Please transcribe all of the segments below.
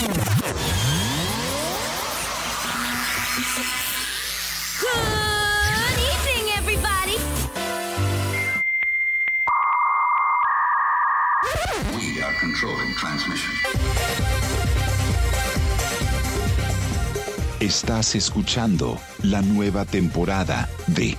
Good evening, everybody. We are controlling transmission. Estás escuchando la nueva temporada de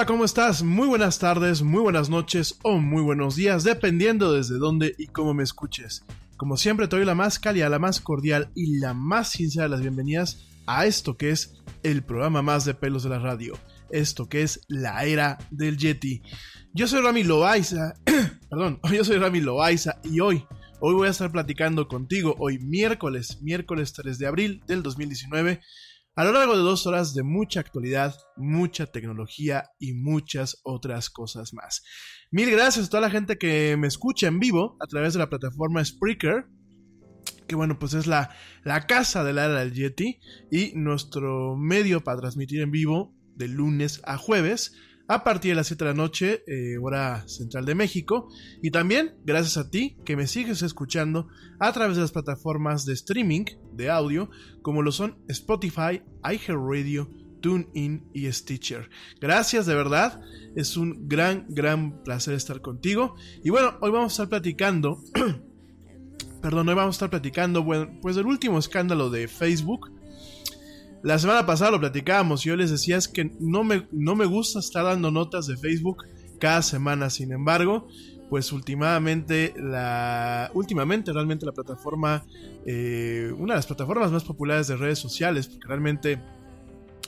Hola, ¿cómo estás? Muy buenas tardes, muy buenas noches o muy buenos días, dependiendo desde dónde y cómo me escuches. Como siempre, te doy la más cálida, la más cordial y la más sincera de las bienvenidas a esto que es el programa más de pelos de la radio. Esto que es la era del Yeti. Yo soy Rami Loaiza, perdón, yo soy Rami Loaiza y hoy, hoy voy a estar platicando contigo, hoy miércoles, miércoles 3 de abril del 2019 a lo largo de dos horas de mucha actualidad, mucha tecnología y muchas otras cosas más. Mil gracias a toda la gente que me escucha en vivo a través de la plataforma Spreaker, que bueno, pues es la, la casa del área del Yeti y nuestro medio para transmitir en vivo de lunes a jueves a partir de las 7 de la noche, eh, hora central de México. Y también gracias a ti que me sigues escuchando a través de las plataformas de streaming de audio, como lo son Spotify, iHeartRadio, TuneIn y Stitcher. Gracias de verdad, es un gran, gran placer estar contigo. Y bueno, hoy vamos a estar platicando, perdón, hoy vamos a estar platicando, bueno, pues del último escándalo de Facebook la semana pasada lo platicábamos y yo les decía es que no me, no me gusta estar dando notas de Facebook cada semana. Sin embargo, pues últimamente la últimamente realmente la plataforma eh, una de las plataformas más populares de redes sociales porque realmente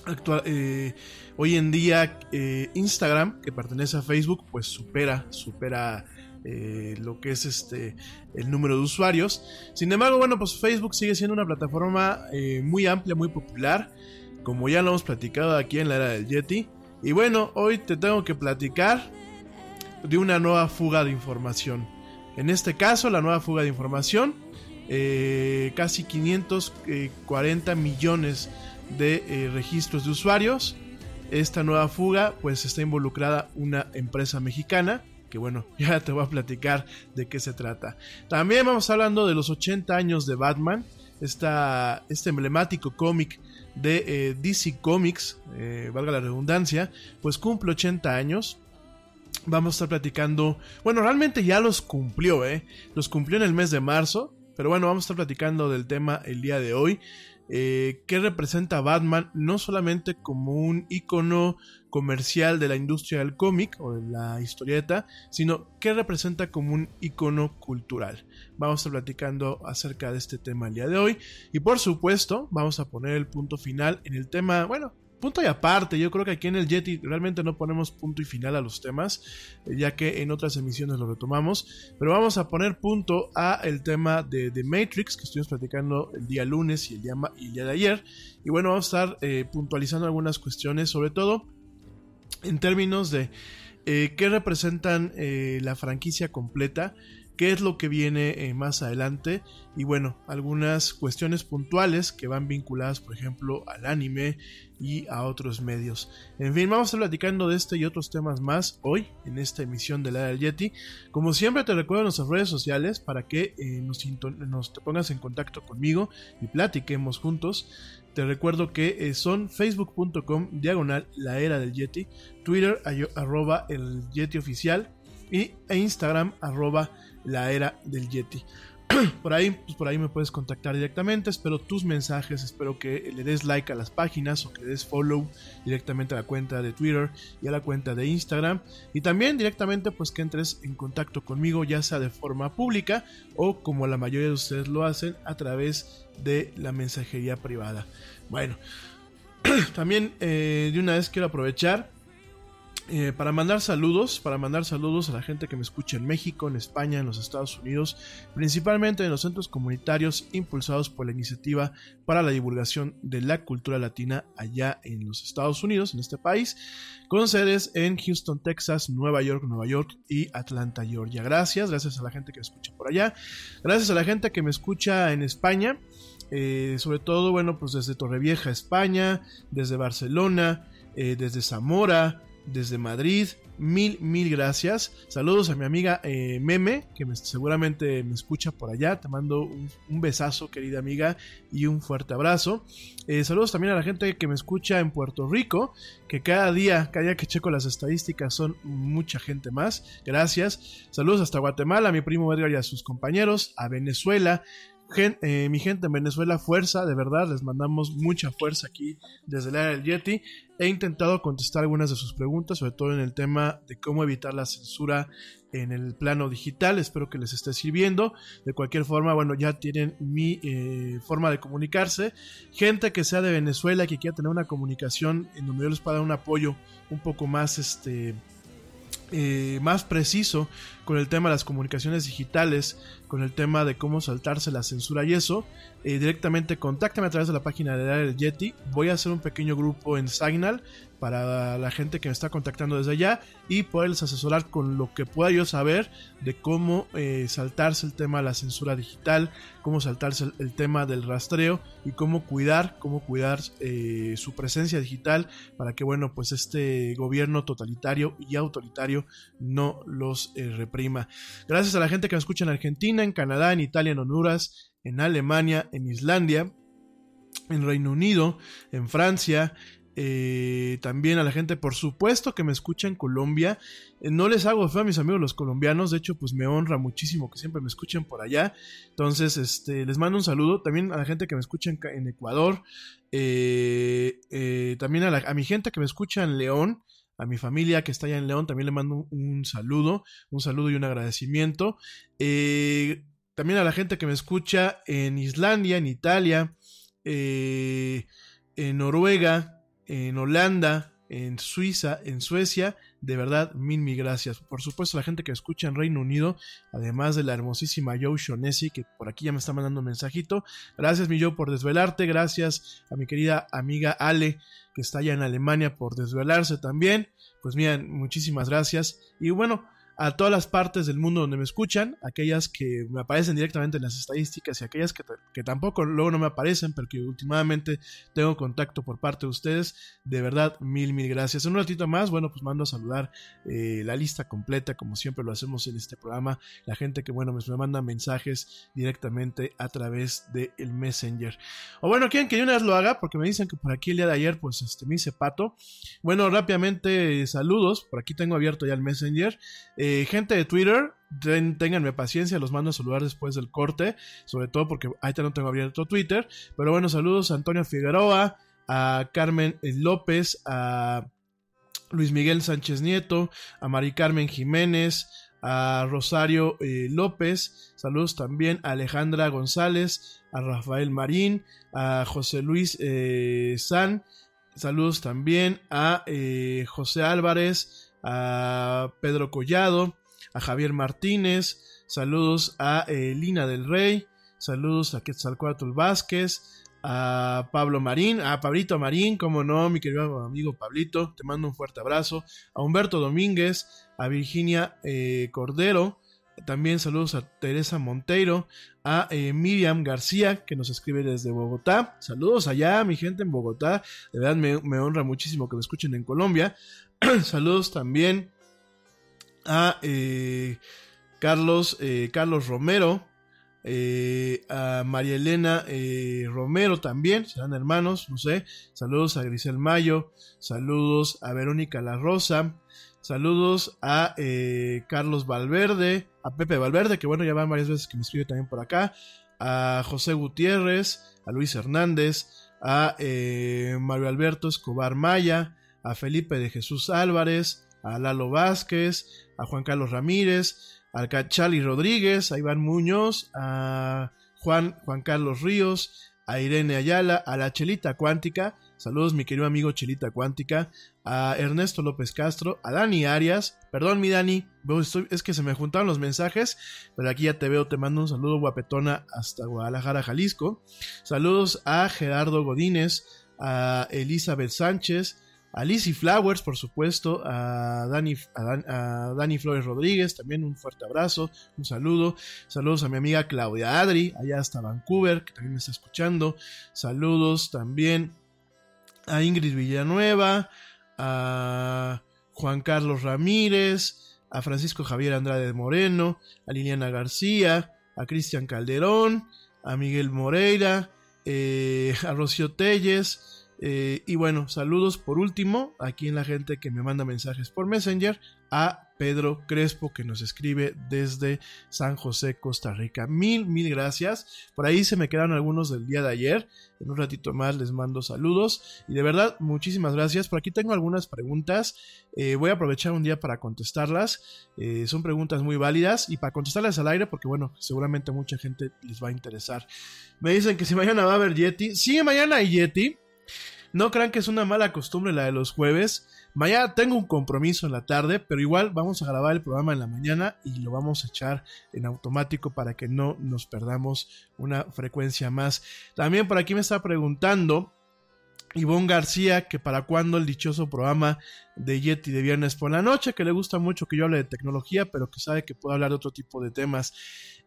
actual, eh, hoy en día eh, Instagram que pertenece a Facebook pues supera supera eh, lo que es este el número de usuarios. Sin embargo, bueno, pues Facebook sigue siendo una plataforma eh, muy amplia, muy popular, como ya lo hemos platicado aquí en la era del Yeti. Y bueno, hoy te tengo que platicar de una nueva fuga de información. En este caso, la nueva fuga de información, eh, casi 540 millones de registros de usuarios. Esta nueva fuga, pues está involucrada una empresa mexicana que bueno, ya te voy a platicar de qué se trata. También vamos hablando de los 80 años de Batman, esta, este emblemático cómic de eh, DC Comics, eh, valga la redundancia, pues cumple 80 años. Vamos a estar platicando, bueno, realmente ya los cumplió, ¿eh? Los cumplió en el mes de marzo, pero bueno, vamos a estar platicando del tema el día de hoy. Eh, qué representa Batman no solamente como un icono comercial de la industria del cómic o de la historieta, sino qué representa como un icono cultural. Vamos a estar platicando acerca de este tema el día de hoy y por supuesto vamos a poner el punto final en el tema, bueno, punto y aparte, yo creo que aquí en el Yeti realmente no ponemos punto y final a los temas, eh, ya que en otras emisiones lo retomamos, pero vamos a poner punto a el tema de, The Matrix que estuvimos platicando el día lunes y el día, y el día de ayer, y bueno, vamos a estar eh, puntualizando algunas cuestiones, sobre todo en términos de eh, qué representan la franquicia completa, qué es lo que viene más adelante y bueno, algunas cuestiones puntuales que van vinculadas por ejemplo al anime y a otros medios. En fin, vamos a estar platicando de este y otros temas más hoy en esta emisión de la del Yeti. Como siempre te recuerdo nuestras redes sociales para que eh, nos, nos, te pongas en contacto conmigo y platiquemos juntos. Te recuerdo que eh, son facebook.com diagonal la era del Yeti, Twitter arroba el Yeti oficial y e Instagram arroba la era del Yeti. por ahí, pues por ahí me puedes contactar directamente. Espero tus mensajes, espero que le des like a las páginas o que le des follow directamente a la cuenta de Twitter y a la cuenta de Instagram. Y también directamente pues que entres en contacto conmigo, ya sea de forma pública o como la mayoría de ustedes lo hacen a través de la mensajería privada. Bueno, también eh, de una vez quiero aprovechar eh, para mandar saludos, para mandar saludos a la gente que me escucha en México, en España, en los Estados Unidos, principalmente en los centros comunitarios impulsados por la iniciativa para la divulgación de la cultura latina allá en los Estados Unidos, en este país, con sedes en Houston, Texas, Nueva York, Nueva York y Atlanta, Georgia. Gracias, gracias a la gente que me escucha por allá, gracias a la gente que me escucha en España, eh, sobre todo, bueno, pues desde Torrevieja, España, desde Barcelona, eh, desde Zamora, desde Madrid. Mil, mil gracias. Saludos a mi amiga eh, Meme, que seguramente me escucha por allá. Te mando un, besazo, querida amiga, y un fuerte abrazo. Eh, saludos también a la gente que me escucha en Puerto Rico, que cada día, cada que checo las estadísticas, son mucha gente más. Gracias. Saludos hasta Guatemala, a mi primo Edgar y a sus compañeros, a Venezuela, Eh, mi gente en Venezuela, fuerza, de verdad, les mandamos mucha fuerza aquí desde el área del Yeti. He intentado contestar algunas de sus preguntas, sobre todo en el tema de cómo evitar la censura en el plano digital. Espero que les esté sirviendo. De cualquier forma, bueno, ya tienen mi eh, forma de comunicarse. Gente que sea de Venezuela, que quiera tener una comunicación en donde yo les pueda dar un apoyo un poco más, este, eh, más preciso con el tema de las comunicaciones digitales, con el tema de cómo saltarse la censura y eso, eh, directamente contáctame a través de la página de Área del Yeti. Voy a hacer un pequeño grupo en Signal para la gente que me está contactando desde allá y poderles asesorar con lo que pueda yo saber de cómo eh, saltarse el tema de la censura digital, cómo saltarse el, tema del rastreo y cómo cuidar, cómo cuidar eh, su presencia digital para que, bueno, pues este gobierno totalitario y autoritario no los eh, reprima. Gracias a la gente que me escucha en Argentina, en Canadá, en Italia, en Honduras, en Alemania, en Islandia, en Reino Unido, en Francia, eh, también a la gente, por supuesto, que me escucha en Colombia. Eh, no les hago feo a mis amigos los colombianos, de hecho, pues me honra muchísimo que siempre me escuchen por allá. Entonces, este, les mando un saludo también a la gente que me escucha en, Ecuador, eh, eh, también a, a mi gente que me escucha en León. A mi familia que está allá en León también le mando un, saludo, un saludo y un agradecimiento. También a la gente que me escucha en Islandia, en Italia, en Noruega, en Holanda, en Suiza, en Suecia. De verdad, mil, mil gracias. Por supuesto, la gente que escucha en Reino Unido, además de la hermosísima Joe Shonesi, que por aquí ya me está mandando un mensajito. Gracias, mi Joe, por desvelarte. Gracias a mi querida amiga Ale, que está allá en Alemania, por desvelarse también. Pues miren, muchísimas gracias. Y bueno, a todas las partes del mundo donde me escuchan, aquellas que me aparecen directamente en las estadísticas y aquellas que, que, tampoco luego no me aparecen, pero que últimamente tengo contacto por parte de ustedes, de verdad, mil, mil gracias. En un ratito más, bueno, pues mando a saludar eh, la lista completa, como siempre lo hacemos en este programa, la gente que, bueno, me manda mensajes directamente a través del el Messenger. O bueno, quieren que yo una vez lo haga, porque me dicen que por aquí el día de ayer, pues, este, me hice pato. Bueno, rápidamente, saludos, por aquí tengo abierto ya el Messenger. Eh, gente de Twitter, ten, ténganme paciencia, los mando a saludar después del corte, sobre todo porque ahí no tengo abierto Twitter. Pero bueno, saludos a Antonio Figueroa, a Carmen López, a Luis Miguel Sánchez Nieto, a Mari Carmen Jiménez, a Rosario eh, López, saludos también a Alejandra González, a Rafael Marín, a José Luis eh, San, saludos también a eh, José Álvarez, a Pedro Collado, a Javier Martínez, saludos a eh, Lina del Rey, saludos a Quetzalcoatl Vázquez, a Pablo Marín, a Pablito Marín, como no, mi querido amigo Pablito, te mando un fuerte abrazo, a Humberto Domínguez, a Virginia eh, Cordero, también saludos a Teresa Monteiro, a eh, Miriam García, que nos escribe desde Bogotá. Saludos allá, mi gente en Bogotá. De verdad me, me honra muchísimo que me escuchen en Colombia. saludos también a eh, Carlos, eh, Carlos Romero, eh, a María Elena Romero también, serán hermanos, no sé. Saludos a Grisel Mayo, saludos a Verónica La Rosa, saludos a Carlos Valverde, a Pepe Valverde, que bueno, ya van varias veces que me escribe también por acá, a José Gutiérrez, a Luis Hernández, a Mario Alberto Escobar Maya, a Felipe de Jesús Álvarez, a Lalo Vázquez, a Juan Carlos Ramírez, a Cachali Rodríguez, a Iván Muñoz, a Juan, Juan Carlos Ríos, a Irene Ayala, a la Chelita Cuántica, saludos mi querido amigo Chelita Cuántica, a Ernesto López Castro, a Dani Arias, perdón mi Dani, es que se me juntaron los mensajes, pero aquí ya te veo, te mando un saludo guapetona hasta Guadalajara, Jalisco, saludos a Gerardo Godínez, a Elizabeth Sánchez, a Lizzie Flowers, por supuesto, a Dani, Flores Rodríguez, también un fuerte abrazo, un saludo. Saludos a mi amiga Claudia Adri, allá hasta Vancouver, que también me está escuchando. Saludos también a Ingrid Villanueva, a Juan Carlos Ramírez, a Francisco Javier Andrade Moreno, a Liliana García, a Cristian Calderón, a Miguel Moreira, eh, a Rocío Telles, Eh, y bueno, saludos por último, aquí en la gente que me manda mensajes por Messenger, a Pedro Crespo que nos escribe desde San José, Costa Rica. Mil, mil gracias. Por ahí se me quedaron algunos del día de ayer. En un ratito más les mando saludos. Y de verdad, muchísimas gracias. Por aquí tengo algunas preguntas. Eh, voy a aprovechar un día para contestarlas. Eh, son preguntas muy válidas y para contestarlas al aire porque bueno, seguramente mucha gente les va a interesar. Me dicen que si mañana va a haber Yeti. Sí, mañana hay Yeti. No crean que es una mala costumbre la de los jueves. Mañana tengo un compromiso en la tarde, pero igual vamos a grabar el programa en la mañana y lo vamos a echar en automático para que no nos perdamos una frecuencia más. También por aquí me está preguntando Ivonne García que para cuándo el dichoso programa de Yeti de viernes por la noche, que le gusta mucho que yo hable de tecnología, pero que sabe que puedo hablar de otro tipo de temas.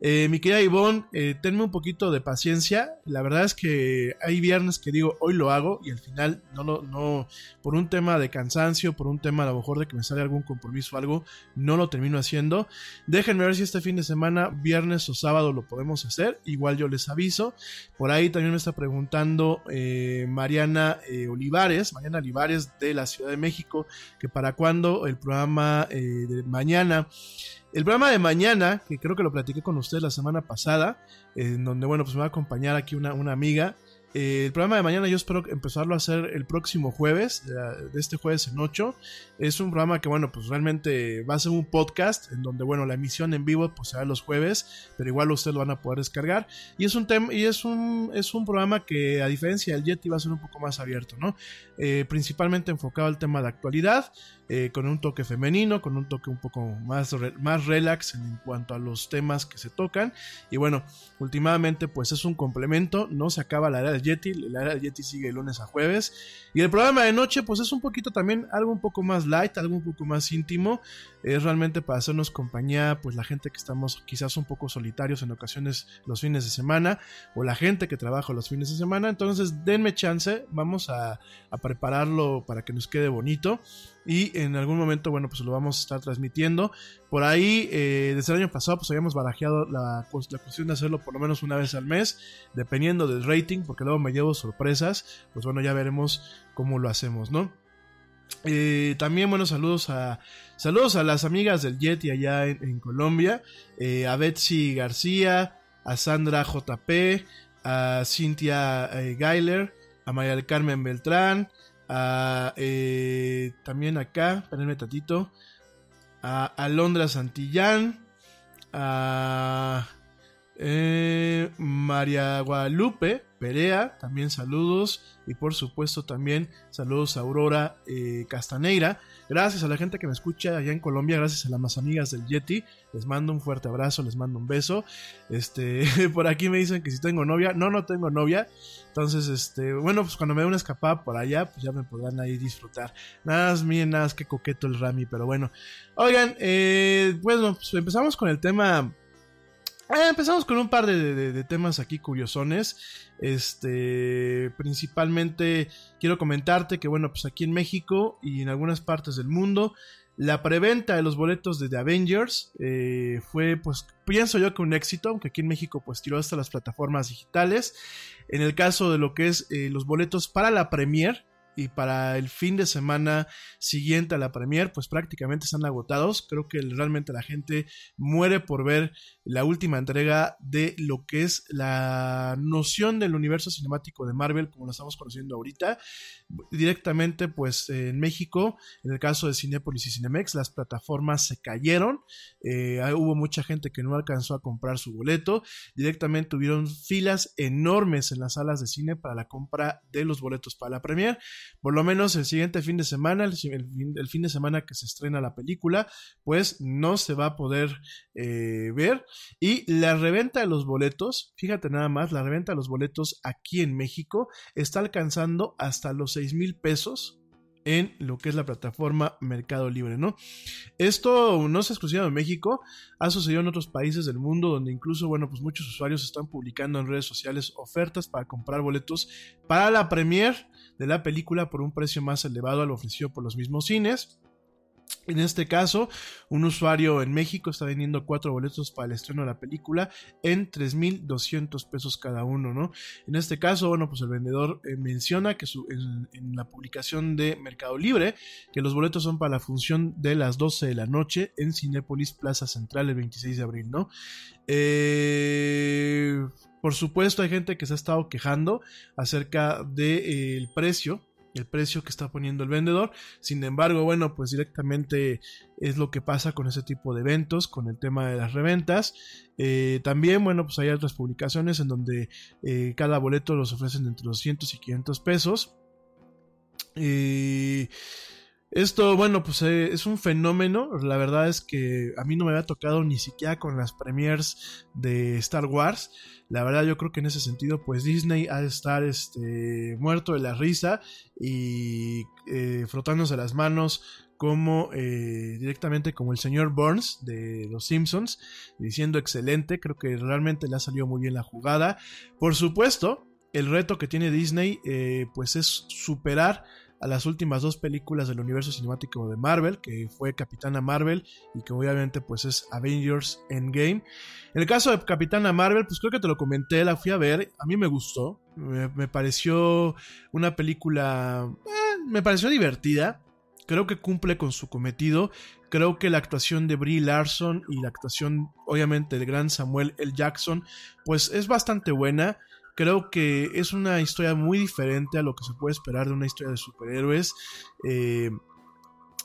Eh, mi querida Ivonne, eh, tenme un poquito de paciencia. La verdad es que hay viernes que digo, hoy lo hago, y al final no lo, no, por un tema de cansancio, por un tema a lo mejor de que me sale algún compromiso o algo, no lo termino haciendo. Déjenme ver si este fin de semana, viernes o sábado, lo podemos hacer. Igual yo les aviso. Por ahí también me está preguntando eh, Mariana Olivares, Mariana Olivares de la Ciudad de México, que para cuándo el programa de mañana. El programa de mañana, que creo que lo platiqué con ustedes la semana pasada, en donde, bueno, pues me va a acompañar aquí una, una amiga eh, el programa de mañana yo espero empezarlo a hacer el próximo jueves, de este jueves en 8. Es un programa que, bueno, pues realmente va a ser un podcast en donde, bueno, la emisión en vivo pues será los jueves, pero igual ustedes lo van a poder descargar. Y es un tema, y es un, es un programa que, a diferencia del Yeti, va a ser un poco más abierto, ¿no? Eh, principalmente enfocado al tema de actualidad, eh, con un toque femenino, con un toque un poco más, más relax en cuanto a los temas que se tocan. Y bueno, últimamente, pues es un complemento, no se acaba la era del Yeti, la era del sigue lunes a jueves. Y el programa de noche, pues es un poquito también algo un poco más light, algo un poco más íntimo. Es realmente para hacernos compañía, pues la gente que estamos quizás un poco solitarios en ocasiones los fines de semana, o la gente que trabaja los fines de semana. Entonces, denme chance, vamos a, a prepararlo para que nos quede bonito y en algún momento, bueno, pues lo vamos a estar transmitiendo. Por ahí, eh, desde el año pasado, pues habíamos barajeado la, la, cuestión de hacerlo por lo menos una vez al mes, dependiendo del rating, porque luego me llevo sorpresas. Pues bueno, ya veremos cómo lo hacemos, ¿no? Eh, también, bueno, saludos a saludos a las amigas del Yeti allá en, Colombia, eh, a Betsy García, a Sandra JP, a Cintia Geiler, a María del Carmen Beltrán, eh, también acá, espérenme tatito, a Alondra Santillán, a eh, María Guadalupe Perea, también saludos. Y por supuesto también saludos a Aurora eh, Castaneira. Gracias a la gente que me escucha allá en Colombia, gracias a las más amigas del Yeti. Les mando un fuerte abrazo, les mando un beso. Este, por aquí me dicen que si tengo novia. No, no tengo novia. Entonces, este, bueno, pues cuando me dé una escapada por allá, pues ya me podrán ahí disfrutar. Nada más, miren, nada más que coqueto el Rami, pero bueno. Oigan, eh, bueno, pues empezamos con el tema eh, empezamos con un par de, temas aquí curiosones. Este, principalmente quiero comentarte que, bueno, pues aquí en México y en algunas partes del mundo, la preventa de los boletos de The Avengers eh, fue, pues, pienso yo que un éxito, aunque aquí en México, pues, tiró hasta las plataformas digitales. En el caso de lo que es eh, los boletos para la premier, y para el fin de semana siguiente a la premier, pues prácticamente están agotados. Creo que realmente la gente muere por ver la última entrega de lo que es la noción del universo cinemático de Marvel, como lo estamos conociendo ahorita. Directamente, pues en México, en el caso de Cinepolis y Cinemex, las plataformas se cayeron. Eh, hubo mucha gente que no alcanzó a comprar su boleto. Directamente tuvieron filas enormes en las salas de cine para la compra de los boletos para la premier por lo menos el siguiente fin de semana, el, fin, de semana que se estrena la película, pues no se va a poder eh, ver. Y la reventa de los boletos, fíjate nada más, la reventa de los boletos aquí en México está alcanzando hasta los 6 mil pesos en lo que es la plataforma Mercado Libre, ¿no? Esto no es exclusivo de México, ha sucedido en otros países del mundo donde incluso, bueno, pues muchos usuarios están publicando en redes sociales ofertas para comprar boletos para la premier de la película por un precio más elevado al ofrecido por los mismos cines. En este caso, un usuario en México está vendiendo cuatro boletos para el estreno de la película en 3.200 pesos cada uno, ¿no? En este caso, bueno, pues el vendedor eh, menciona que en, la publicación de Mercado Libre que los boletos son para la función de las 12 de la noche en Cinépolis Plaza Central el 26 de abril, ¿no? Eh, por supuesto, hay gente que se ha estado quejando acerca del de, eh, precio el precio que está poniendo el vendedor. Sin embargo, bueno, pues directamente es lo que pasa con ese tipo de eventos, con el tema de las reventas. Eh, también, bueno, pues hay otras publicaciones en donde eh, cada boleto los ofrecen entre 200 y 500 pesos. Eh, esto, bueno, pues eh, es un fenómeno. La verdad es que a mí no me había tocado ni siquiera con las premiers de Star Wars. La verdad yo creo que en ese sentido pues Disney ha de estar este, muerto de la risa y eh, frotándose las manos como eh, directamente como el señor Burns de Los Simpsons, diciendo excelente, creo que realmente le ha salido muy bien la jugada. Por supuesto, el reto que tiene Disney pues es superar a las últimas dos películas del universo cinemático de Marvel, que fue Capitana Marvel y que obviamente pues es Avengers Endgame. En el caso de Capitana Marvel, pues creo que te lo comenté, la fui a ver, a mí me gustó, me, pareció una película, eh, me pareció divertida, creo que cumple con su cometido. Creo que la actuación de Brie Larson y la actuación, obviamente, del gran Samuel L. Jackson, pues es bastante buena. Creo que es una historia muy diferente a lo que se puede esperar de una historia de superhéroes. Eh,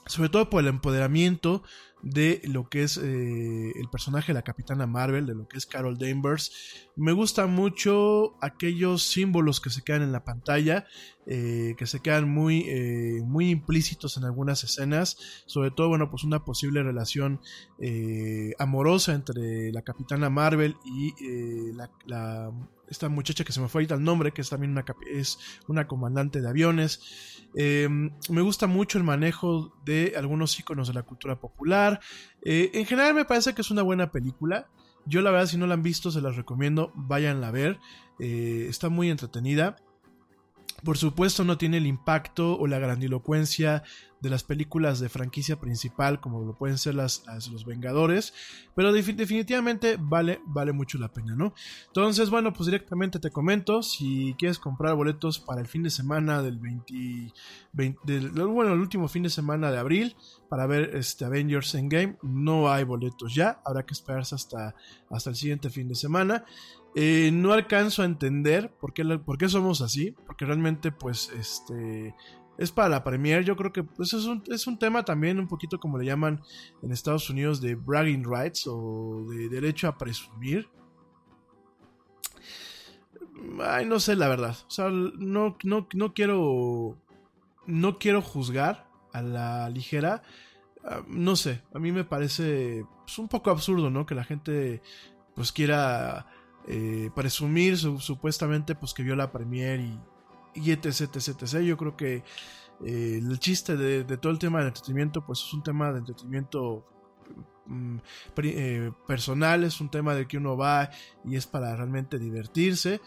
sobre todo por el empoderamiento de lo que es eh, el personaje de la Capitana Marvel, de lo que es Carol Danvers. Me gustan mucho aquellos símbolos que se quedan en la pantalla, eh, que se quedan muy, eh, muy implícitos en algunas escenas, sobre todo, bueno, pues una posible relación amorosa entre la Capitana Marvel y la, esta muchacha que se me fue ahorita el nombre, que es también una, es una comandante de aviones. Em, me gusta mucho el manejo de algunos iconos de la cultura popular. Eh, en general me parece que es una buena película. Yo la verdad si no la han visto se las recomiendo, váyanla a ver. Eh, está muy entretenida. Por supuesto no tiene el impacto o la grandilocuencia de las películas de franquicia principal como lo pueden ser las, Los Vengadores, pero definitivamente vale, vale mucho la pena, ¿no? Entonces, bueno, pues directamente te comento, si quieres comprar boletos para el fin de semana del 20, bueno, el último fin de semana de abril para ver este Avengers Endgame, no hay boletos ya, habrá que esperarse hasta, hasta el siguiente fin de semana. Eh, no alcanzo a entender por qué, por qué somos así, porque realmente pues este es para la premier. Yo creo que pues, es, un, es un tema también un poquito como le llaman en Estados Unidos de bragging rights o de derecho a presumir. Ay, no sé la verdad. O sea, no, no, no quiero. No quiero juzgar a la ligera. Ah, no sé, a mí me parece pues, un poco absurdo, ¿no? Que la gente pues quiera eh, presumir supuestamente pues que vio la premier y, y etc, etc, etc. Yo creo que eh, el chiste de, todo el tema del entretenimiento pues es un tema de entretenimiento mm, eh, personal, es un tema de que uno va y es para realmente divertirse.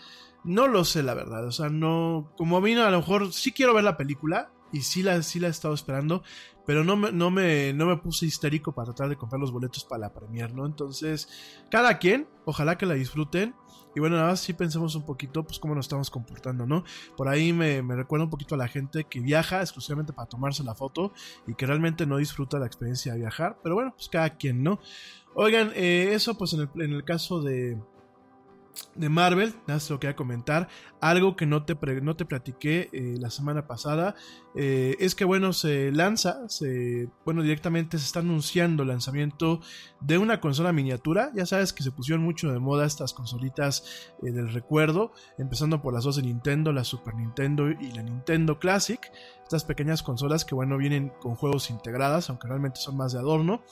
No lo sé, la verdad. O sea, no. Como a mí, a lo mejor sí quiero ver la película. Y sí la, sí la he estado esperando pero no me, no, me, no me puse histérico para tratar de comprar los boletos para la premier, ¿no? Entonces, cada quien, ojalá que la disfruten. Y bueno, nada más sí pensemos un poquito, pues, cómo nos estamos comportando, ¿no? Por ahí me, recuerda un poquito a la gente que viaja exclusivamente para tomarse la foto y que realmente no disfruta la experiencia de viajar. Pero bueno, pues cada quien, ¿no? Oigan, eh, eso pues en el, en el caso de, de Marvel, nada más lo quería comentar. Algo que no te, no te platiqué eh, la semana pasada eh, es que, bueno, se lanza, se, bueno, directamente se está anunciando el lanzamiento de una consola miniatura. Ya sabes que se pusieron mucho de moda estas consolitas eh, del recuerdo, empezando por las dos de Nintendo, la Super Nintendo y la Nintendo Classic. Estas pequeñas consolas que, bueno, vienen con juegos integradas, aunque realmente son más de adorno.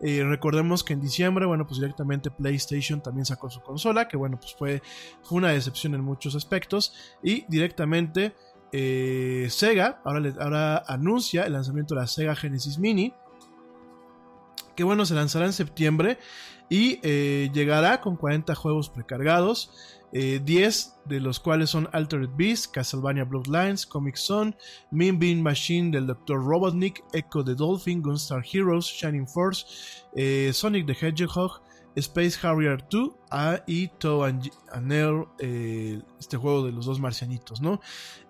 recordemos que en diciembre, bueno, pues directamente PlayStation también sacó su consola, que, bueno, pues fue, fue una decepción en muchos aspectos. Y directamente eh, Sega ahora, anuncia el lanzamiento de la Sega Genesis Mini. Que bueno, se lanzará en septiembre y eh, llegará con 40 juegos precargados. eh, 10 de los cuales son Altered Beast, Castlevania Bloodlines, Comic Zone, Mean Bean Machine del Dr. Robotnik, Echo the Dolphin, Gunstar Heroes, Shining Force, eh, Sonic the Hedgehog, Space Harrier 2 ah, y Toe and, Earl, eh, este juego de los dos marcianitos, ¿no?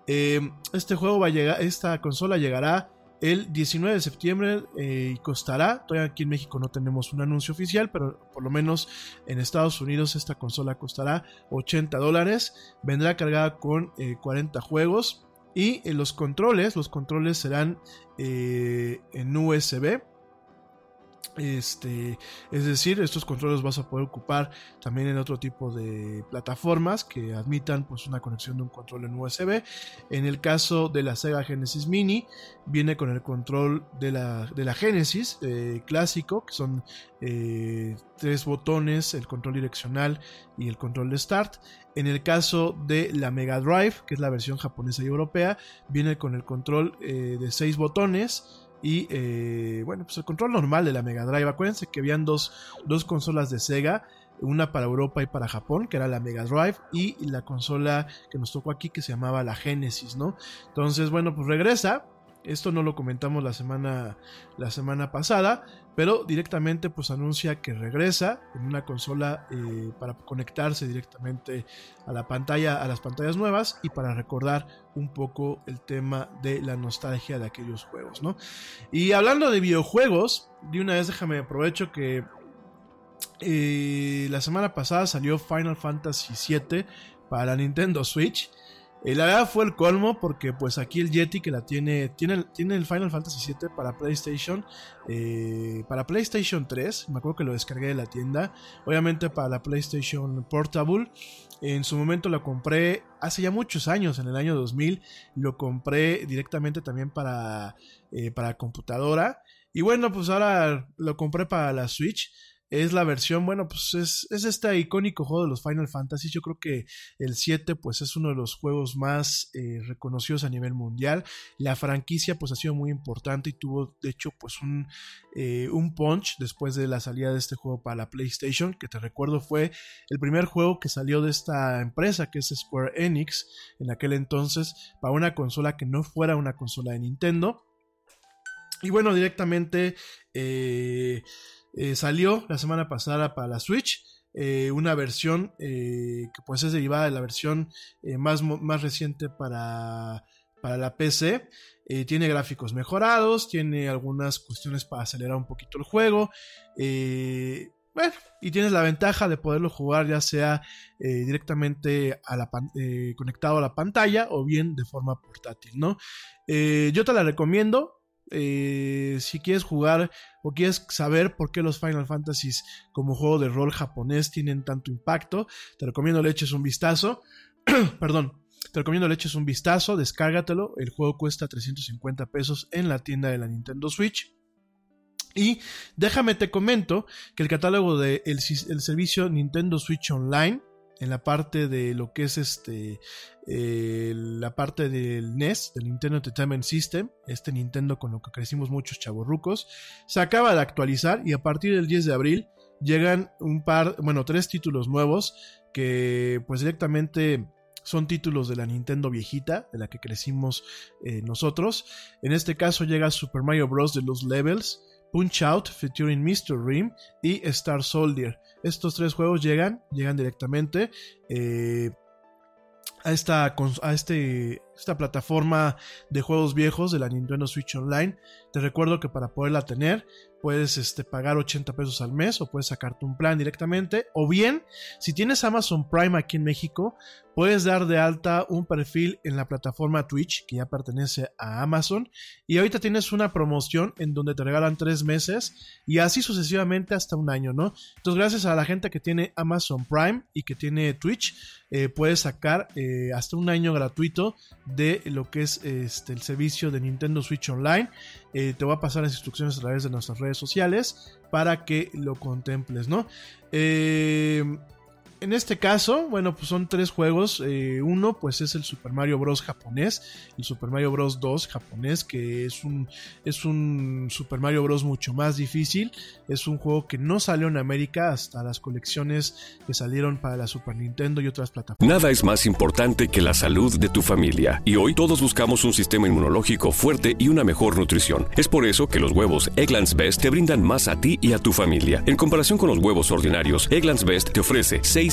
Eh, este juego va a llegar, esta consola llegará el 19 de septiembre eh, y costará, todavía aquí en México no tenemos un anuncio oficial, pero por lo menos en Estados Unidos esta consola costará 80 dólares, vendrá cargada con 40 juegos y los controles, los controles serán en USB este, es decir, estos controles vas a poder ocupar también en otro tipo de plataformas que admitan pues, una conexión de un control en USB. En el caso de la Sega Genesis Mini, viene con el control de la, de la Genesis eh, clásico, que son eh, tres botones, el control direccional y el control de Start. En el caso de la Mega Drive, que es la versión japonesa y europea, viene con el control eh, de seis botones y eh, bueno, pues el control normal de la Mega Drive. Acuérdense que habían dos, dos consolas de Sega, una para Europa y para Japón, que era la Mega Drive, y la consola que nos tocó aquí que se llamaba la Genesis, ¿no? Entonces, bueno, pues regresa esto no lo comentamos la semana, la semana pasada, pero directamente pues anuncia que regresa en una consola eh, para conectarse directamente a la pantalla, a las pantallas nuevas y para recordar un poco el tema de la nostalgia de aquellos juegos, ¿no? Y hablando de videojuegos, de una vez déjame aprovecho que eh, la semana pasada salió Final Fantasy VII para Nintendo Switch. Eh, la verdad fue el colmo porque pues aquí el Yeti que la tiene, tiene, tiene el Final Fantasy VII para PlayStation, eh, para PlayStation 3, me acuerdo que lo descargué de la tienda, obviamente para la PlayStation Portable, en su momento lo compré hace ya muchos años, en el año 2000, lo compré directamente también para, eh, para computadora, y bueno, pues ahora lo compré para la Switch es la versión, bueno, pues es, es, este icónico juego de los Final Fantasy. Yo creo que el 7 pues es uno de los juegos más eh, reconocidos a nivel mundial. La franquicia pues ha sido muy importante y tuvo de hecho pues un, eh, un punch después de la salida de este juego para la PlayStation, que te recuerdo fue el primer juego que salió de esta empresa que es Square Enix en aquel entonces para una consola que no fuera una consola de Nintendo. Y bueno, directamente... Eh, eh, salió la semana pasada para la Switch. Eh, una versión eh, que pues es derivada de la versión más, más reciente para, para la PC. tiene gráficos mejorados, tiene algunas cuestiones para acelerar un poquito el juego. bueno, y tienes la ventaja de poderlo jugar ya sea directamente conectado a la pantalla o bien de forma portátil, ¿no? yo te la recomiendo. Eh, si quieres jugar o quieres saber por qué los Final Fantasies como juego de rol japonés tienen tanto impacto, te recomiendo le eches un vistazo. Perdón, te recomiendo le eches un vistazo, descárgatelo. El juego cuesta 350 pesos en la tienda de la Nintendo Switch. Y déjame te comento que el catálogo del el servicio Nintendo Switch Online en la parte de lo que es este eh, la parte del NES, del Nintendo Entertainment System, este Nintendo con lo que crecimos muchos chavorrucos, se acaba de actualizar y a partir del 10 de abril llegan un par, bueno, tres títulos nuevos que pues directamente son títulos de la Nintendo viejita, de la que crecimos eh, nosotros. En este caso llega Super Mario Bros. de los Levels, Punch Out featuring Mr. Rim y Star Soldier. Estos tres juegos llegan, llegan directamente eh, a, esta, a este, esta plataforma de juegos viejos de la Nintendo Switch Online. Te recuerdo que para poderla tener puedes este, pagar 80 pesos al mes o puedes sacarte un plan directamente. O bien, si tienes Amazon Prime aquí en México, puedes dar de alta un perfil en la plataforma Twitch, que ya pertenece a Amazon. Y ahorita tienes una promoción en donde te regalan tres meses y así sucesivamente hasta un año, ¿no? Entonces, gracias a la gente que tiene Amazon Prime y que tiene Twitch, eh, puedes sacar eh, hasta un año gratuito de lo que es este, el servicio de Nintendo Switch Online. Eh, te voy a pasar las instrucciones a través de nuestras redes sociales para que lo contemples, ¿no? Eh, en este caso, bueno, pues son tres juegos. Eh, uno, pues es el Super Mario Bros. japonés, el Super Mario Bros. 2 japonés, que es un, es un Super Mario Bros. mucho más difícil. Es un juego que no salió en América hasta las colecciones que salieron para la Super Nintendo y otras plataformas. Nada es más importante que la salud de tu familia. Y hoy todos buscamos un sistema inmunológico fuerte y una mejor nutrición. Es por eso que los huevos Egglands Best te brindan más a ti y a tu familia. En comparación con los huevos ordinarios, Egglands Best te ofrece 6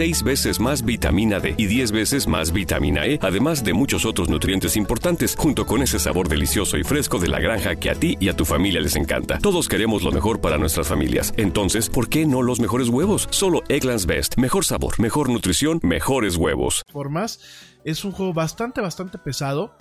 6 veces más vitamina D y 10 veces más vitamina E, además de muchos otros nutrientes importantes, junto con ese sabor delicioso y fresco de la granja que a ti y a tu familia les encanta. Todos queremos lo mejor para nuestras familias. Entonces, ¿por qué no los mejores huevos? Solo Egglands Best. Mejor sabor, mejor nutrición, mejores huevos. Formas. Es un juego bastante, bastante pesado.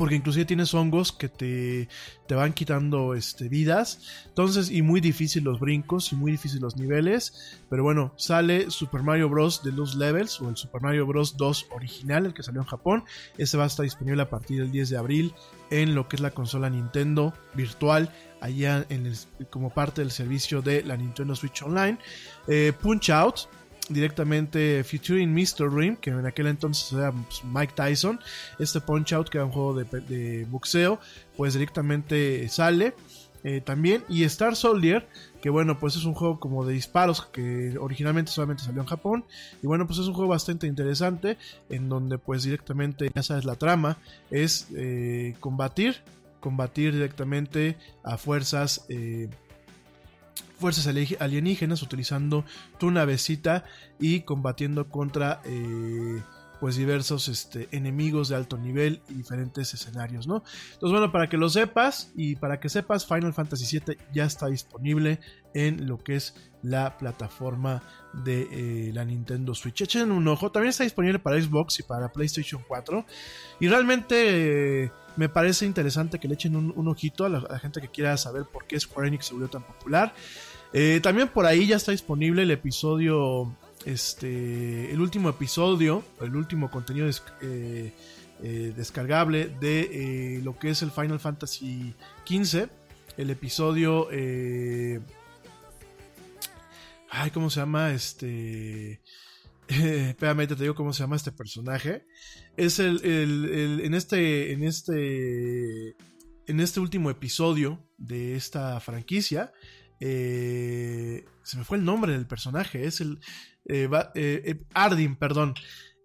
Porque inclusive tienes hongos que te, te van quitando este, vidas. Entonces, y muy difícil los brincos y muy difícil los niveles. Pero bueno, sale Super Mario Bros. de los Levels o el Super Mario Bros. 2 original, el que salió en Japón. Ese va a estar disponible a partir del 10 de abril en lo que es la consola Nintendo virtual. Allá en el- como parte del servicio de la Nintendo Switch Online. Eh, Punch Out directamente featuring Mr. Dream, que en aquel entonces era pues, Mike Tyson. Este Punch Out, que era un juego de, boxeo, pues directamente sale. eh, también, y Star Soldier, que bueno, pues es un juego como de disparos que originalmente solamente salió en Japón. Y bueno, pues es un juego bastante interesante, en donde pues directamente, ya sabes, la trama es eh, combatir, combatir directamente a fuerzas eh, fuerzas ali- alienígenas utilizando tu navecita y combatiendo contra eh, pues diversos este, enemigos de alto nivel y diferentes escenarios, ¿no? Entonces, bueno, para que lo sepas y para que sepas, Final Fantasy VII ya está disponible en lo que es la plataforma de eh, la Nintendo Switch. Echen un ojo, también está disponible para Xbox y para PlayStation 4. Y realmente eh, me parece interesante que le echen un, ojito a la gente que quiera saber por qué Square Enix se volvió tan popular. Eh, también por ahí ya está disponible el episodio, este, el último episodio, el último contenido eh, eh, descargable de eh, lo que es el Final Fantasy XV, el episodio, ay, ¿cómo se llama? Este, espérame, te digo cómo se llama este personaje. Es el, el- el- en este, en este, en este último episodio de esta franquicia. Eh, se me fue el nombre del personaje. Es el eh, eh, eh, Ardyn, perdón.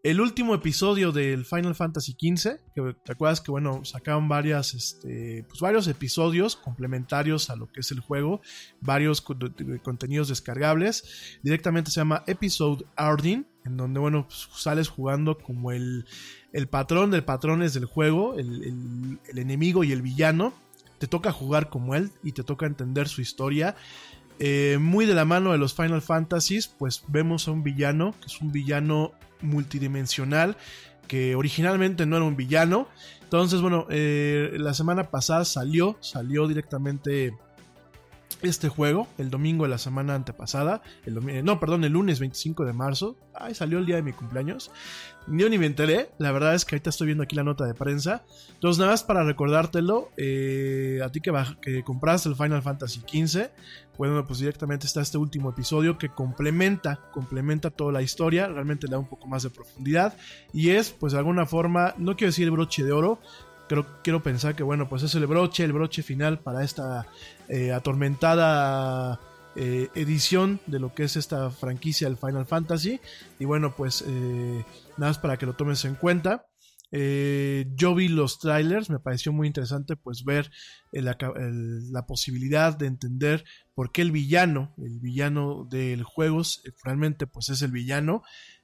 El último episodio del Final Fantasy XV, que te acuerdas que bueno, varias, este, pues varios episodios complementarios a lo que es el juego, varios co- de- contenidos descargables. Directamente se llama Episode Ardyn, en donde bueno, pues, sales jugando como el, el patrón del patrones del juego, el- el enemigo y el villano. Te toca jugar como él y te toca entender su historia. Eh, muy de la mano de los Final Fantasies, pues vemos a un villano, que es un villano multidimensional, que originalmente no era un villano. Entonces, bueno, eh, la semana pasada salió, salió directamente este juego, el domingo de la semana antepasada, el domi- no, perdón, el lunes 25 de marzo, ay, salió el día de mi cumpleaños, yo ni me enteré, la verdad es que ahorita estoy viendo aquí la nota de prensa, entonces nada más para recordártelo, eh, a ti que, que compraste el Final Fantasy XV, bueno, pues directamente está este último episodio que complementa, complementa toda la historia, realmente le da un poco más de profundidad y es, pues de alguna forma, no quiero decir broche de oro, creo, quiero pensar que bueno, pues es el broche, el broche final para esta eh, atormentada eh, edición de lo que es esta franquicia del Final Fantasy. Y bueno, pues eh, nada más para que lo tomes en cuenta. Eh, yo vi los trailers, me pareció muy interesante pues ver el el- la posibilidad de entender por qué el villano, el villano del juego, realmente pues es el villano.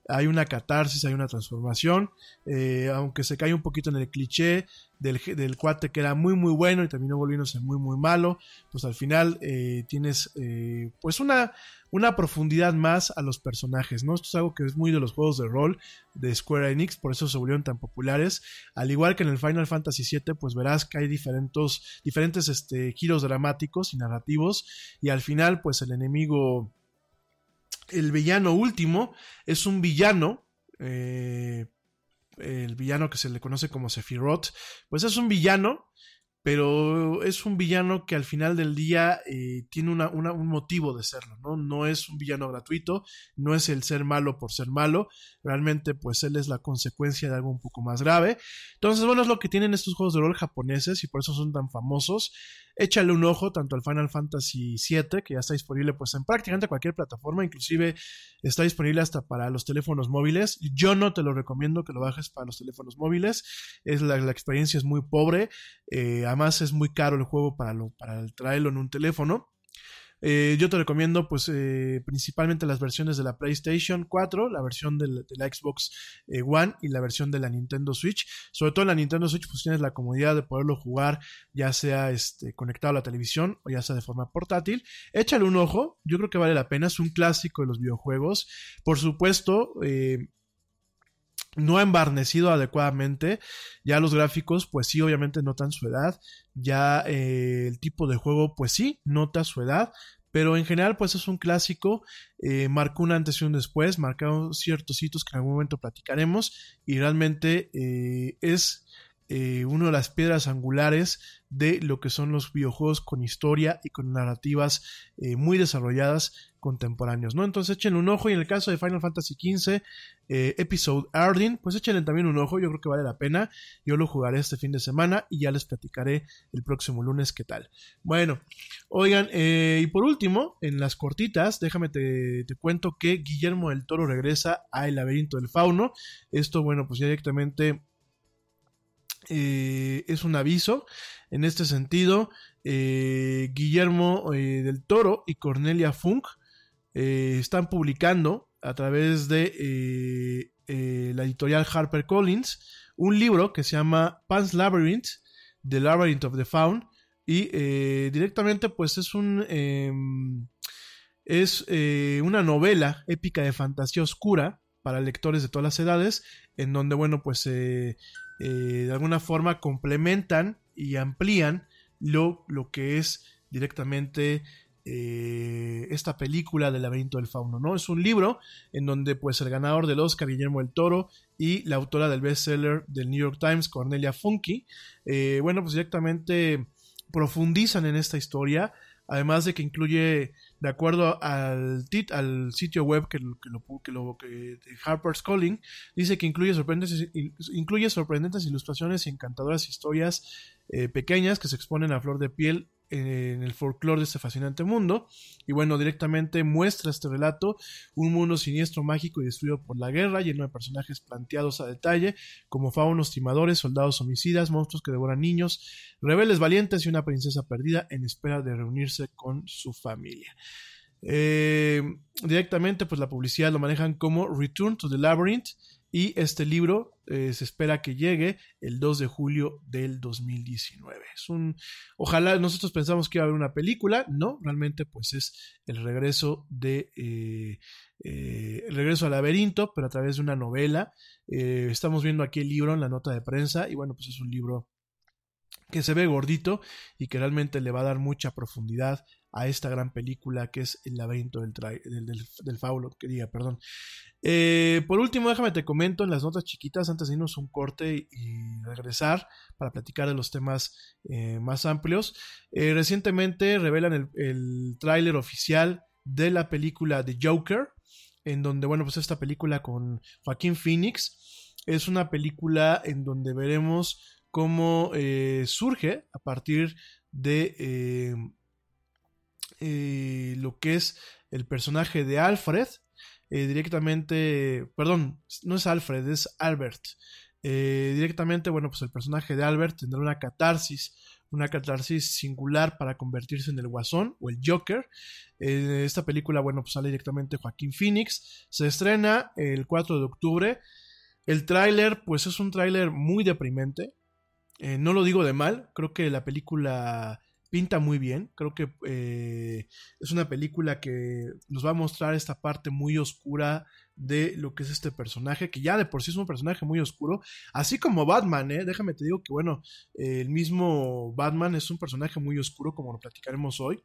Hay una catarsis, hay una transformación, eh, aunque se cae un poquito en el cliché del, del, cuate que era muy muy bueno y terminó volviéndose muy muy malo, pues al final eh, tienes eh, pues una, una profundidad más a los personajes, ¿no? Esto es algo que es muy de los juegos de rol de Square Enix, por eso se volvieron tan populares, al igual que en el Final Fantasy VII, pues verás que hay diferentes, diferentes este, giros dramáticos y narrativos, y al final pues el enemigo el villano último es un villano, eh, el villano que se le conoce como Sephiroth, pues es un villano pero es un villano que al final del día eh, tiene una, un motivo de serlo, ¿no? No es un villano gratuito, no es el ser malo por ser malo, realmente pues él es la consecuencia de algo un poco más grave. Entonces, bueno, es lo que tienen estos juegos de rol japoneses y por eso son tan famosos. Échale un ojo tanto al Final Fantasy VII, que ya está disponible pues en prácticamente cualquier plataforma, inclusive está disponible hasta para los teléfonos móviles. Yo no te lo recomiendo que lo bajes para los teléfonos móviles, es la, experiencia es muy pobre. Eh, además es muy caro el juego para, lo, para traerlo en un teléfono. Eh, yo te recomiendo, pues, eh, principalmente las versiones de la PlayStation 4, la versión de la Xbox eh, One y la versión de la Nintendo Switch. Sobre todo en la Nintendo Switch, pues tienes la comodidad de poderlo jugar, ya sea este, conectado a la televisión o ya sea de forma portátil. Échale un ojo, yo creo que vale la pena, es un clásico de los videojuegos. Por supuesto, no ha embarnecido adecuadamente. Ya los gráficos, pues sí, obviamente notan su edad. Ya eh, el tipo de juego, pues sí, nota su edad. Pero en general, pues es un clásico. Eh, marcó un antes y un después. Marcaron ciertos hitos que en algún momento platicaremos. Y realmente eh, es eh, una de las piedras angulares de lo que son los videojuegos con historia y con narrativas eh, muy desarrolladas contemporáneos, ¿no? Entonces échenle un ojo y en el caso de Final Fantasy XV eh, Episode Ardyn, pues échenle también un ojo, yo creo que vale la pena, yo lo jugaré este fin de semana y ya les platicaré el próximo lunes qué tal. Bueno, oigan, y por último, en las cortitas, déjame te, te cuento que Guillermo del Toro regresa a El laberinto del fauno, esto bueno, pues ya directamente eh, es un aviso. En este sentido, eh, Guillermo eh, del Toro y Cornelia Funk están publicando a través de la editorial HarperCollins un libro que se llama Pan's Labyrinth, The Labyrinth of the Faun, y directamente pues es un em, es una novela épica de fantasía oscura para lectores de todas las edades, en donde, bueno, pues de alguna forma complementan y amplían lo, lo que es directamente eh, esta película del laberinto del fauno, ¿no? Es un libro en donde pues el ganador del Oscar, Guillermo del Toro, y la autora del bestseller del New York Times, Cornelia Funky, eh, bueno, pues directamente profundizan en esta historia, además de que incluye, de acuerdo al, tit, al sitio web que, que lo, que lo que Harper's Calling, dice que incluye sorprendentes, incluye sorprendentes ilustraciones y encantadoras historias eh, pequeñas que se exponen a flor de piel en el folclore de este fascinante mundo. Y bueno, directamente muestra este relato, un mundo siniestro, mágico y destruido por la guerra, lleno de personajes planteados a detalle, como faunos timadores, soldados homicidas, monstruos que devoran niños, rebeldes valientes y una princesa perdida en espera de reunirse con su familia. Eh, directamente, pues la publicidad lo manejan como Return to the Labyrinth y este libro eh, se espera que llegue el 2 de julio del 2019. Es un, ojalá nosotros pensamos que iba a haber una película, no, realmente pues es el regreso de eh, eh, el regreso al laberinto, pero a través de una novela. estamos viendo aquí el libro en la nota de prensa y bueno, pues es un libro que se ve gordito y que realmente le va a dar mucha profundidad a esta gran película que es El laberinto del, del, del, diga, perdón. Eh, por último, déjame te comento en las notas chiquitas antes de irnos un corte y, regresar para platicar de los temas eh, más amplios. Eh, recientemente revelan el, el tráiler oficial de la película The Joker, en donde, bueno, pues esta película con Joaquín Phoenix es una película en donde veremos cómo surge a partir de eh, lo que es el personaje de Alfred, eh, directamente, perdón, no es Alfred, es Albert. Eh, directamente, bueno, pues el personaje de Albert tendrá una catarsis, una catarsis singular para convertirse en el Guasón o el Joker. Esta película, bueno, pues sale directamente Joaquín Phoenix. Se estrena el 4 de octubre. El tráiler, pues es un tráiler muy deprimente. No lo digo de mal, creo que la película pinta muy bien. Creo que eh, es una película que nos va a mostrar esta parte muy oscura de lo que es este personaje, que ya de por sí es un personaje muy oscuro, así como Batman, ¿eh? déjame te digo que bueno, el mismo Batman es un personaje muy oscuro, como lo platicaremos hoy,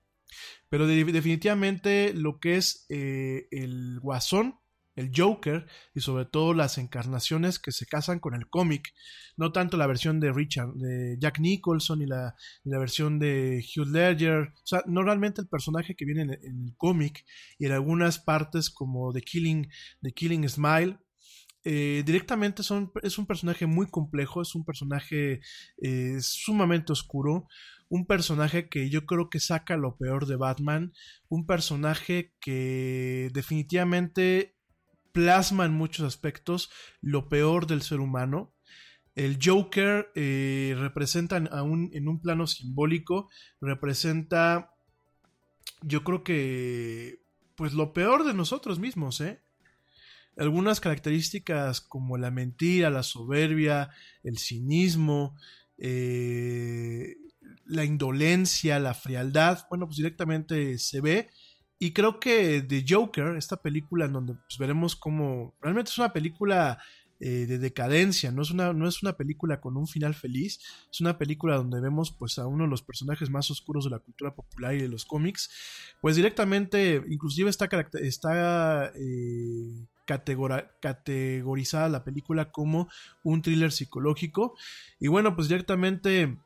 pero definitivamente lo que es eh, el Guasón, el Joker y sobre todo las encarnaciones que se casan con el cómic. No tanto la versión de Richard, de Jack Nicholson y la, la versión de Hugh Ledger. O sea, no realmente el personaje que viene en, el cómic y en algunas partes como The Killing, The Killing Smile. Eh, directamente son, es un personaje muy complejo, es un personaje eh, sumamente oscuro, un personaje que yo creo que saca lo peor de Batman, un personaje que definitivamente plasma en muchos aspectos lo peor del ser humano. El Joker eh, representa aún en un plano simbólico, representa, yo creo que, pues lo peor de nosotros mismos, ¿eh? Algunas características como la mentira, la soberbia, el cinismo, eh, la indolencia, la frialdad, bueno, pues directamente se ve y creo que The Joker, esta película en donde pues, veremos cómo realmente es una película eh, de decadencia, no es, una, no es una película con un final feliz, es una película donde vemos pues a uno de los personajes más oscuros de la cultura popular y de los cómics, pues directamente, inclusive está, está eh, categorizada la película como un thriller psicológico. Y bueno pues directamente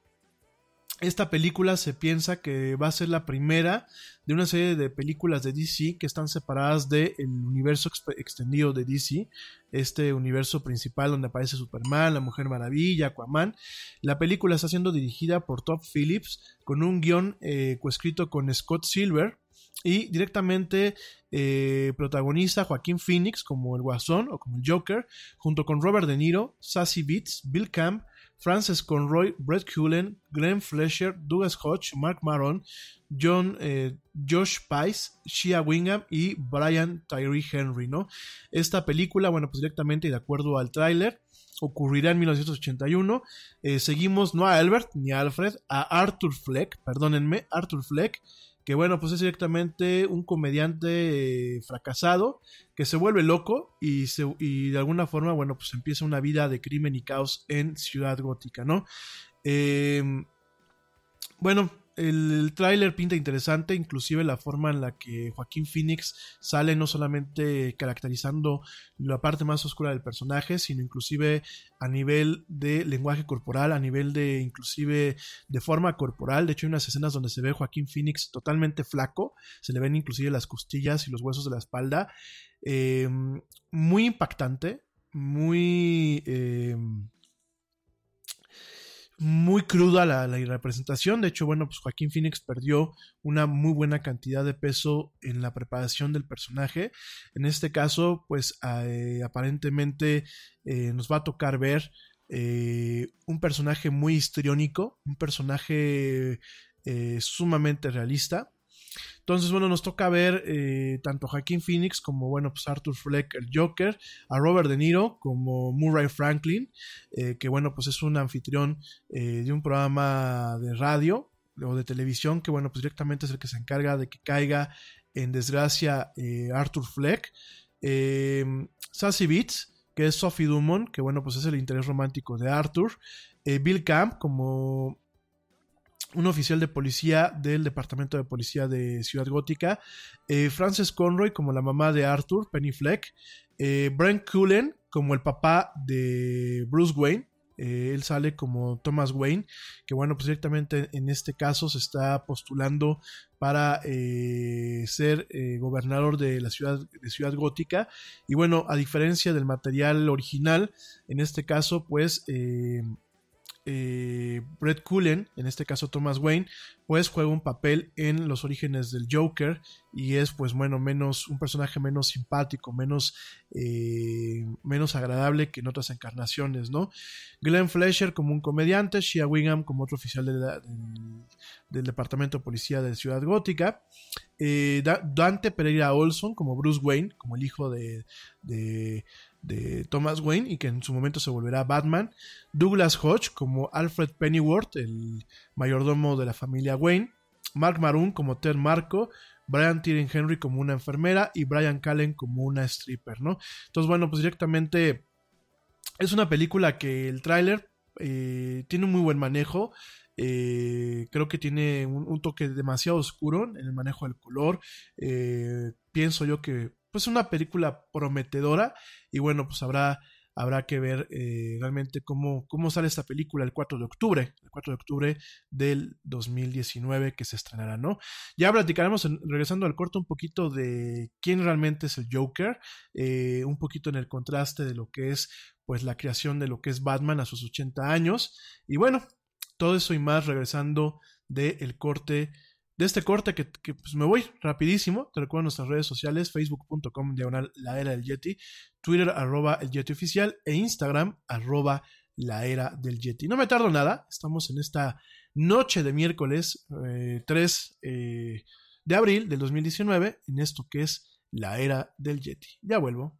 esta película se piensa que va a ser la primera de una serie de películas de DC que están separadas del universo extendido de DC, este universo principal donde aparece Superman, la Mujer Maravilla, Aquaman. La película está siendo dirigida por Todd Phillips con un guion eh, coescrito con Scott Silver y directamente eh, protagoniza Joaquín Phoenix como el Guasón o como el Joker, junto con Robert De Niro, Sassy Beats, Bill Camp, Frances Conroy, Brett Cullen, Glenn Fletcher, Douglas Hodge, Mark Maron, John, eh, Josh Pice, Shia Wingham y Brian Tyree Henry, ¿no? Esta película, bueno, pues directamente y de acuerdo al tráiler, ocurrirá en 1981. Eh, seguimos no a Albert ni a Alfred, a Arthur Fleck, perdónenme, Arthur Fleck, que bueno, pues es directamente un comediante eh, fracasado que se vuelve loco y, se, y, de alguna forma, bueno, pues empieza una vida de crimen y caos en Ciudad Gótica, ¿no? Eh, bueno, el tráiler pinta interesante, inclusive la forma en la que Joaquín Phoenix sale no solamente caracterizando la parte más oscura del personaje, sino inclusive a nivel de lenguaje corporal, a nivel de inclusive de forma corporal. De hecho, hay unas escenas donde se ve Joaquín Phoenix totalmente flaco, se le ven inclusive las costillas y los huesos de la espalda. Eh, muy impactante, muy... Eh, muy cruda la, representación. De hecho, bueno, pues Joaquín Phoenix perdió una muy buena cantidad de peso en la preparación del personaje. En este caso, pues eh, aparentemente eh, nos va a tocar ver eh, un personaje muy histriónico, un personaje sumamente realista. Entonces, bueno, nos toca ver eh, tanto Joaquín Phoenix como, bueno, pues Arthur Fleck, el Joker, a Robert De Niro como Murray Franklin, eh, que, bueno, pues es un anfitrión eh, de un programa de radio o de televisión, que, bueno, pues directamente es el que se encarga de que caiga en desgracia Arthur Fleck. Sassy Beats, que es Sophie Dumont, que, bueno, pues es el interés romántico de Arthur. Bill Camp como un oficial de policía del Departamento de Policía de Ciudad Gótica, eh, Frances Conroy como la mamá de Arthur, Penny Fleck, eh, Brent Cullen como el papá de Bruce Wayne, eh, él sale como Thomas Wayne, que bueno, pues directamente en este caso se está postulando para ser gobernador de la ciudad, de ciudad gótica. Y bueno, a diferencia del material original, en este caso, pues eh, Brett Cullen, en este caso Thomas Wayne, pues juega un papel en los orígenes del Joker y es pues bueno, menos un personaje menos simpático, menos, eh, menos agradable que en otras encarnaciones, ¿no? Glenn Fletcher como un comediante, Shia Wingham como otro oficial del, Departamento de Policía de Ciudad Gótica, eh, Da- Dante Pereira Olson como Bruce Wayne, como el hijo de, de, de Thomas Wayne y que en su momento se volverá Batman, Douglas Hodge como Alfred Pennyworth, el mayordomo de la familia Wayne, Mark Maroon como Ted Marco, Brian Tyree Henry como una enfermera y Brian Callen como una stripper, ¿no? Entonces, bueno, pues directamente es una película que el tráiler eh, tiene un muy buen manejo. eh, creo que tiene un, un toque demasiado oscuro en el manejo del color. eh, pienso yo que pues una película prometedora y bueno, pues habrá habrá que ver eh, realmente cómo, cómo sale esta película el 4 de octubre, el 4 de octubre del 2019 que se estrenará, ¿no? Ya platicaremos, regresando al corto, un poquito de quién realmente es el Joker, eh, un poquito en el contraste de lo que es pues la creación de lo que es Batman a sus 80 años, y bueno, todo eso y más regresando del corte de este corte que, que, pues me voy rapidísimo. Te recuerdo nuestras redes sociales, facebook.com diagonal la era del Yeti, Twitter arroba el Yeti oficial e Instagram arroba la era del Yeti. No me tardo nada, estamos en esta noche de miércoles eh, 3 eh, de abril del 2019 en esto que es la era del Yeti. Ya vuelvo.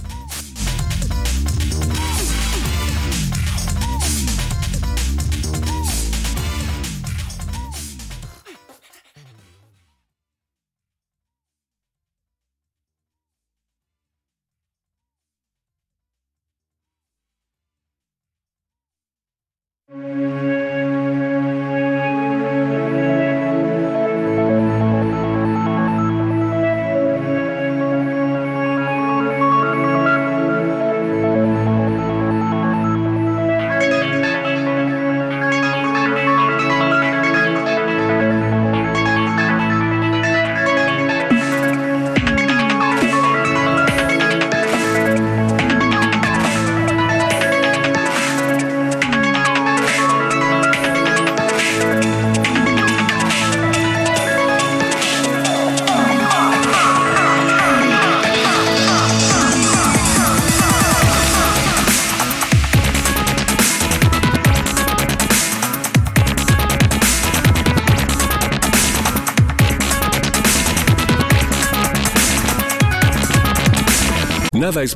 Nada es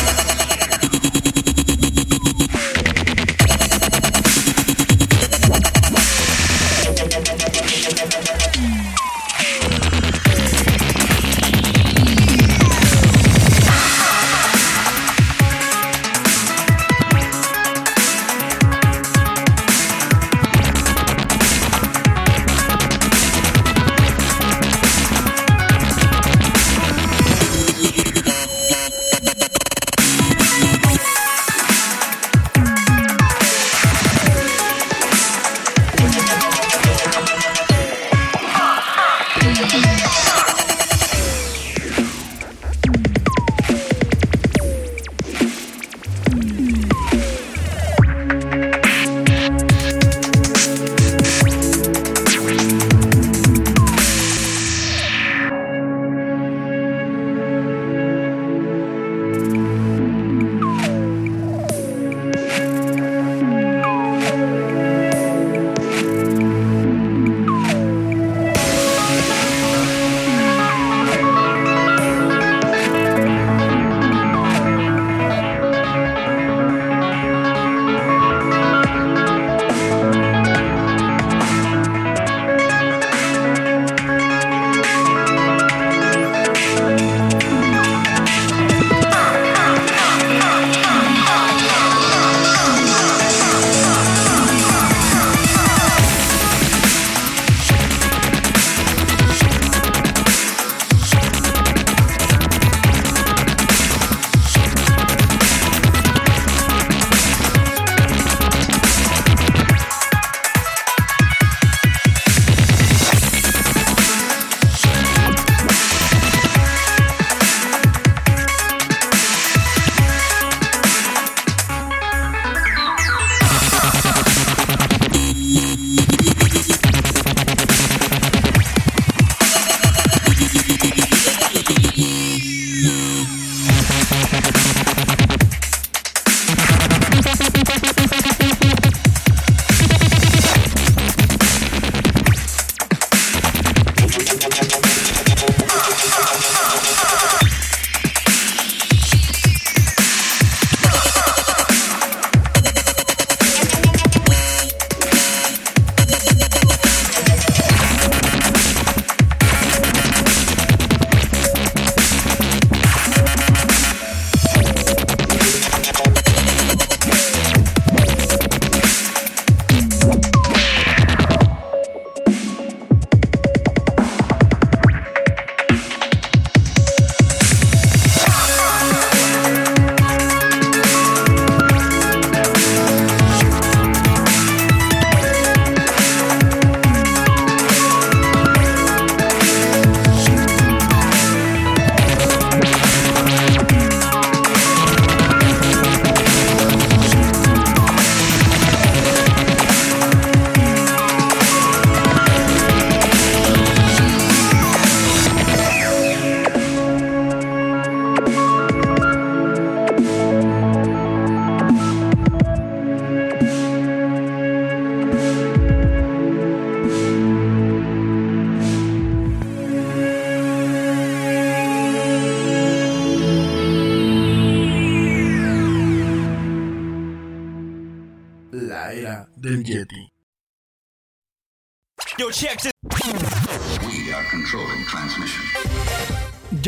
Thank you.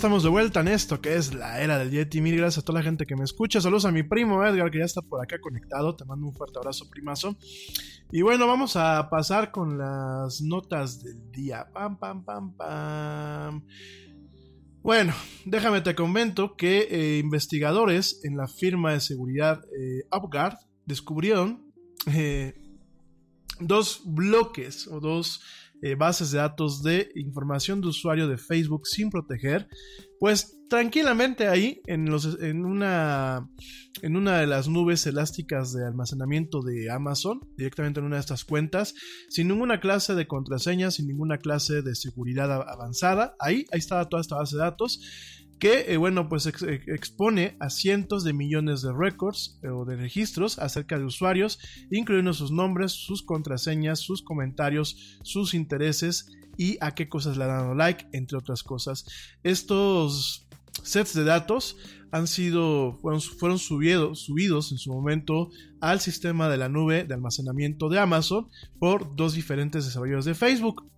Estamos de vuelta en esto que es la era del Yeti. Mil gracias a toda la gente que me escucha. Saludos a mi primo Edgar que ya está por acá conectado. Te mando un fuerte abrazo, primazo. Y bueno, vamos a pasar con las notas del día. Pam, pam, pam, pam. Bueno, déjame te comento que eh, investigadores en la firma de seguridad eh, UpGuard descubrieron eh, dos bloques o dos eh, bases de datos de información de usuario de Facebook sin proteger, pues tranquilamente ahí en, los, en, una, en una de las nubes elásticas de almacenamiento de Amazon, directamente en una de estas cuentas, sin ninguna clase de contraseña, sin ninguna clase de seguridad avanzada. Ahí, ahí estaba toda esta base de datos que, eh, bueno, pues ex- ex- expone a cientos de millones de récords eh, o de registros acerca de usuarios, incluyendo sus nombres, sus contraseñas, sus comentarios, sus intereses y a qué cosas le han dado like, entre otras cosas. Estos sets de datos han sido, fueron, fueron subido- subidos en su momento al sistema de la nube de almacenamiento de Amazon por dos diferentes desarrolladores de Facebook.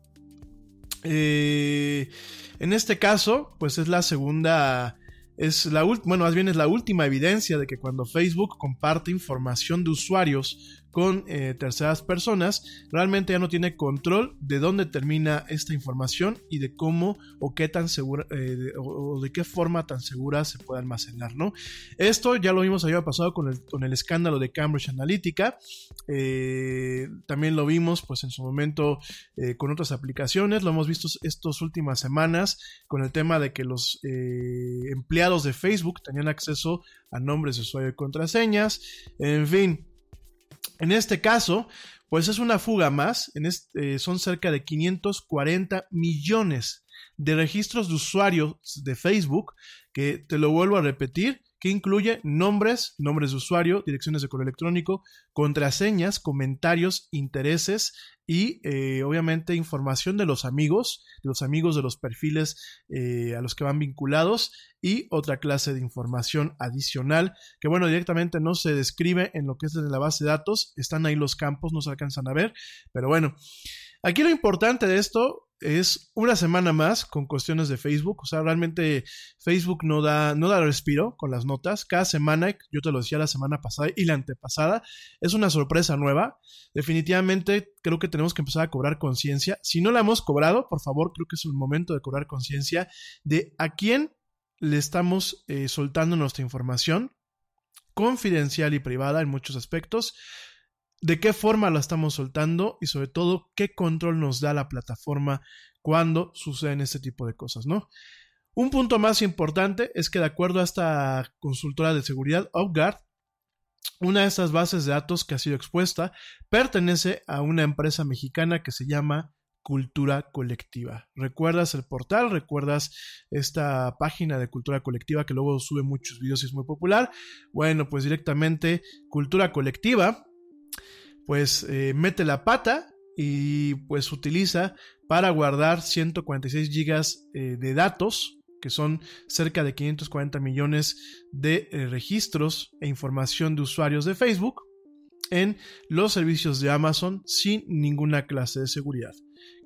Eh, en este caso, pues es la segunda, es la bueno, más bien es la última evidencia de que cuando Facebook comparte información de usuarios con eh, terceras personas, realmente ya no tiene control de dónde termina esta información y de cómo o qué tan segura eh, de- o, de qué forma tan segura se puede almacenar, ¿no? Esto ya lo vimos ayer pasado con el, con el escándalo de Cambridge Analytica. eh, también lo vimos, pues en su momento con otras aplicaciones. Lo hemos visto estas últimas semanas con el tema de que los empleados de Facebook tenían acceso a nombres de usuario y contraseñas. En fin, en este caso, pues es una fuga más. Eh, son cerca de 540 millones de registros de usuarios de Facebook, que te lo vuelvo a repetir, que incluye nombres, nombres de usuario, direcciones de correo electrónico, contraseñas, comentarios, intereses y eh, obviamente información de los amigos, de los amigos de los perfiles eh, a los que van vinculados y otra clase de información adicional que bueno directamente no se describe en lo que es de la base de datos, están ahí los campos, no se alcanzan a ver, pero bueno, aquí lo importante de esto es una semana más con cuestiones de Facebook. O sea, realmente Facebook no da, no da respiro con las notas. Cada semana, yo te lo decía la semana pasada y la antepasada, es una sorpresa nueva. Definitivamente creo que tenemos que empezar a cobrar conciencia. Si no la hemos cobrado, por favor, creo que es el momento de cobrar conciencia de a quién le estamos eh, soltando nuestra información confidencial y privada en muchos aspectos de qué forma la estamos soltando y sobre todo qué control nos da la plataforma cuando suceden este tipo de cosas, ¿no? Un punto más importante es que de acuerdo a esta consultora de seguridad, UpGuard, una de estas bases de datos que ha sido expuesta pertenece a una empresa mexicana que se llama Cultura Colectiva. ¿Recuerdas el portal? ¿Recuerdas esta página de Cultura Colectiva que luego sube muchos videos y es muy popular? Bueno, pues directamente Cultura Colectiva pues eh, mete la pata y pues utiliza para guardar 146 gigas eh, de datos que son cerca de 540 millones de eh, registros e información de usuarios de Facebook en los servicios de Amazon sin ninguna clase de seguridad.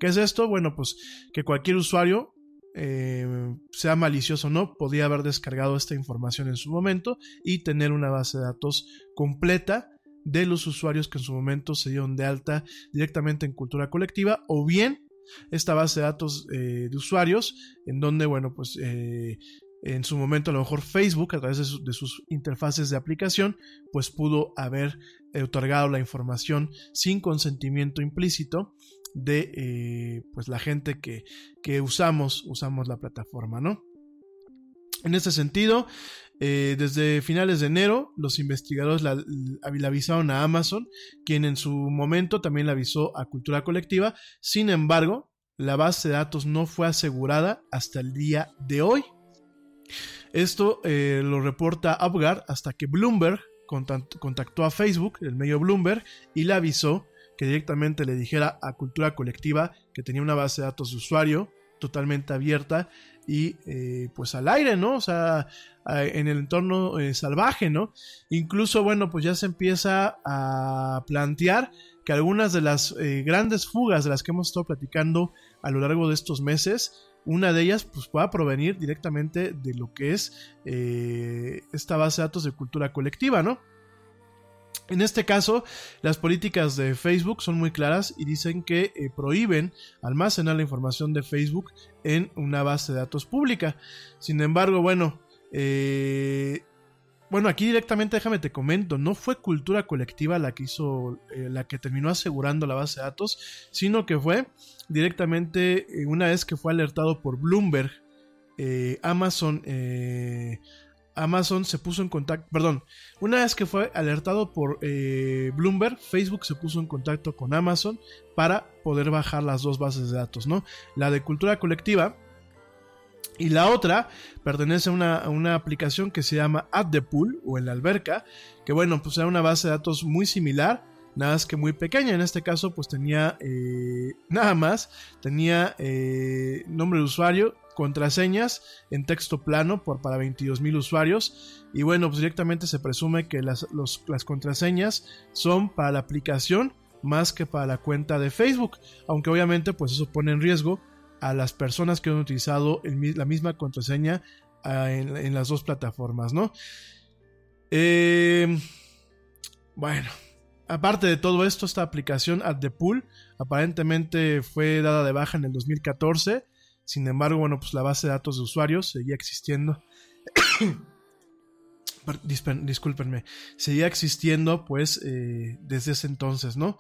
¿Qué es esto? Bueno, pues que cualquier usuario, sea malicioso o no, podía haber descargado esta información en su momento y tener una base de datos completa de los usuarios que en su momento se dieron de alta directamente en cultura colectiva o bien esta base de datos eh, de usuarios en donde, bueno, pues eh, en su momento a lo mejor Facebook a través de, sus interfaces de aplicación pues pudo haber eh, otorgado la información sin consentimiento implícito de pues la gente que, que usamos usamos la plataforma no en este sentido eh, desde finales de enero, los investigadores la, avisaron a Amazon, quien en su momento también le avisó a Cultura Colectiva. Sin embargo, la base de datos no fue asegurada hasta el día de hoy. Esto eh, lo reporta UpGuard hasta que Bloomberg contactó a Facebook, el medio Bloomberg, y le avisó que directamente le dijera a Cultura Colectiva que tenía una base de datos de usuario totalmente abierta y eh, pues al aire, ¿no? O sea, en el entorno eh, salvaje, ¿no? Incluso, bueno, pues ya se empieza a plantear que algunas de las eh, grandes fugas de las que hemos estado platicando a lo largo de estos meses, una de ellas pues pueda provenir directamente de lo que es esta base de datos de cultura colectiva, ¿no? En este caso, las políticas de Facebook son muy claras y dicen que eh, prohíben almacenar la información de Facebook en una base de datos pública. Sin embargo, bueno, eh, bueno, aquí directamente déjame te comento, no fue cultura colectiva la que hizo, eh, la que terminó asegurando la base de datos, sino que fue directamente una vez que fue alertado por Bloomberg, Amazon Amazon se puso en contacto, perdón, una vez que fue alertado por eh, Bloomberg, Facebook se puso en contacto con Amazon para poder bajar las dos bases de datos, ¿no? La de cultura colectiva y la otra pertenece a una, aplicación que se llama At the Pool o en la alberca, que bueno, pues era una base de datos muy similar, nada más que muy pequeña. En este caso, pues tenía eh, nada más, tenía eh, nombre de usuario, contraseñas en texto plano por, para 22 mil usuarios. Y bueno, pues directamente se presume que las, las contraseñas son para la aplicación más que para la cuenta de Facebook. Aunque obviamente pues eso pone en riesgo a las personas que han utilizado la misma contraseña ah, en, las dos plataformas, ¿no? Eh, bueno, aparte de todo esto, esta aplicación At The Pool aparentemente fue dada de baja en el 2014 sin embargo, bueno, pues la base de datos de usuarios seguía existiendo. Discúlpenme, seguía existiendo pues eh, desde ese entonces, ¿no?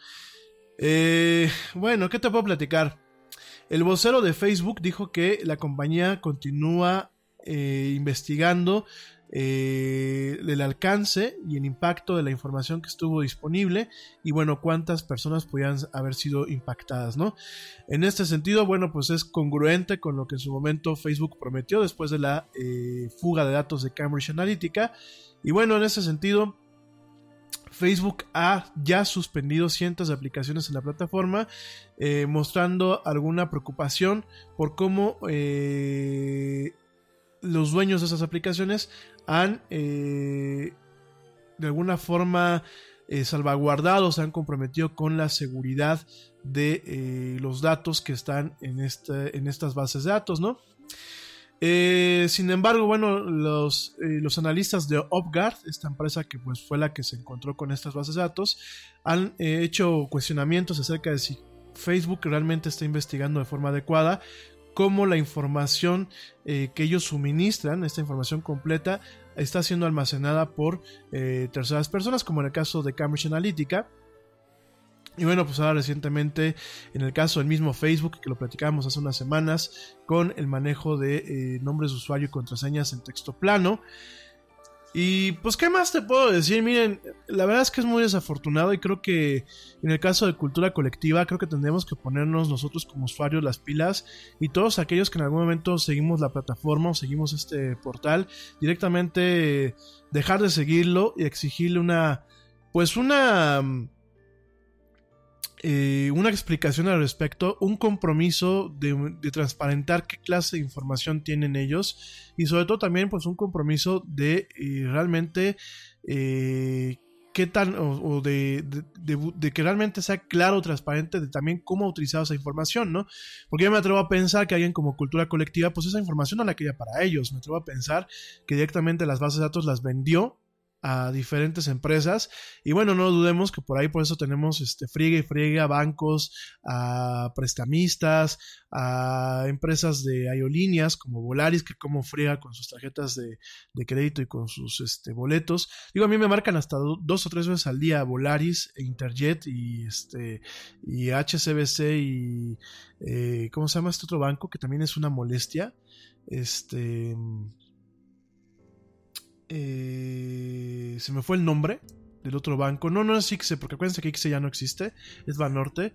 Eh, bueno, ¿qué te puedo platicar? El vocero de Facebook dijo que la compañía continúa eh, investigando eh, el alcance y el impacto de la información que estuvo disponible y bueno, cuántas personas podían haber sido impactadas, ¿no? En este sentido, bueno, pues es congruente con lo que en su momento Facebook prometió después de la eh, fuga de datos de Cambridge Analytica y bueno, en ese sentido, Facebook ha ya suspendido cientos de aplicaciones en la plataforma, eh, mostrando alguna preocupación por cómo eh, los dueños de esas aplicaciones han eh, de alguna forma salvaguardado, se han comprometido con la seguridad de los datos que están en, en estas bases de datos, ¿no? Eh, sin embargo, bueno, los, eh, los analistas de UpGuard, esta empresa que pues fue la que se encontró con estas bases de datos, han eh, hecho cuestionamientos acerca de si Facebook realmente está investigando de forma adecuada, cómo la información que ellos suministran, esta información completa, está siendo almacenada por terceras personas, como en el caso de Cambridge Analytica y bueno, pues ahora recientemente, en el caso del mismo Facebook, que lo platicábamos hace unas semanas, con el manejo de eh, nombres de usuario y contraseñas en texto plano. Y pues, ¿qué más te puedo decir? Miren, la verdad es que es muy desafortunado y creo que en el caso de cultura colectiva, creo que tendremos que ponernos nosotros como usuarios las pilas y todos aquellos que en algún momento seguimos la plataforma o seguimos este portal, directamente dejar de seguirlo y exigirle una, pues una eh, una explicación al respecto, un compromiso de, transparentar qué clase de información tienen ellos y sobre todo también pues un compromiso de eh, realmente eh, qué o, de, que realmente sea claro, transparente de también cómo ha utilizado esa información, ¿no? Porque yo me atrevo a pensar que alguien como cultura colectiva pues esa información no la quería para ellos, me atrevo a pensar que directamente las bases de datos las vendió a diferentes empresas. Y bueno, no dudemos que por ahí por eso tenemos este friegue y friegue a bancos, a prestamistas, a empresas de aerolíneas como Volaris, que como friega con sus tarjetas de, crédito y con sus este, boletos. Digo, a mí me marcan hasta dos o tres veces al día Volaris, e Interjet y este y HCBC y eh, ¿cómo se llama este otro banco? Que también es una molestia. Este eh, se me fue el nombre del otro banco. No, no es Ixe, porque acuérdense que Ixe ya no existe. Es Banorte.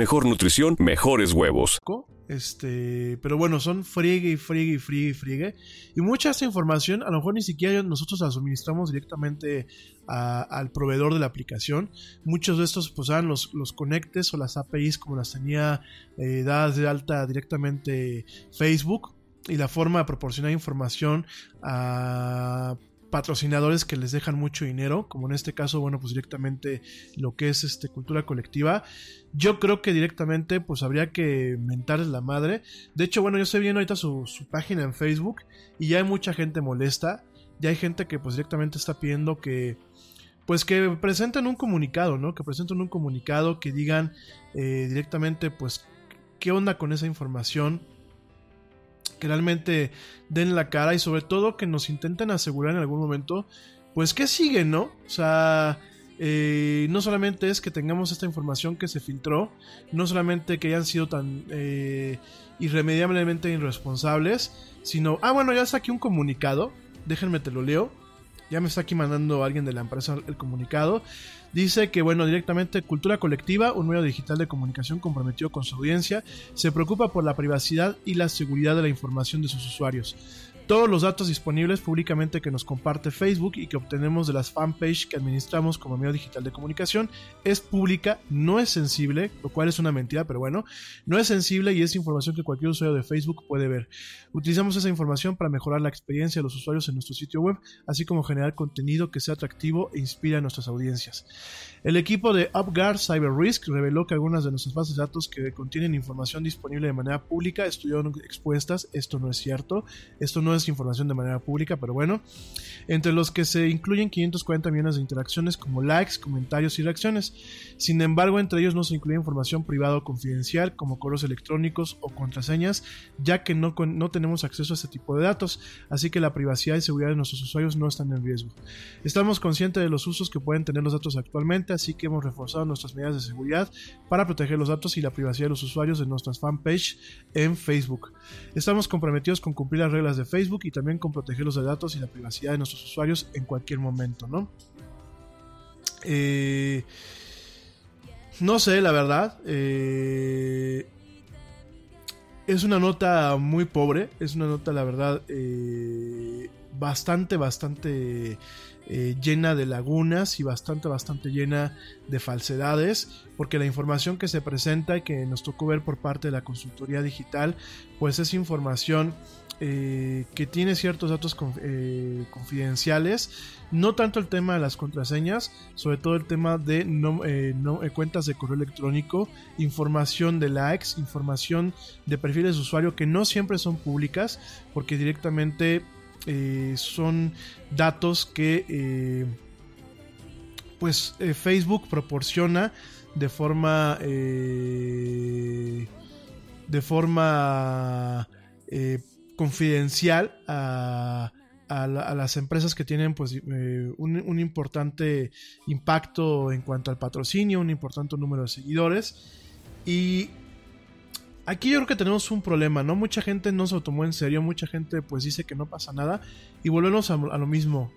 mejor nutrición, mejores huevos. Este, pero bueno, son friegue y friegue y friegue y friegue. Y mucha de esta información, a lo mejor ni siquiera nosotros la suministramos directamente al proveedor de la aplicación. Muchos de estos pues eran los, los conectes o las APIs como las tenía eh, dadas de alta directamente Facebook. Y la forma de proporcionar información a patrocinadores que les dejan mucho dinero, como en este caso, bueno, pues directamente lo que es este cultura colectiva. Yo creo que directamente pues habría que mentarles la madre. De hecho, bueno, yo estoy viendo ahorita su, página en Facebook y ya hay mucha gente molesta. Ya hay gente que pues directamente está pidiendo que pues que presenten un comunicado, ¿no? Que presenten un comunicado, que digan eh, directamente pues qué onda con esa información que realmente den la cara y sobre todo que nos intenten asegurar en algún momento, pues que sigue, ¿no? O sea, eh, no solamente es que tengamos esta información que se filtró, no solamente que hayan sido tan eh, irremediablemente irresponsables, sino, ah, bueno, ya está aquí un comunicado, déjenme te lo leo, ya me está aquí mandando alguien de la empresa el comunicado. Dice que, bueno, directamente Cultura Colectiva, un medio digital de comunicación comprometido con su audiencia, se preocupa por la privacidad y la seguridad de la información de sus usuarios. Todos los datos disponibles públicamente que nos comparte Facebook y que obtenemos de las fanpage que administramos como medio digital de comunicación es pública, no es sensible, lo cual es una mentira, pero bueno, no es sensible y es información que cualquier usuario de Facebook puede ver. Utilizamos esa información para mejorar la experiencia de los usuarios en nuestro sitio web, así como generar contenido que sea atractivo e inspire a nuestras audiencias. El equipo de UpGuard Cyber Risk reveló que algunas de nuestras bases de datos que contienen información disponible de manera pública estuvieron expuestas. Esto no es cierto. Esto no es información de manera pública, pero bueno. Entre los que se incluyen 540 millones de interacciones como likes, comentarios y reacciones. Sin embargo, entre ellos no se incluye información privada o confidencial como correos electrónicos o contraseñas, ya que no, no tenemos acceso a este tipo de datos. Así que la privacidad y seguridad de nuestros usuarios no están en riesgo. Estamos conscientes de los usos que pueden tener los datos actualmente, así que hemos reforzado nuestras medidas de seguridad para proteger los datos y la privacidad de los usuarios de nuestras fanpage en Facebook. Estamos comprometidos con cumplir las reglas de Facebook y también con proteger los datos y la privacidad de nuestros usuarios en cualquier momento, ¿no? Eh, no sé, la verdad. Eh, es una nota muy pobre. Es una nota, la verdad, eh, bastante, bastante eh, llena de lagunas y bastante, bastante llena de falsedades, porque la información que se presenta y que nos tocó ver por parte de la consultoría digital, pues es información eh, que tiene ciertos datos eh, confidenciales, no tanto el tema de las contraseñas, sobre todo el tema de no, cuentas de correo electrónico, información de likes, información de perfiles de usuario que no siempre son públicas, porque directamente eh, son datos que eh, pues eh, Facebook proporciona de forma de forma confidencial a, las empresas que tienen pues un, un, importante impacto en cuanto al patrocinio, un importante número de seguidores. Y Aquí yo creo que tenemos un problema, ¿no? Mucha gente no se lo tomó en serio, mucha gente pues dice que no pasa nada y volvemos a, lo mismo.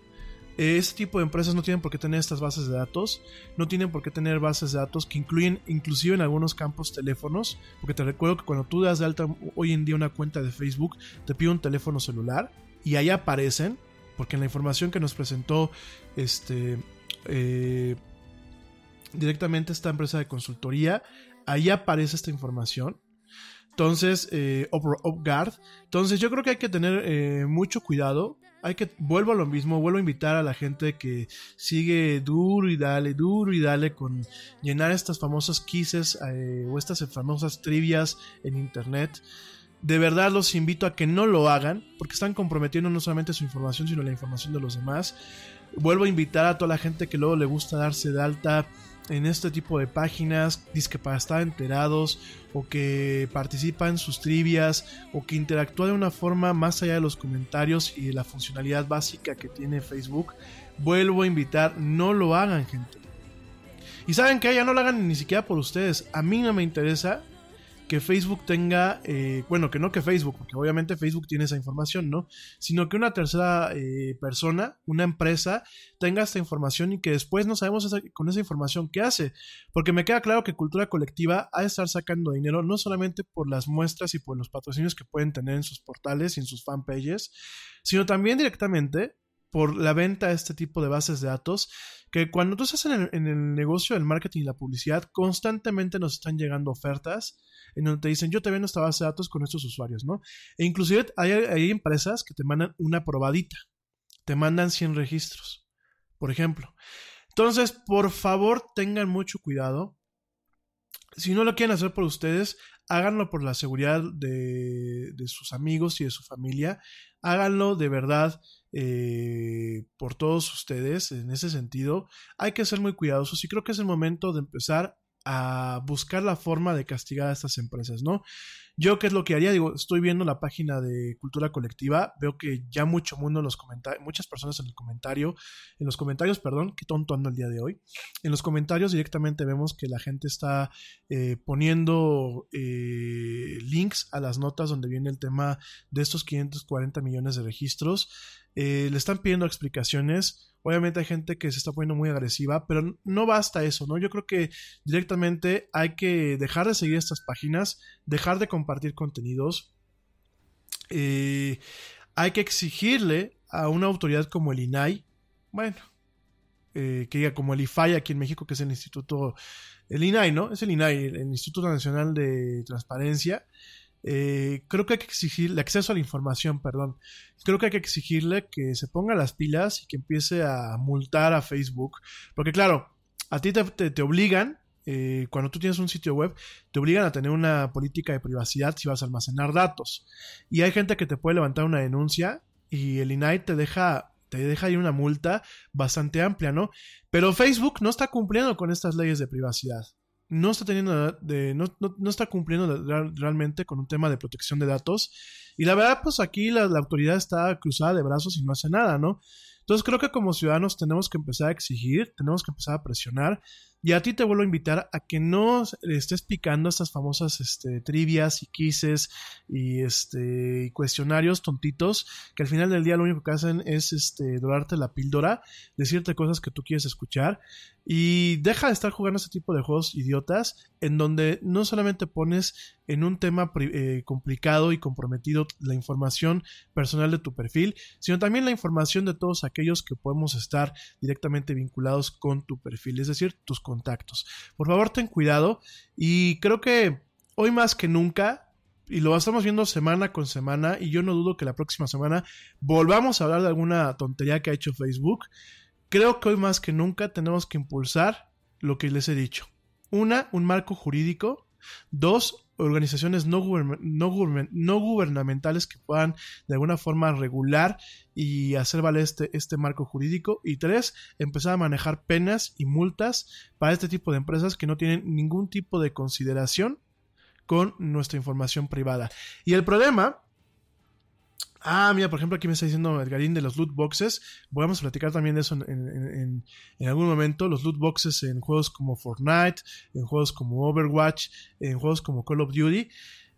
Este tipo de empresas no tienen por qué tener estas bases de datos, no tienen por qué tener bases de datos que incluyen inclusive en algunos campos teléfonos, porque te recuerdo que cuando tú das de alta hoy en día una cuenta de Facebook, te pide un teléfono celular y ahí aparecen, porque en la información que nos presentó este eh, directamente esta empresa de consultoría, ahí aparece esta información entonces, eh, Upguard. Entonces, yo creo que hay que tener eh, mucho cuidado. Hay que, vuelvo a lo mismo, vuelvo a invitar a la gente que sigue duro y dale, duro y dale con llenar estas famosas quizzes eh, o estas famosas trivias en internet. De verdad los invito a que no lo hagan, porque están comprometiendo no solamente su información, sino la información de los demás. Vuelvo a invitar a toda la gente que luego le gusta darse de alta en este tipo de páginas, que para estar enterados o que participa en sus trivias o que interactúa de una forma más allá de los comentarios y de la funcionalidad básica que tiene Facebook, vuelvo a invitar, no lo hagan gente. Y saben que ya no lo hagan ni siquiera por ustedes, a mí no me interesa que Facebook tenga, eh, bueno, que no que Facebook, porque obviamente Facebook tiene esa información, ¿no? Sino que una tercera eh, persona, una empresa, tenga esta información y que después no sabemos con esa información qué hace. Porque me queda claro que Cultura Colectiva ha de estar sacando dinero no solamente por las muestras y por los patrocinios que pueden tener en sus portales y en sus fanpages, sino también directamente por la venta de este tipo de bases de datos, que cuando tú estás en el, en el marketing y la publicidad, constantemente nos están llegando ofertas en donde te dicen, yo te vendo esta base de datos con estos usuarios, ¿no? E inclusive hay, hay empresas que te mandan una probadita, te mandan 100 registros, por ejemplo. Entonces, por favor, tengan mucho cuidado. Si no lo quieren hacer por ustedes, háganlo por la seguridad de, de sus amigos y de su familia. Háganlo de verdad eh, por todos ustedes en ese sentido. Hay que ser muy cuidadosos y creo que es el momento de empezar a buscar la forma de castigar a estas empresas, ¿no? Yo, ¿qué es lo que haría? Digo, estoy viendo la página de Cultura Colectiva, veo que ya mucho mundo en los comentarios, muchas personas en el comentario, en los comentarios, perdón, qué tonto ando el día de hoy, en los comentarios directamente vemos que la gente está eh, poniendo eh, links a las notas donde viene el tema de estos 540 millones de registros, eh, le están pidiendo explicaciones, Obviamente hay gente que se está poniendo muy agresiva, pero no basta eso, ¿no? Yo creo que directamente hay que dejar de seguir estas páginas, dejar de compartir contenidos. Eh, hay que exigirle a una autoridad como el INAI, bueno, eh, que diga como el IFAI aquí en México, que es el Instituto, el INAI, ¿no? Es el INAI, el, Instituto Nacional de Transparencia. Eh, creo que hay que exigirle acceso a la información, perdón. Creo que hay que exigirle que se ponga las pilas y que empiece a multar a Facebook. Porque claro, a ti te, te, te obligan eh, cuando tú tienes un sitio web, te obligan a tener una política de privacidad si vas a almacenar datos. Y hay gente que te puede levantar una denuncia y el INAI te deja te deja ahí una multa bastante amplia, ¿no? Pero Facebook no está cumpliendo con estas leyes de privacidad. No está teniendo de, no, no, está cumpliendo realmente con un tema de protección de datos. Y la verdad, pues aquí la, la autoridad está cruzada de brazos y no hace nada, ¿no? Entonces creo que como ciudadanos tenemos que empezar a exigir, tenemos que empezar a presionar y a ti te vuelvo a invitar a que no estés picando estas famosas este, trivias y quizzes y este, cuestionarios tontitos que al final del día lo único que hacen es este, dorarte la píldora, decirte cosas que tú quieres escuchar. Y deja de estar jugando este tipo de juegos idiotas en donde no solamente pones en un tema eh, complicado y comprometido la información personal de tu perfil, sino también la información de todos aquellos que podemos estar directamente vinculados con tu perfil, es decir, tus contactos. Por favor, ten cuidado y creo que hoy más que nunca y lo estamos viendo semana con semana y yo no dudo que la próxima semana volvamos a hablar de alguna tontería que ha hecho Facebook. Creo que hoy más que nunca tenemos que impulsar lo que les he dicho. Una, un marco jurídico. Dos, organizaciones no, no, gubernamentales que puedan de alguna forma regular y hacer valer este, este marco jurídico. Y tres, empezar a manejar penas y multas para este tipo de empresas que no tienen ningún tipo de consideración con nuestra información privada. Y el problema Ah, mira, por ejemplo, aquí me está diciendo Edgarín de los loot boxes. Vamos a platicar también de eso en, algún momento. Los loot boxes en juegos como Fortnite, en juegos como Overwatch, en juegos como Call of Duty.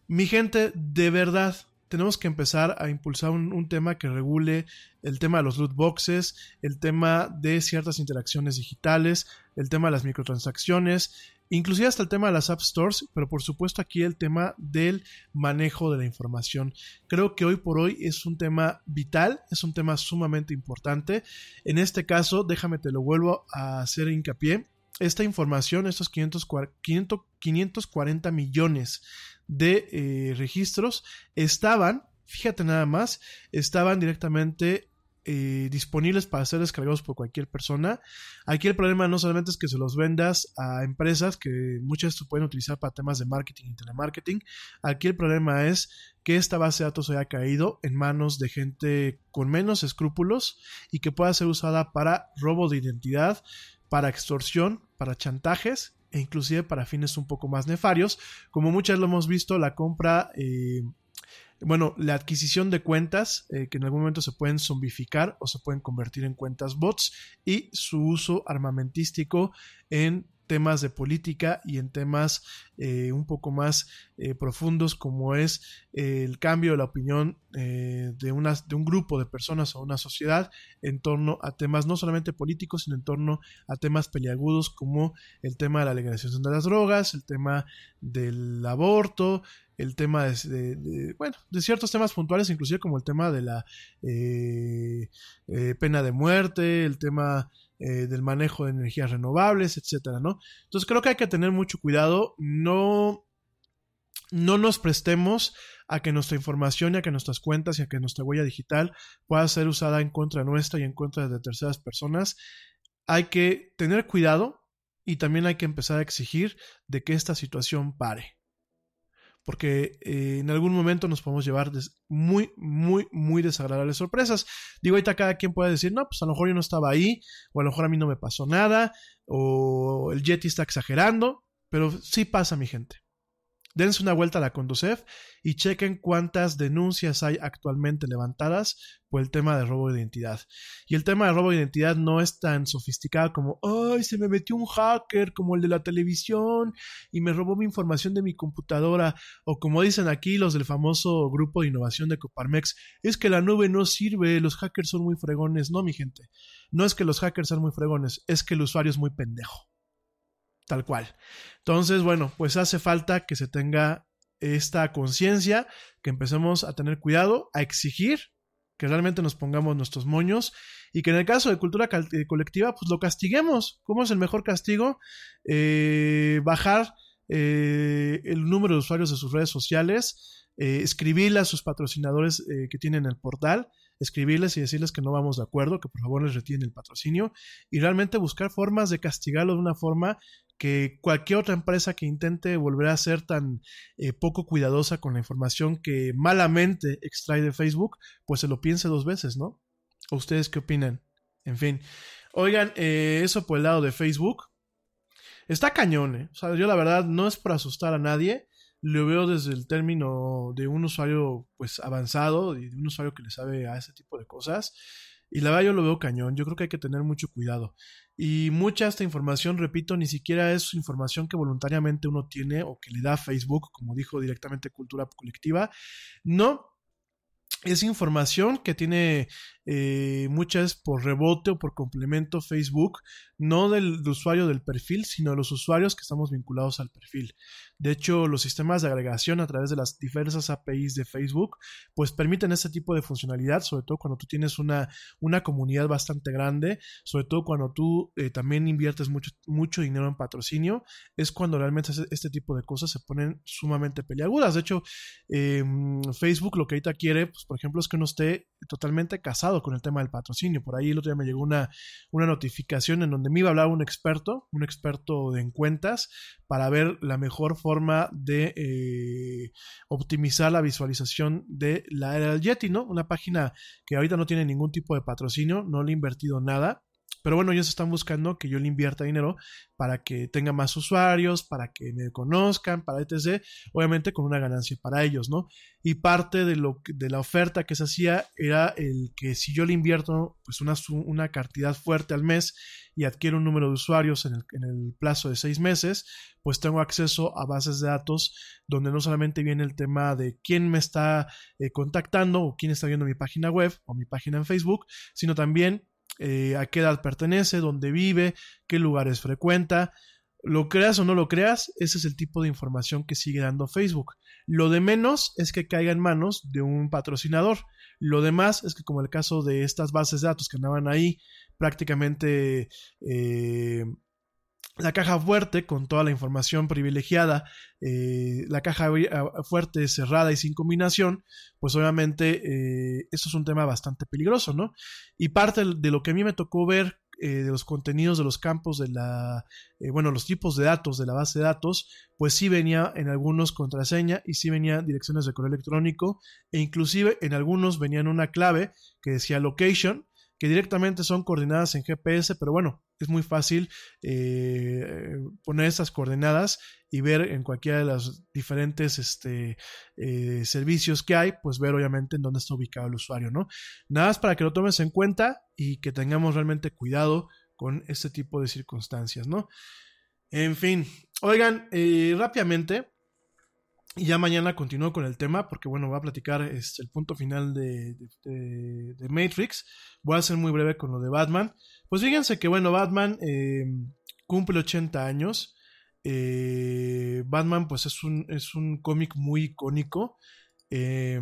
Mi gente, de verdad, tenemos que empezar a impulsar un, un, tema que regule el tema de los loot boxes, el tema de ciertas interacciones digitales, el tema de las microtransacciones, inclusive hasta el tema de las App Stores, pero por supuesto aquí el tema del manejo de la información. Creo que hoy por hoy es un tema vital, es un tema sumamente importante. En este caso, déjame te lo vuelvo a hacer hincapié. Esta información, estos 540 millones de eh, registros estaban, fíjate nada más, estaban directamente eh, disponibles para ser descargados por cualquier persona. Aquí el problema no solamente es que se los vendas a empresas que muchas se pueden utilizar para temas de marketing y telemarketing. Aquí el problema es que esta base de datos haya caído en manos de gente con menos escrúpulos y que pueda ser usada para robo de identidad, para extorsión, para chantajes e inclusive para fines un poco más nefarios, como muchas lo hemos visto, la compra eh, bueno, la adquisición de cuentas eh, que en algún momento se pueden zombificar o se pueden convertir en cuentas bots y su uso armamentístico en temas de política y en temas eh, un poco más eh, profundos como es eh, el cambio de la opinión de, una, de un grupo de personas o una sociedad en torno a temas no solamente políticos sino en torno a temas peliagudos como el tema de la legalización de las drogas, el tema del aborto, el tema de, bueno de ciertos temas puntuales inclusive como el tema de la pena de muerte el tema eh, del manejo de energías renovables, etcétera, ¿no? Entonces creo que hay que tener mucho cuidado, no, no nos prestemos a que nuestra información y a que nuestras cuentas y a que nuestra huella digital pueda ser usada en contra nuestra y en contra de terceras personas. Hay que tener cuidado y también hay que empezar a exigir de que esta situación pare porque eh, en algún momento nos podemos llevar muy, muy, muy desagradables sorpresas. Digo, ahorita cada quien puede decir, no, pues a lo mejor yo no estaba ahí, o a lo mejor a mí no me pasó nada, o el Yeti está exagerando, pero sí pasa, mi gente dense una vuelta a la Conducef y chequen cuántas denuncias hay actualmente levantadas por el tema de robo de identidad. Y el tema de robo de identidad no es tan sofisticado como, ay, se me metió un hacker como el de la televisión y me robó mi información de mi computadora. O como dicen aquí los del famoso grupo de innovación de Coparmex, es que la nube no sirve, los hackers son muy fregones. No, mi gente, no es que los hackers sean muy fregones, es que el usuario es muy pendejo tal cual. Entonces, bueno, pues hace falta que se tenga esta conciencia, que empecemos a tener cuidado, a exigir que realmente nos pongamos nuestros moños y que en el caso de cultura eh, colectiva, pues lo castiguemos. ¿Cómo es el mejor castigo? Eh, bajar eh, el número de usuarios de sus redes sociales, eh, escribirle a sus patrocinadores eh, que tienen el portal, escribirles y decirles que no vamos de acuerdo, que por favor les retienen el patrocinio y realmente buscar formas de castigarlo de una forma que cualquier otra empresa que intente volver a ser tan eh, poco cuidadosa con la información que malamente extrae de Facebook, pues se lo piense dos veces, ¿no? ¿O ustedes qué opinan? En fin. Oigan, eh, eso por el lado de Facebook. Está cañón, ¿eh? O sea, yo la verdad no es por asustar a nadie. Lo veo desde el término de un usuario, pues, avanzado y de un usuario que le sabe a ese tipo de cosas. Y la verdad yo lo veo cañón. Yo creo que hay que tener mucho cuidado. Y mucha esta información, repito, ni siquiera es información que voluntariamente uno tiene o que le da Facebook, como dijo directamente Cultura Colectiva. No, es información que tiene eh, muchas por rebote o por complemento Facebook, no del, del usuario del perfil, sino de los usuarios que estamos vinculados al perfil. De hecho, los sistemas de agregación a través de las diversas APIs de Facebook, pues permiten este tipo de funcionalidad, sobre todo cuando tú tienes una, una comunidad bastante grande, sobre todo cuando tú eh, también inviertes mucho, mucho dinero en patrocinio, es cuando realmente este, tipo de cosas se ponen sumamente peleagudas. De hecho, eh, Facebook lo que ahorita quiere, pues por ejemplo, es que uno esté totalmente casado con el tema del patrocinio. Por ahí el otro día me llegó una, una notificación en donde me iba a hablar un experto, un experto en cuentas, para ver la mejor forma de eh, optimizar la visualización de la era del Yeti, ¿no? Una página que ahorita no tiene ningún tipo de patrocinio, no le he invertido nada. Pero bueno, ellos están buscando que yo le invierta dinero para que tenga más usuarios, para que me conozcan, para etc. Obviamente con una ganancia para ellos, ¿no? Y parte de, lo, de la oferta que se hacía era el que si yo le invierto pues una, una cantidad fuerte al mes y adquiero un número de usuarios en el, en el plazo de seis meses, pues tengo acceso a bases de datos donde no solamente viene el tema de quién me está eh, contactando o quién está viendo mi página web o mi página en Facebook, sino también eh, a qué edad pertenece, dónde vive, qué lugares frecuenta. Lo creas o no lo creas, ese es el tipo de información que sigue dando Facebook. Lo de menos es que caiga en manos de un patrocinador. Lo demás es que como el caso de estas bases de datos que andaban ahí prácticamente eh, la caja fuerte con toda la información privilegiada, eh, la caja fuerte cerrada y sin combinación, pues obviamente eh, eso es un tema bastante peligroso, ¿no? Y parte de lo que a mí me tocó ver eh, de los contenidos de los campos de la, eh, bueno, los tipos de datos de la base de datos, pues sí venía en algunos contraseña y sí venía direcciones de correo electrónico e inclusive en algunos venían una clave que decía location, que directamente son coordenadas en GPS, pero bueno, es muy fácil eh, poner estas coordenadas y ver en cualquiera de los diferentes este, eh, servicios que hay, pues ver obviamente en dónde está ubicado el usuario, ¿no? Nada más para que lo tomes en cuenta y que tengamos realmente cuidado con este tipo de circunstancias, ¿no? En fin, oigan, eh, rápidamente, y ya mañana continúo con el tema, porque bueno, voy a platicar este, el punto final de, de- Matrix. Voy a ser muy breve con lo de Batman. Pues fíjense que bueno, Batman eh, cumple 80 años. Eh, Batman pues es un, es un cómic muy icónico. Eh,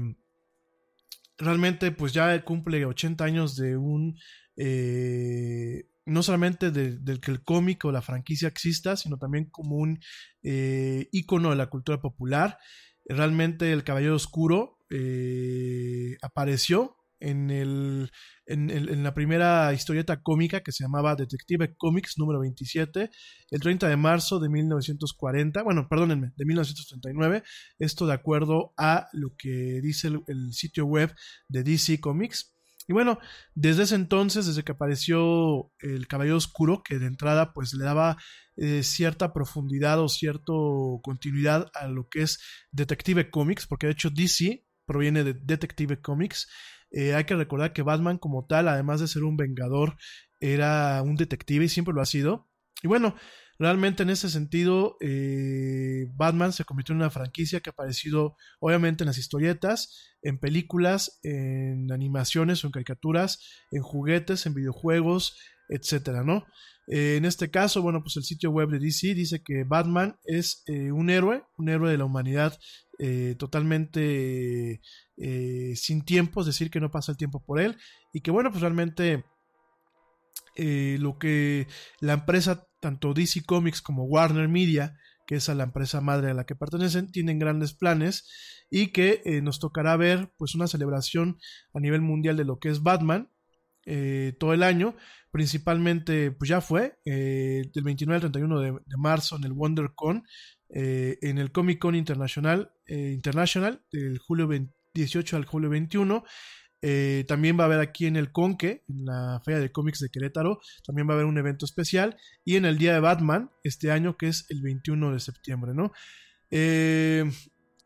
realmente pues ya cumple 80 años de un... eh, no solamente de- del que el cómic o la franquicia exista, sino también como un eh, ícono de la cultura popular. Realmente el Caballero Oscuro eh, apareció en, el, en, el- en la primera historieta cómica que se llamaba Detective Comics número 27, el 30 de marzo de 1940, bueno, perdónenme, de 1939, esto de acuerdo a lo que dice el sitio web de DC Comics. Y bueno, desde ese entonces, desde que apareció el Caballero Oscuro, que de entrada pues le daba eh, cierta profundidad o cierta continuidad a lo que es Detective Comics, porque de hecho DC proviene de Detective Comics. Eh, hay que recordar que Batman como tal, además de ser un vengador, era un detective y siempre lo ha sido. Y bueno, realmente en ese sentido, eh, Batman se convirtió en una franquicia que ha aparecido obviamente en las historietas, en películas, en animaciones o en caricaturas, en juguetes, en videojuegos, etcétera, ¿no? Eh, en este caso, bueno, pues el sitio web de DC dice que Batman es eh, un héroe, un héroe de la humanidad eh, totalmente eh, sin tiempo, es decir, que no pasa el tiempo por él y que bueno, pues realmente eh, lo que la empresa, tanto DC Comics como Warner Media, que es la empresa madre a la que pertenecen, tienen grandes planes y que eh, nos tocará ver pues una celebración a nivel mundial de lo que es Batman eh, todo el año, principalmente pues ya fue del 29 al 31 de, marzo en el WonderCon, en el Comic Con Internacional, International del julio 18 al julio 21 eh, también va a haber aquí en el Conque, en la Feria de Cómics de Querétaro, también va a haber un evento especial. Y en el Día de Batman, este año, que es el 21 de septiembre, ¿no? Eh,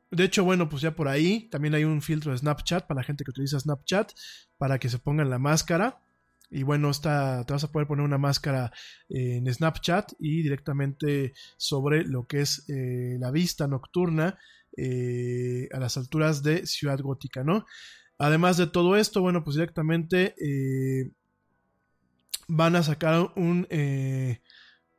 de hecho, bueno, pues ya por ahí también hay un filtro de Snapchat para la gente que utiliza Snapchat, para que se pongan la máscara. Y bueno, está, te vas a poder poner una máscara en Snapchat y directamente sobre lo que es eh, la vista nocturna a las alturas de Ciudad Gótica, ¿no? Además de todo esto, bueno, pues directamente eh, van a sacar un, eh,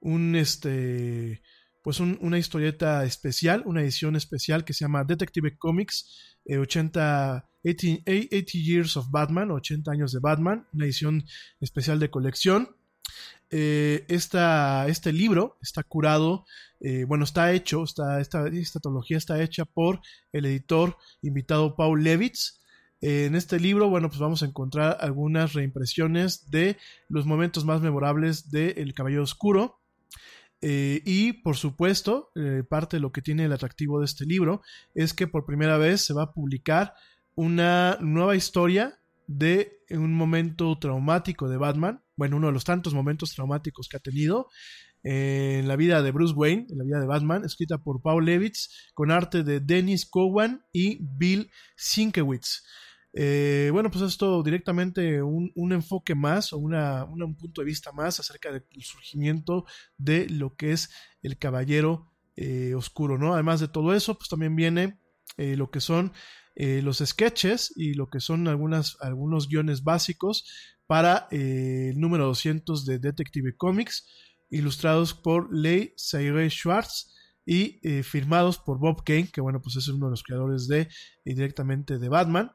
un este, pues una historieta especial, una edición especial que se llama Detective Comics 80, eh, 80, Years of Batman, 80 años de Batman, una edición especial de colección. este libro está curado, bueno, está hecho, está, esta, esta está hecha por el editor invitado Paul Levitz, en este libro, bueno, pues vamos a encontrar algunas reimpresiones de los momentos más memorables de El Caballero Oscuro. Eh, y por supuesto, eh, parte de lo que tiene el atractivo de este libro es que por primera vez se va a publicar una nueva historia de un momento traumático de Batman, bueno, uno de los tantos momentos traumáticos que ha tenido en la vida de Bruce Wayne, en la vida de Batman, escrita por Paul Levitz, con arte de Dennis Cowan y Bill Sienkiewicz. Eh, bueno, pues esto directamente un, enfoque más o una, un punto de vista más acerca del surgimiento de lo que es el caballero eh, oscuro, ¿no? Además de todo eso, pues también viene eh, lo que son los sketches y lo que son algunos guiones básicos para el número 200 de Detective Comics, ilustrados por Leigh Sayre Schwartz y firmados por Bob Kane, que bueno, pues es uno de los creadores de directamente de Batman.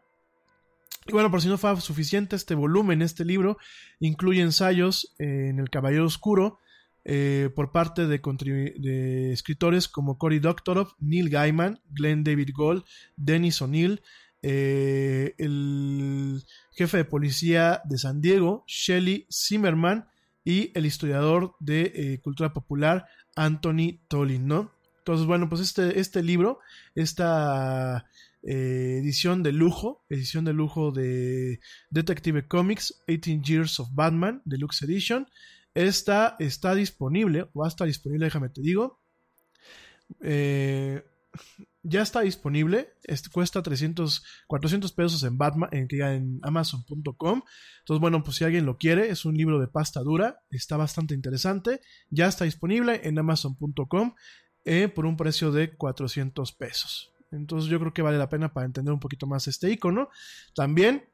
Y bueno, por si no fue suficiente, este volumen, este libro, incluye ensayos eh, en El Caballero Oscuro eh, por parte de, escritores como Cory Doctorow, Neil Gaiman, Glenn David Gold, Dennis O'Neill, eh, el jefe de policía de San Diego, Shelley Zimmerman, y el historiador de cultura popular, Anthony Tollin, ¿no? Entonces, bueno, pues este, este libro, esta eh, edición de lujo, edición de lujo de Detective Comics 18 Years of Batman Deluxe Edition. Esta está disponible, va a estar disponible, déjame te digo. Eh, ya está disponible, cuesta 300, 400 pesos en Batman, en, en Amazon.com. Entonces, bueno, pues si alguien lo quiere, es un libro de pasta dura, está bastante interesante. Ya está disponible en Amazon.com eh, por un precio de 400 pesos. Entonces yo creo que vale la pena para entender un poquito más este icono. También,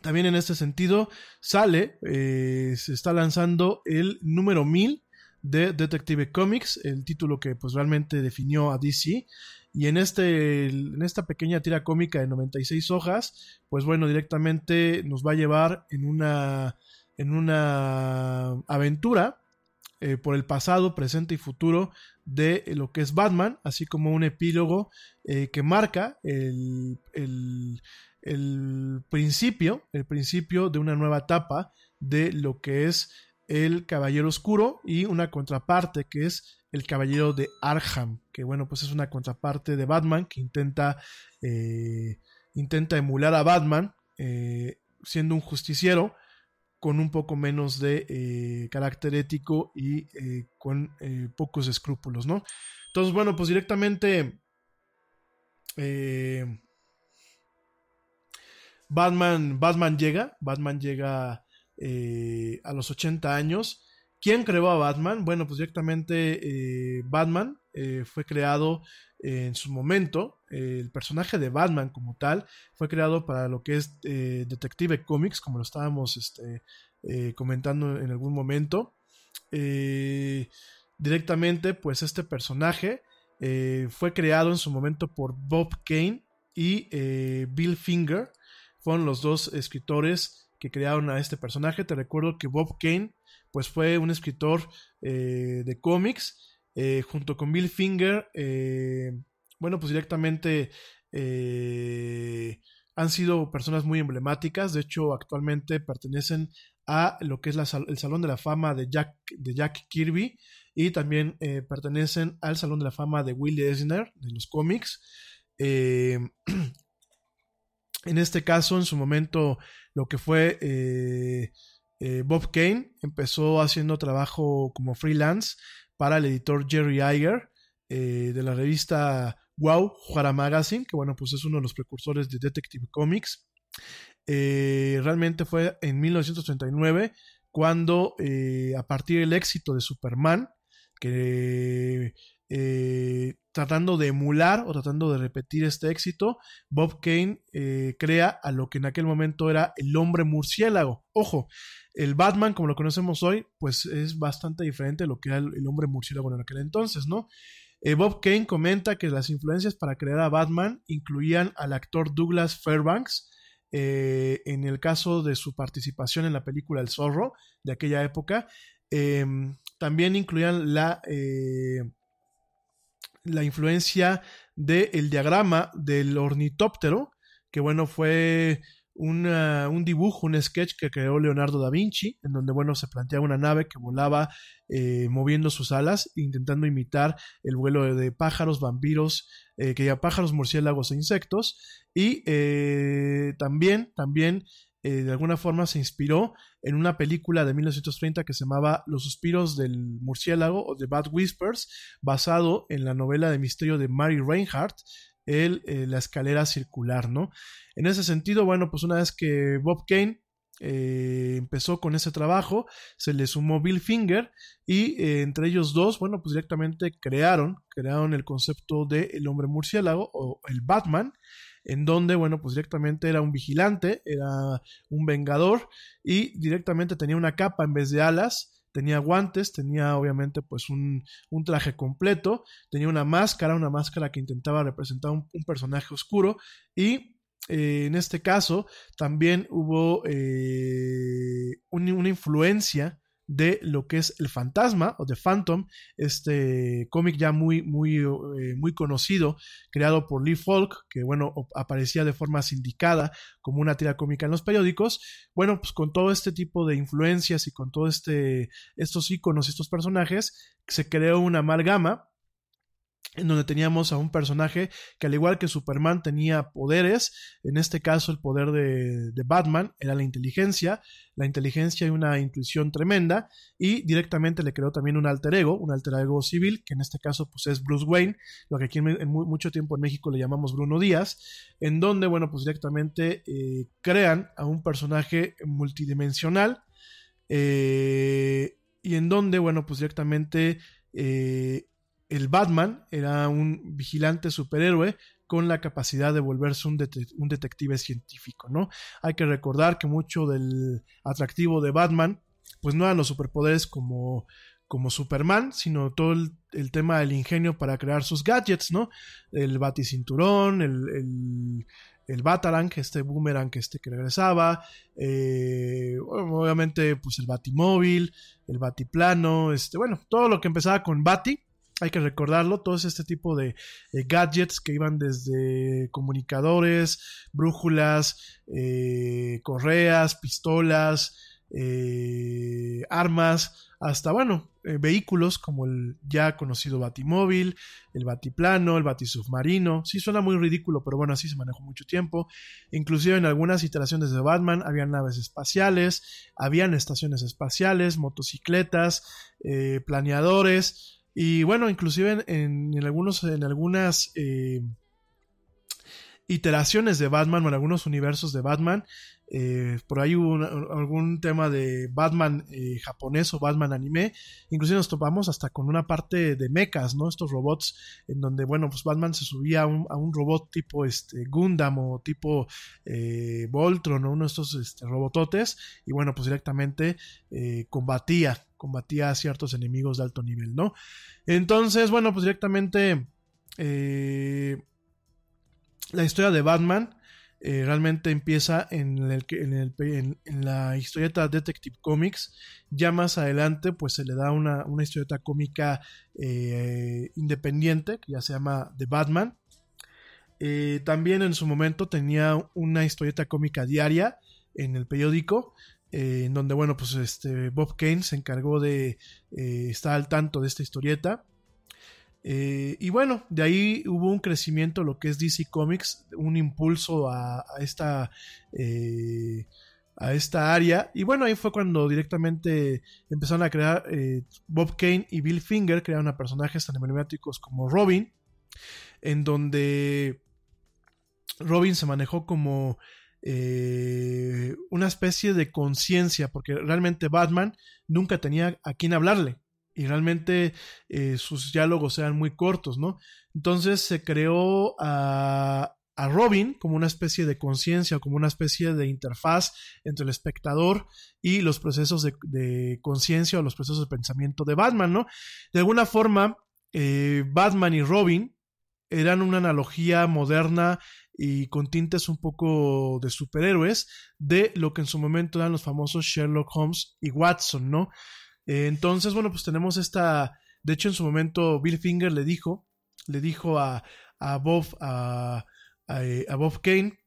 también en este sentido, sale, eh, se está lanzando el número 1000 de Detective Comics, el título que pues realmente definió a DC. Y en, este, en esta pequeña tira cómica de 96 hojas, pues bueno, directamente nos va a llevar en una, en una aventura eh, por el pasado, presente y futuro de lo que es Batman, así como un epílogo eh, que marca el, principio, el principio de una nueva etapa de lo que es el Caballero Oscuro y una contraparte que es el Caballero de Arkham, que bueno, pues es una contraparte de Batman que intenta, eh, intenta emular a Batman siendo un justiciero con un poco menos de eh, carácter ético y eh, con eh, pocos escrúpulos, ¿no? Entonces, bueno, pues directamente Batman, Batman llega, Batman llega a los 80 años. ¿Quién creó a Batman? Bueno, pues directamente Batman fue creado en su momento, el personaje de Batman como tal fue creado para lo que es eh, Detective Comics, como lo estábamos este, eh, comentando en algún momento. Eh, directamente, pues este personaje fue creado en su momento por Bob Kane, y eh, Bill Finger fueron los dos escritores que crearon a este personaje. Te recuerdo que Bob Kane pues fue un escritor eh, de cómics eh, junto con Bill Finger. bueno, pues directamente han sido personas muy emblemáticas. De hecho, actualmente pertenecen a lo que es el Salón de la Fama de Jack, de Jack Kirby y también pertenecen al Salón de la Fama de Willie Eisner de los cómics. Eh, en este caso, en su momento, lo que fue eh, eh, Bob Kane empezó haciendo trabajo como freelance para el editor Jerry Iger de la revista Wow, Juara Magazine, que bueno, pues es uno de los precursores de Detective Comics. realmente fue en 1939 cuando, a partir del éxito de Superman, que eh, tratando de emular o tratando de repetir este éxito, Bob Kane eh, crea a lo que en aquel momento era el hombre murciélago. Ojo, el Batman, como lo conocemos hoy, pues es bastante diferente a lo que era el, hombre murciélago en aquel entonces, ¿no? Eh, Bob Kane comenta que las influencias para crear a Batman incluían al actor Douglas Fairbanks, en el caso de su participación en la película El Zorro de aquella época, em, también incluían la la influencia del diagrama del ornitóptero, que bueno, fue un dibujo, un sketch que creó Leonardo da Vinci, en donde bueno, se planteaba una nave que volaba eh, moviendo sus alas, intentando imitar el vuelo de, pájaros, vampiros, eh, que ya pájaros, murciélagos e insectos, y eh, también, también eh, de alguna forma se inspiró en una película de 1930 que se llamaba Los suspiros del murciélago o The Bad Whispers, basado en la novela de misterio de Mary Reinhardt, el, eh, La escalera circular, ¿no? En ese sentido, bueno, pues una vez que Bob Kane eh, empezó con ese trabajo, se le sumó Bill Finger y entre ellos dos, bueno, pues directamente crearon, crearon el concepto de el hombre murciélago o el Batman en donde, bueno, pues directamente era un vigilante, era un vengador y directamente tenía una capa en vez de alas, tenía guantes, tenía obviamente pues un, traje completo, tenía una máscara, una máscara que intentaba representar un, personaje oscuro y eh, en este caso también hubo eh, una influencia de lo que es el fantasma o The Phantom, este cómic ya muy, muy, eh, muy conocido, creado por Lee Falk, que bueno, aparecía de forma sindicada como una tira cómica en los periódicos. Bueno, pues con todo este tipo de influencias y con todo este, estos iconos, estos personajes, se creó una amalgama en donde teníamos a un personaje que al igual que Superman tenía poderes, en este caso el poder de, Batman era la inteligencia, la inteligencia y una intuición tremenda, y directamente le creó también un alter ego, un alter ego civil, que en este caso pues es Bruce Wayne, lo que aquí en, mucho tiempo en México le llamamos Bruno Díaz, en donde, bueno, pues directamente eh, crean a un personaje multidimensional, eh, y en donde, bueno, pues directamente... Eh, el Batman era un vigilante superhéroe con la capacidad de volverse un, detective científico, ¿no? Hay que recordar que mucho del atractivo de Batman, pues no eran los superpoderes como, como Superman, sino todo el, tema del ingenio para crear sus gadgets, ¿no? El baticinturón, el, el, el Batarang, este boomerang este que regresaba, eh, obviamente pues el batimóvil, el batiplano, este, bueno, todo lo que empezaba con Bati, hay que recordarlo, todos este tipo de gadgets que iban desde comunicadores, brújulas, eh, correas, pistolas, eh, armas, hasta, bueno, eh, vehículos como el ya conocido Batimóvil, el Batiplano, el Batisubmarino. Sí, suena muy ridículo, pero bueno, así se manejó mucho tiempo. Inclusive en algunas iteraciones de Batman había naves espaciales, habían estaciones espaciales, motocicletas, planeadores. Y bueno, inclusive en, algunos, en algunas eh, iteraciones de Batman o en algunos universos de Batman, eh, por ahí hubo algún tema de Batman eh, japonés o Batman anime, inclusive nos topamos hasta con una parte de mechas, ¿no? Estos robots en donde, bueno, pues Batman se subía a un, robot tipo este, Gundam o tipo Voltron o uno de estos este, robototes y bueno, pues directamente combatía combatía a ciertos enemigos de alto nivel, ¿no? Entonces, bueno, pues directamente eh, la historia de Batman eh, realmente empieza en, el, en, el, en, la historieta Detective Comics. Ya más adelante, pues se le da una, una historieta cómica eh, independiente que ya se llama The Batman. También en su momento tenía una historieta cómica diaria en el periódico. Eh, en donde, bueno, pues este Bob Kane se encargó de eh, estar al tanto de esta historieta. Eh, y bueno, de ahí hubo un crecimiento lo que es DC Comics, un impulso a, esta a esta área. Y bueno, ahí fue cuando directamente empezaron a crear Bob Kane y Bill Finger, crearon a personajes tan emblemáticos como Robin, en donde Robin se manejó como eh, una especie de conciencia, porque realmente Batman nunca tenía a quien hablarle y realmente eh, sus diálogos eran muy cortos, ¿no? Entonces se creó a, a Robin como una especie de conciencia, como una especie de interfaz entre el espectador y los procesos de, conciencia o los procesos de pensamiento de Batman, ¿no? De alguna forma, eh, Batman y Robin eran una analogía moderna y con tintes un poco de superhéroes de lo que en su momento eran los famosos Sherlock Holmes y Watson, ¿no? Eh, entonces, bueno, pues tenemos esta, de hecho en su momento Bill Finger le dijo, le dijo a, a Bob, a, a, a Bob Kane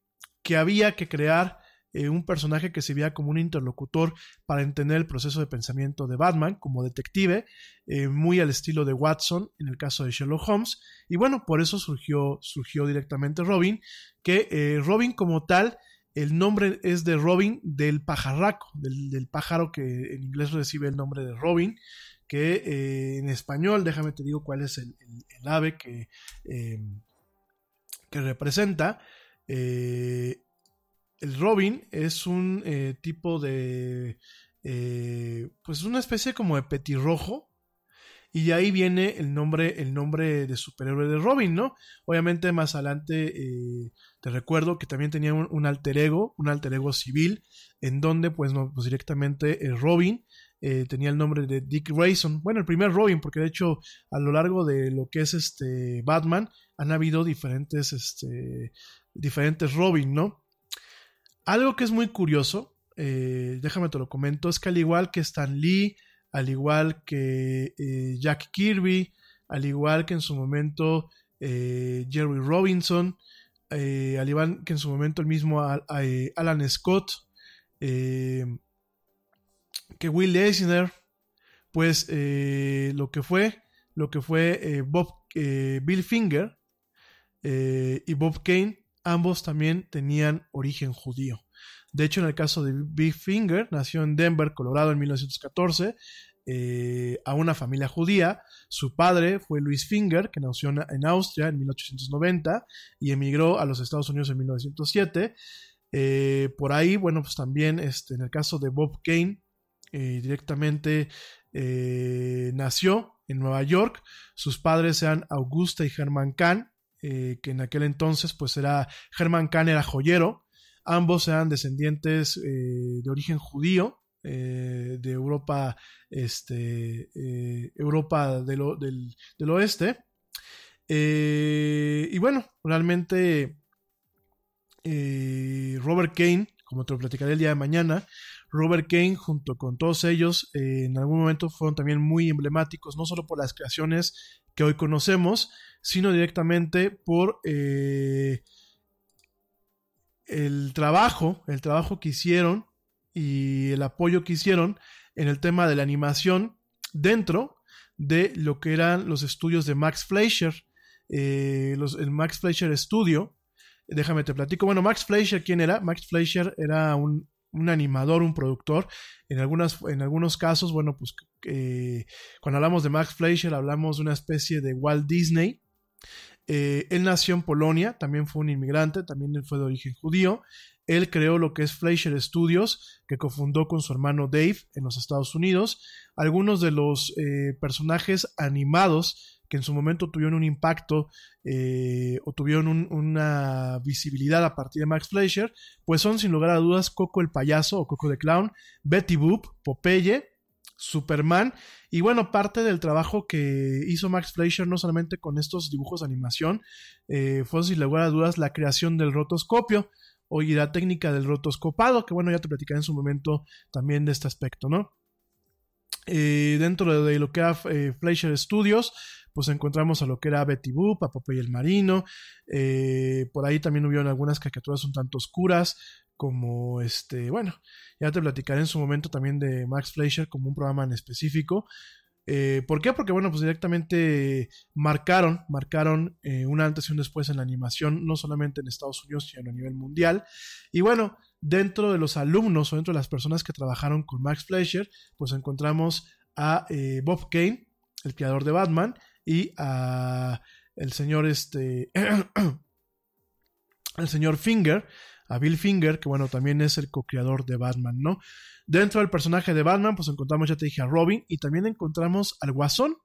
que había que crear eh, un personaje que se veía como un interlocutor para entender el proceso de pensamiento de Batman como detective, eh, muy al estilo de Watson en el caso de Sherlock Holmes. Y bueno, por eso surgió, surgió directamente Robin, que eh, Robin como tal, el nombre es de Robin del pajarraco, del, pájaro que en inglés recibe el nombre de Robin, que en español, déjame te digo cuál es el, ave que, que representa. El Robin es un eh, tipo de. Eh, pues una especie como de petirrojo. Y de ahí viene el nombre, el nombre de superhéroe de Robin, ¿no? Obviamente más adelante eh, te recuerdo que también tenía un, alter ego, un alter ego civil, en donde pues, no, pues directamente Robin eh, tenía el nombre de Dick Grayson. Bueno, el primer Robin, porque de hecho a lo largo de lo que es este Batman han habido diferentes, este, diferentes Robin, ¿no? Algo que es muy curioso, eh, déjame te lo comento, es que al igual que Stan Lee, al igual que eh, Jack Kirby, al igual que en su momento eh, Jerry Robinson, al igual que en su momento el mismo Alan Scott, que Will Eisner, pues lo que fue, lo que fue Bob, Bill Finger y Bob Kane ambos también tenían origen judío. De hecho, en el caso de Big Finger, nació en Denver, Colorado, en 1914, eh, a una familia judía. Su padre fue Luis Finger, que nació en Austria en 1890 y emigró a los Estados Unidos en 1907. Eh, por ahí, bueno, pues también este, en el caso de Bob Kane, eh, directamente nació en Nueva York. Sus padres eran Augusta y Herman Kahn, eh, que en aquel entonces pues era Herman Kahn era joyero, ambos eran descendientes eh, de origen judío, eh, de Europa, este, Europa del, del, del oeste. y bueno, realmente Robert Kane, como te lo platicaré el día de mañana, Robert Kane junto con todos ellos en algún momento fueron también muy emblemáticos, no solo por las creaciones que hoy conocemos, sino directamente por eh, el trabajo, el trabajo que hicieron y el apoyo que hicieron en el tema de la animación dentro de lo que eran los estudios de Max Fleischer, eh, los, el Max Fleischer Studio. Déjame te platico. Bueno, Max Fleischer, ¿quién era? Max Fleischer era un, un animador, un productor. En, algunas, en algunos casos, bueno, pues eh, cuando hablamos de Max Fleischer hablamos de una especie de Walt Disney. Eh, él nació en Polonia, también fue un inmigrante, también fue de origen judío. Él creó lo que es Fleischer Studios, que cofundó con su hermano Dave en los Estados Unidos. Algunos de los eh, personajes animados que en su momento tuvieron un impacto eh, o tuvieron un, una visibilidad a partir de Max Fleischer, pues son sin lugar a dudas Coco el payaso o Coco the Clown, Betty Boop, Popeye, Superman. Y bueno, parte del trabajo que hizo Max Fleischer, no solamente con estos dibujos de animación, eh, fue sin lugar a dudas la creación del rotoscopio o y la técnica del rotoscopado, que bueno, ya te platicaré en su momento también de este aspecto, ¿no? Eh, dentro de, lo que era eh, Fleischer Studios, pues encontramos a lo que era Betty Boop, a Popeye el Marino, eh, por ahí también hubieron algunas caricaturas un tanto oscuras, como este, bueno, ya te platicaré en su momento también de Max Fleischer como un programa en específico. Eh, ¿Por qué? Porque bueno, pues directamente marcaron, marcaron eh, un antes y un después en la animación, no solamente en Estados Unidos, sino a nivel mundial. Y bueno, dentro de los alumnos o dentro de las personas que trabajaron con Max Fleischer, pues encontramos a Bob Kane, el creador de Batman, y a el señor este el señor Finger, a Bill Finger, que bueno, también es el co-creador de Batman, ¿no? Dentro del personaje de Batman, pues encontramos, ya te dije, a Robin y también encontramos al Guasón,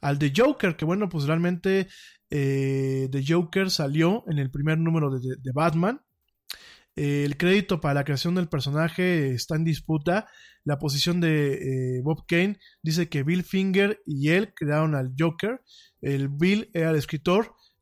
al de Joker, que bueno, pues realmente eh, The Joker salió en el primer número de, de Batman, el crédito para la creación del personaje está en disputa. La posición de eh, Bob Kane dice que Bill Finger y él crearon al Joker. El Bill era el escritor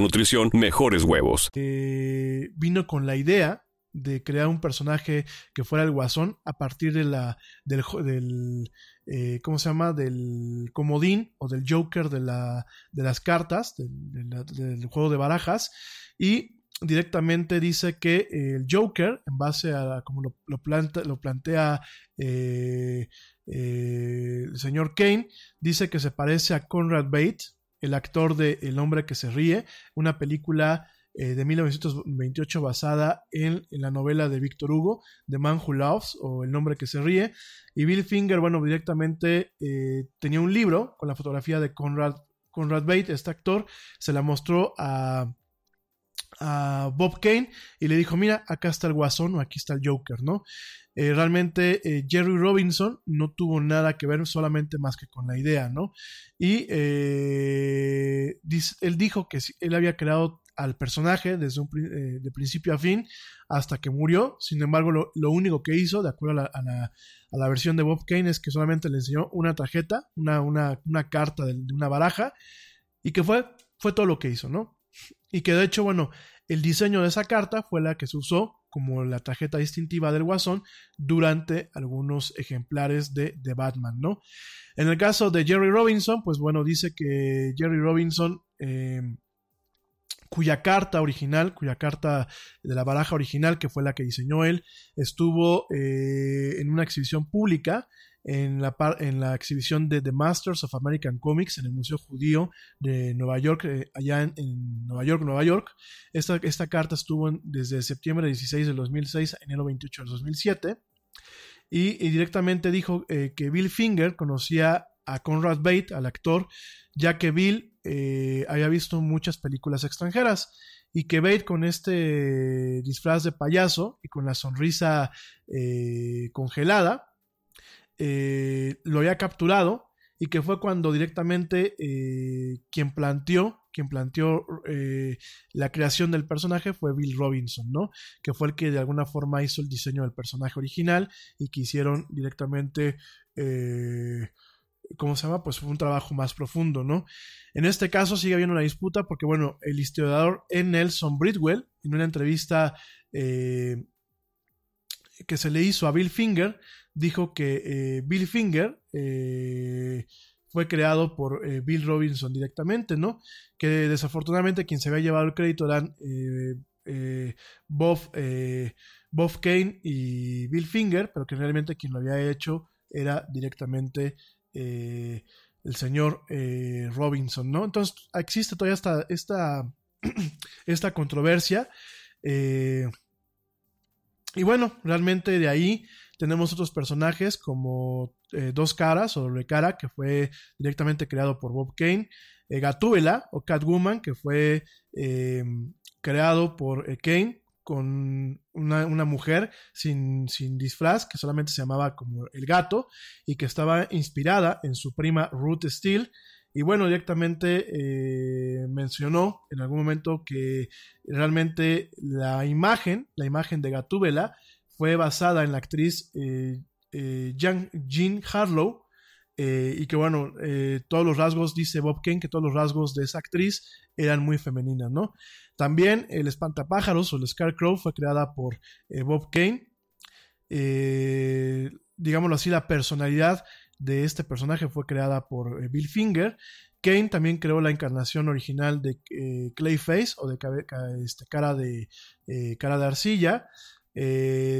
nutrición, mejores huevos. que vino con la idea de crear un personaje que fuera el guasón a partir de la del, eh, ¿cómo se llama? del comodín o del joker de, la, de las cartas del, juego de barajas y directamente dice que eh, el joker en base a como lo, planta- lo plantea eh, eh, el señor Kane dice que se parece a Conrad Bates el actor de El hombre que se ríe una película eh, de 1928 basada en, la novela de Víctor Hugo, The Man Who Loves o El nombre que se ríe. Y Bill Finger, bueno, directamente eh, tenía un libro con la fotografía de Conrad, Conrad Bates, este actor, se la mostró a, a Bob Kane y le dijo, mira, acá está el guasón o aquí está el Joker, ¿no? Eh, realmente eh, Jerry Robinson no tuvo nada que ver solamente más que con la idea, ¿no? Y eh, él dijo que él había creado al personaje desde un, de principio a fin hasta que murió. Sin embargo, lo, lo único que hizo, de acuerdo a la, a la- a la versión de Bob Kane, es que solamente le enseñó una tarjeta, una, una, una carta de, de una baraja, y que fue, fue todo lo que hizo, ¿no? Y que de hecho, bueno, el diseño de esa carta fue la que se usó como la tarjeta distintiva del Guasón durante algunos ejemplares de, de Batman, ¿no? En el caso de Jerry Robinson, pues bueno, dice que Jerry Robinson, eh, cuya carta original, cuya carta de la baraja original, que fue la que diseñó él, estuvo eh, en una exhibición pública, en la, en la exhibición de The Masters of American Comics en el Museo Judío de Nueva York, eh, allá en, Nueva York, Nueva York. Esta, esta carta estuvo desde septiembre 16 del 2006 a enero 28 del 2007 y, directamente dijo eh, que Bill Finger conocía a Conrad Bate, al actor, ya que Bill eh, había visto muchas películas extranjeras y que Bate con este disfraz de payaso y con la sonrisa congelada eh, lo había capturado y que fue cuando directamente eh, quien planteó quien planteó eh, la creación del personaje fue Bill Robinson, ¿no? Que fue el que de alguna forma hizo el diseño del personaje original y que hicieron directamente, eh, ¿cómo se llama? Pues fue un trabajo más profundo, ¿no? En este caso sigue habiendo una disputa porque, bueno, el historiador. Nelson Bridwell, en una entrevista eh, que se le hizo a Bill Finger, dijo que eh, Bill Finger eh, fue creado por eh, Bill Robinson directamente, ¿no? Que desafortunadamente quien se había llevado el crédito eran Bob, Bob Kane y Bill Finger, pero que realmente quien lo había hecho era directamente el señor Robinson, ¿no? Entonces existe todavía esta, esta, esta controversia. Y bueno, realmente de ahí tenemos otros personajes como eh, Dos Caras o Doble Cara, que fue directamente creado por Bob Kane, eh, o Catwoman, que fue eh, creado por eh, Kane con una, una mujer sin, sin disfraz, que solamente se llamaba como el gato, y que estaba inspirada en su prima Ruth Steele. Y bueno, directamente eh, mencionó en algún momento que realmente la imagen, la imagen de Gatúbela, fue basada en la actriz eh, eh, Jean, Harlow, y que bueno, todos los rasgos, dice Bob Kane, que todos los rasgos de esa actriz eran muy femeninas, ¿no? También el espantapájaros o el Scarecrow fue creada por Bob Kane. Digámoslo así, la personalidad de este personaje fue creada por eh, Bill Finger. Kane también creó la encarnación original de eh, Clayface o de este, cara, de, eh, cara de arcilla.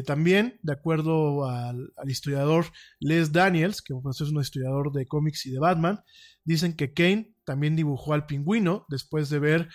También, de acuerdo al, historiador Les Daniels, que pues, es un historiador de cómics y de Batman, dicen que Kane también dibujó al pingüino después de ver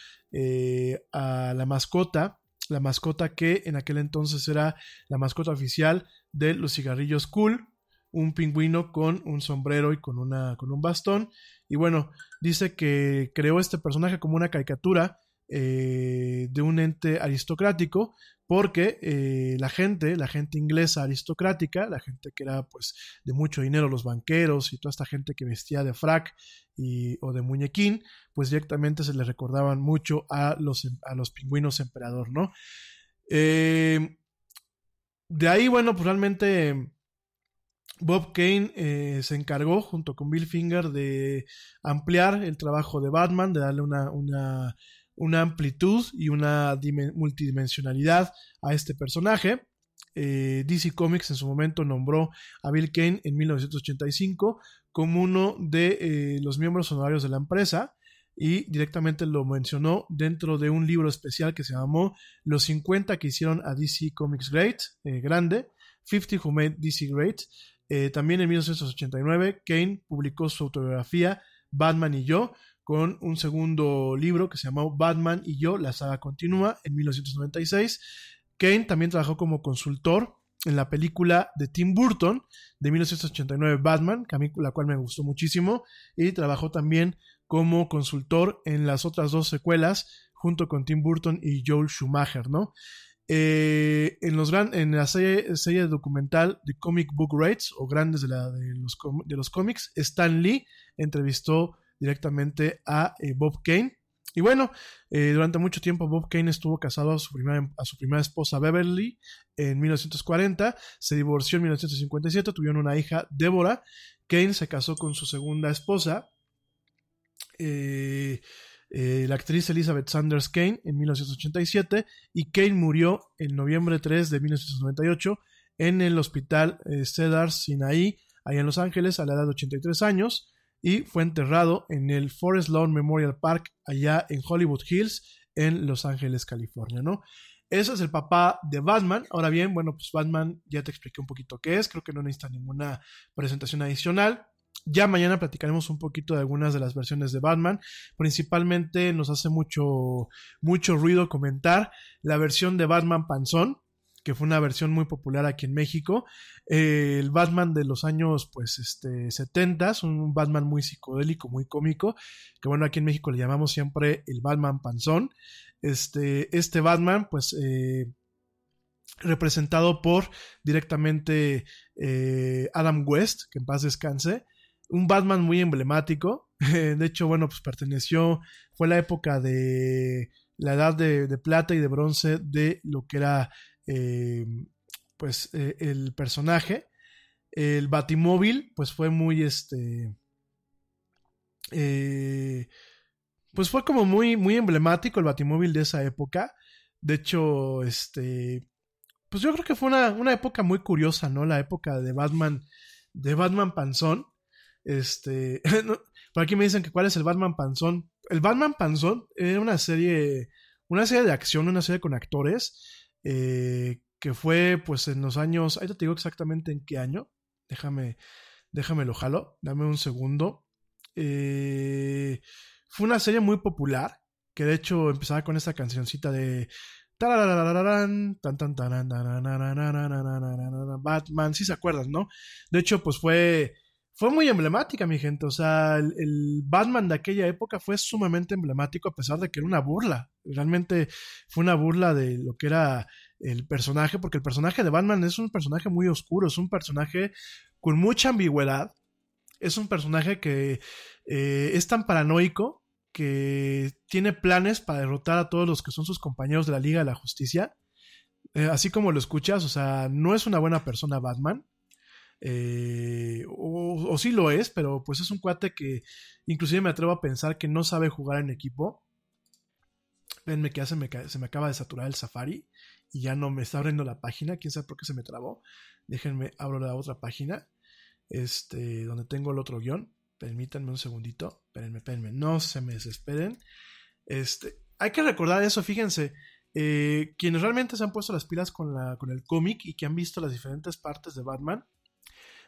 a la mascota, la mascota que en aquel entonces era la mascota oficial de los cigarrillos cool, un pingüino con un sombrero y con, una, con un bastón. Y bueno, dice que creó este personaje como una caricatura eh, de un ente aristocrático porque eh, la gente, la gente inglesa aristocrática, la gente que era pues de mucho dinero, los banqueros y toda esta gente que vestía de frac y, o de muñequín, pues directamente se les recordaban mucho a los, a los pingüinos emperador, ¿no? Eh, de ahí, bueno, pues realmente Bob Kane eh, se encargó junto con Bill Finger de ampliar el trabajo de Batman, de darle una, una, una amplitud y una dimen- multidimensionalidad a este personaje. Eh, DC Comics en su momento nombró a Bill Kane en 1985 como uno de eh, los miembros honorarios de la empresa y directamente lo mencionó dentro de un libro especial que se llamó Los 50 que hicieron a DC Comics Great, grande, 50 Who Made DC Great. Eh, también en 1989 Kane publicó su autobiografía Batman y yo con un segundo libro que se llamó Batman y yo, la saga continúa en 1996. Kane también trabajó como consultor en la película de Tim Burton de 1989 Batman, a mí, la cual me gustó muchísimo, y trabajó también como consultor en las otras dos secuelas junto con Tim Burton y Joel Schumacher, ¿no? Eh, en, los en la serie, serie documental de Comic Book Rates o Grandes de, la, de, los, de los cómics, Stan Lee entrevistó directamente a eh, Bob Kane. Y bueno, eh, durante mucho tiempo Bob Kane estuvo casado a su, primera, a su primera esposa Beverly en 1940, se divorció en 1957, tuvieron una hija, Débora. Kane se casó con su segunda esposa, eh, eh, la actriz Elizabeth Sanders Kane en 1987 y Kane murió en noviembre 3 de 1998 en el hospital eh, Cedar Sinai, allá en Los Ángeles, a la edad de 83 años y fue enterrado en el Forest Lawn Memorial Park, allá en Hollywood Hills, en Los Ángeles, California, ¿no? Ese es el papá de Batman. Ahora bien, bueno, pues Batman ya te expliqué un poquito qué es, creo que no necesita ninguna presentación adicional. Ya mañana platicaremos un poquito de algunas de las versiones de Batman. Principalmente nos hace mucho, mucho ruido comentar la versión de Batman Panzón, que fue una versión muy popular aquí en México. Eh, el Batman de los años, pues, este, 70, un Batman muy psicodélico, muy cómico, que bueno, aquí en México le llamamos siempre el Batman Panzón. Este, este Batman, pues, eh, representado por directamente eh, Adam West, que en paz descanse, un Batman muy emblemático. Eh, de hecho, bueno, pues perteneció, fue la época de la edad de, de plata y de bronce de lo que era eh, pues eh, el personaje. El Batimóvil, pues fue muy este. Pues fue como muy, muy emblemático el Batimóvil de esa época. De hecho, este. Pues yo creo que fue una, una época muy curiosa, ¿no? La época de Batman. De Batman Panzón. Este, por aquí me dicen que cuál es el Batman Panzón. El Batman Panzón era una serie, una serie de acción, una serie con actores, que fue pues en los años, ahí te digo exactamente en qué año, déjame, déjame lo jalo, dame un segundo. Fue una serie muy popular, que de hecho empezaba con esta cancioncita de Batman, si ¿sí se acuerdan, ¿no? De hecho, pues fue fue muy emblemática, mi gente. O sea, el, Batman de aquella época fue sumamente emblemático a pesar de que era una burla. Realmente fue una burla de lo que era el personaje, porque el personaje de Batman es un personaje muy oscuro, es un personaje con mucha ambigüedad, es un personaje que eh, es tan paranoico que tiene planes para derrotar a todos los que son sus compañeros de la Liga de la Justicia. Eh, así como lo escuchas, o sea, no es una buena persona Batman. Eh, o, sí lo es, pero pues es un cuate que inclusive me atrevo a pensar que no sabe jugar en equipo. Venme que hace, me, se me acaba de saturar el Safari y ya no me está abriendo la página. Quién sabe por qué se me trabó. Déjenme, abro la otra página. Este, donde tengo el otro guion. Permítanme un segundito. Espérenme, espérenme. No se me desesperen. Este, hay que recordar eso, fíjense. Eh, quienes realmente se han puesto las pilas con, la, con el cómic y que han visto las diferentes partes de Batman,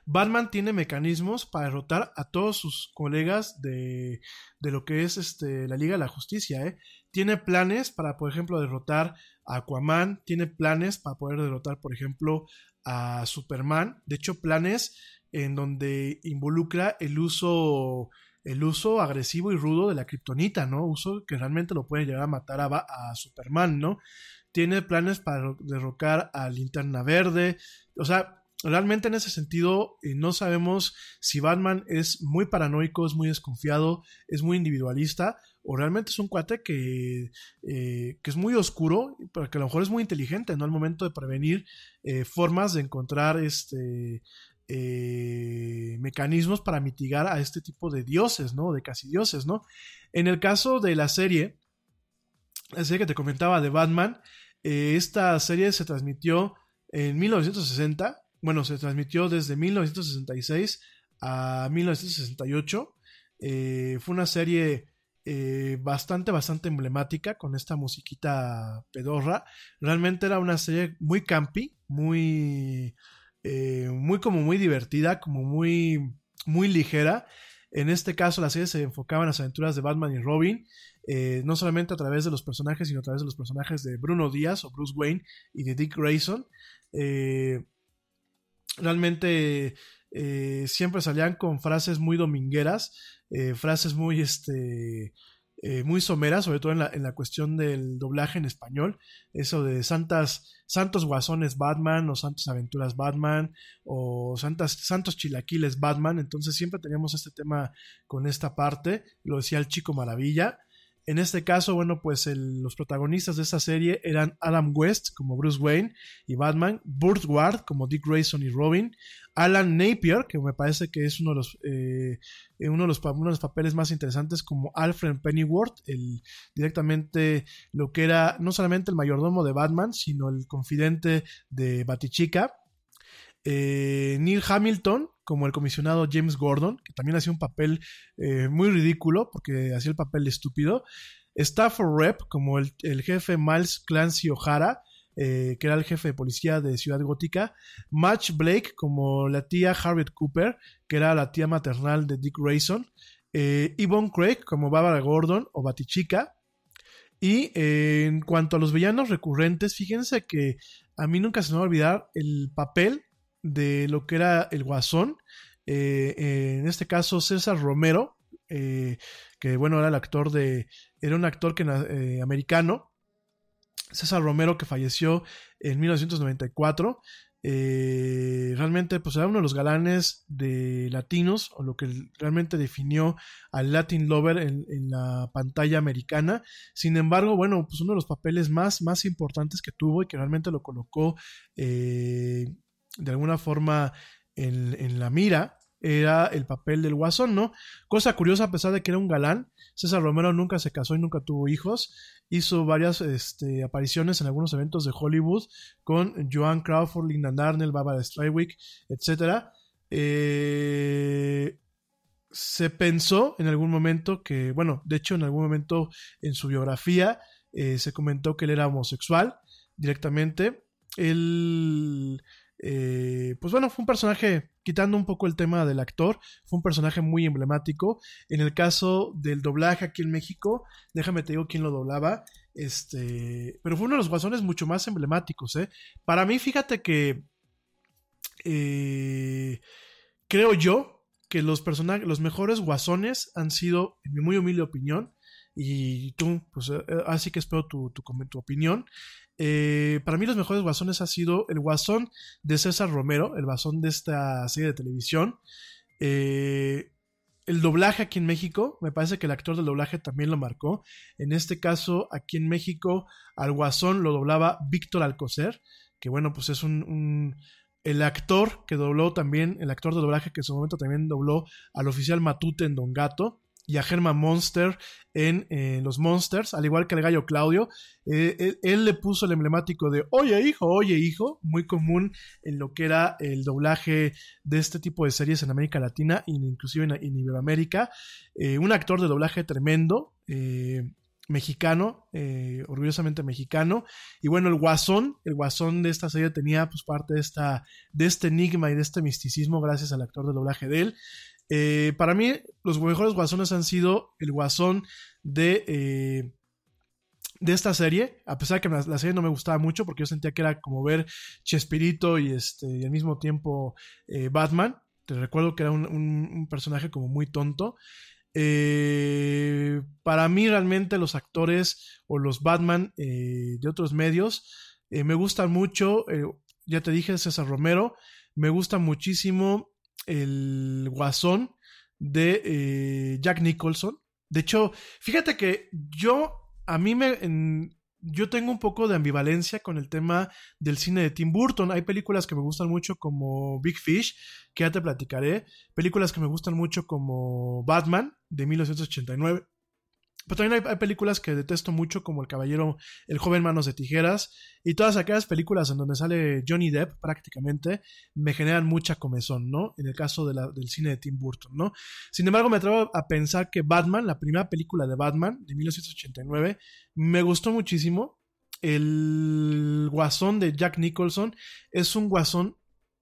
Batman tiene mecanismos para derrotar a todos sus colegas de, de lo que es este, la Liga de la Justicia. ¿eh? Tiene planes para, por ejemplo, derrotar a Aquaman, tiene planes para poder derrotar, por ejemplo, a Superman. De hecho, planes en donde involucra el uso el uso agresivo y rudo de la kriptonita, ¿no? Uso que realmente lo puede llegar a matar a, a Superman, ¿no? Tiene planes para derrocar a Linterna Verde. O sea, realmente en ese sentido eh, no sabemos si Batman es muy paranoico, es muy desconfiado, es muy individualista o realmente es un cuate que, eh, que es muy oscuro, pero que a lo mejor es muy inteligente, ¿no? Al momento de prevenir eh, formas de encontrar este mecanismos para mitigar a este tipo de dioses, ¿no? De casi dioses, ¿no? En el caso de la serie, la serie que te comentaba de Batman, esta serie se transmitió en 1960, bueno, se transmitió desde 1966 a 1968. Eh, fue una serie eh, bastante, bastante emblemática con esta musiquita pedorra. Realmente era una serie muy campi, muy eh, muy como muy divertida, como muy, muy ligera. En este caso, la serie se enfocaba en las aventuras de Batman y Robin, no solamente a través de los personajes, sino a través de los personajes de Bruno Díaz o Bruce Wayne y de Dick Grayson. Eh, realmente siempre salían con frases muy domingueras, frases muy, este, muy someras, sobre todo en la, en la, cuestión del doblaje en español, eso de santas Santos Guasones Batman o Santos Aventuras Batman o Santas, Santos Chilaquiles Batman. Entonces siempre teníamos este tema con esta parte. Lo decía el chico maravilla. En este caso, bueno, pues el, los protagonistas de esta serie eran Adam West como Bruce Wayne y Batman, Burt Ward como Dick Grayson y Robin, Alan Napier, que me parece que es uno de los, eh, uno de los, uno de los papeles más interesantes como Alfred Pennyworth, el, directamente lo que era no solamente el mayordomo de Batman, sino el confidente de Batichica. Eh, Neil Hamilton como el comisionado James Gordon, que también hacía un papel eh, muy ridículo porque hacía el papel estúpido. Stafford Rep como el, jefe Miles Clancy O'Hara, eh, que era el jefe de policía de Ciudad Gótica, Match Blake como la tía Harriet Cooper, que era la tía maternal de Dick Grayson, Yvonne Craig como Barbara Gordon o Batichica. Y en cuanto a los villanos recurrentes, fíjense que a mí nunca se me va a olvidar el papel de lo que era el Guasón, en este caso César Romero, que bueno, era el actor de, era un actor que, americano, César Romero, que falleció en 1994. Eh, realmente, pues era uno de los galanes de latinos, o lo que realmente definió al Latin Lover en, la pantalla americana. Sin embargo, bueno, pues uno de los papeles más, más importantes que tuvo y que realmente lo colocó eh, de alguna forma en, en la mira era el papel del Guasón, ¿no? Cosa curiosa, a pesar de que era un galán, César Romero nunca se casó y nunca tuvo hijos. Hizo varias este, apariciones en algunos eventos de Hollywood con Joan Crawford, Linda Darnell, Barbara Straywick, etc. Eh, se pensó en algún momento que, bueno, de hecho en algún momento en su biografía eh, se comentó que él era homosexual directamente. Él, eh, pues bueno, fue un personaje, quitando un poco el tema del actor, fue un personaje muy emblemático. En el caso del doblaje aquí en México, déjame te digo quién lo doblaba, este, pero fue uno de los guasones mucho más emblemáticos, ¿eh? Para mí, fíjate que eh, creo yo que los personajes, los mejores guasones han sido, en mi muy humilde opinión, y tú, pues así que espero tu, tu, tu opinión. Eh, para mí los mejores guasones ha sido el guasón de César Romero, el guasón de esta serie de televisión. Eh, el doblaje aquí en México, me parece que el actor del doblaje también lo marcó. En este caso, aquí en México, al guasón lo doblaba Víctor Alcocer, que bueno, pues es un, el actor que dobló también, el actor de doblaje que en su momento también dobló al oficial Matute en Don Gato y a Germán Monster en eh, Los Monsters, al igual que el gallo Claudio. Eh, él, le puso el emblemático de Oye hijo, oye hijo, muy común en lo que era el doblaje de este tipo de series en América Latina inclusive en, Iberoamérica. Eh, un actor de doblaje tremendo. mexicano, orgullosamente mexicano. Y bueno, el guasón, el guasón de esta serie tenía pues parte de, esta, de este enigma y de este misticismo gracias al actor de doblaje de él. Eh, para mí, los mejores guasones han sido el guasón de, eh, de esta serie, a pesar de que la, serie no me gustaba mucho porque yo sentía que era como ver Chespirito y, este, y al mismo tiempo eh, Batman. Te recuerdo que era un, personaje como muy tonto. para mí realmente los actores o los Batman de otros medios me gustan mucho. ya te dije, César Romero. Me gusta muchísimo el guasón de eh, Jack Nicholson. De hecho, fíjate que yo, a mí me... yo tengo un poco de ambivalencia con el tema del cine de Tim Burton. Hay películas que me gustan mucho como Big Fish, que ya te platicaré. Películas que me gustan mucho como Batman, de 1989. Pero también hay, películas que detesto mucho, como El Caballero, El Joven Manos de Tijeras, y todas aquellas películas en donde sale Johnny Depp prácticamente, me generan mucha comezón, ¿no? En el caso del cine de Tim Burton, ¿no? Sin embargo, me atrevo a pensar que Batman, la primera película de Batman, de 1989, me gustó muchísimo. El guasón de Jack Nicholson es un guasón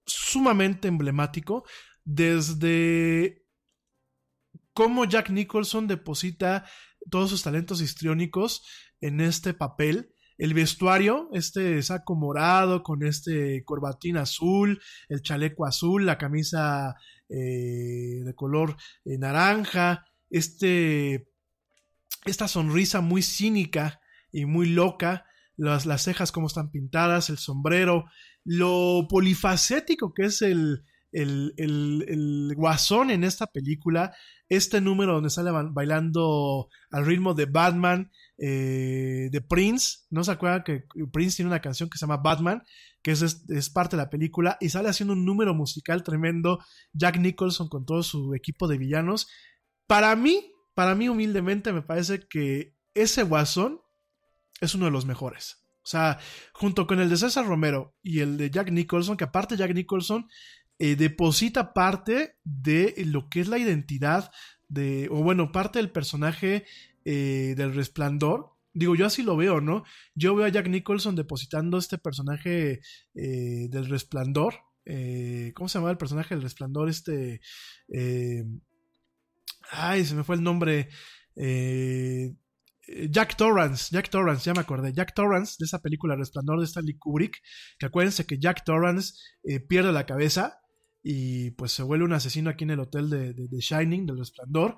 sumamente emblemático desde cómo Jack Nicholson deposita todos sus talentos histriónicos en este papel. El vestuario, este saco morado con este corbatín azul, el chaleco azul, la camisa eh, de color eh, naranja, este, esta sonrisa muy cínica y muy loca, las, las cejas como están pintadas, el sombrero, lo polifacético que es el, el, el, guasón en esta película, este número donde sale bailando al ritmo de Batman, eh, de Prince, ¿no se acuerdan que Prince tiene una canción que se llama Batman, que es, es, parte de la película, y sale haciendo un número musical tremendo, Jack Nicholson con todo su equipo de villanos. Para mí, para mí humildemente me parece que ese guasón es uno de los mejores. O sea, junto con el de César Romero y el de Jack Nicholson, que aparte Jack Nicholson eh, deposita parte de lo que es la identidad de, o bueno, parte del personaje eh, del resplandor. Digo, yo así lo veo, ¿no? Yo veo a Jack Nicholson depositando este personaje eh, del resplandor. ¿Cómo se llama el personaje del resplandor? Este... ay, se me fue el nombre. Jack Torrance, Jack Torrance, ya me acordé, Jack Torrance de esa película Resplandor de Stanley Kubrick, que acuérdense que Jack Torrance pierde la cabeza y pues se vuelve un asesino aquí en el hotel de, de, Shining, del Resplandor.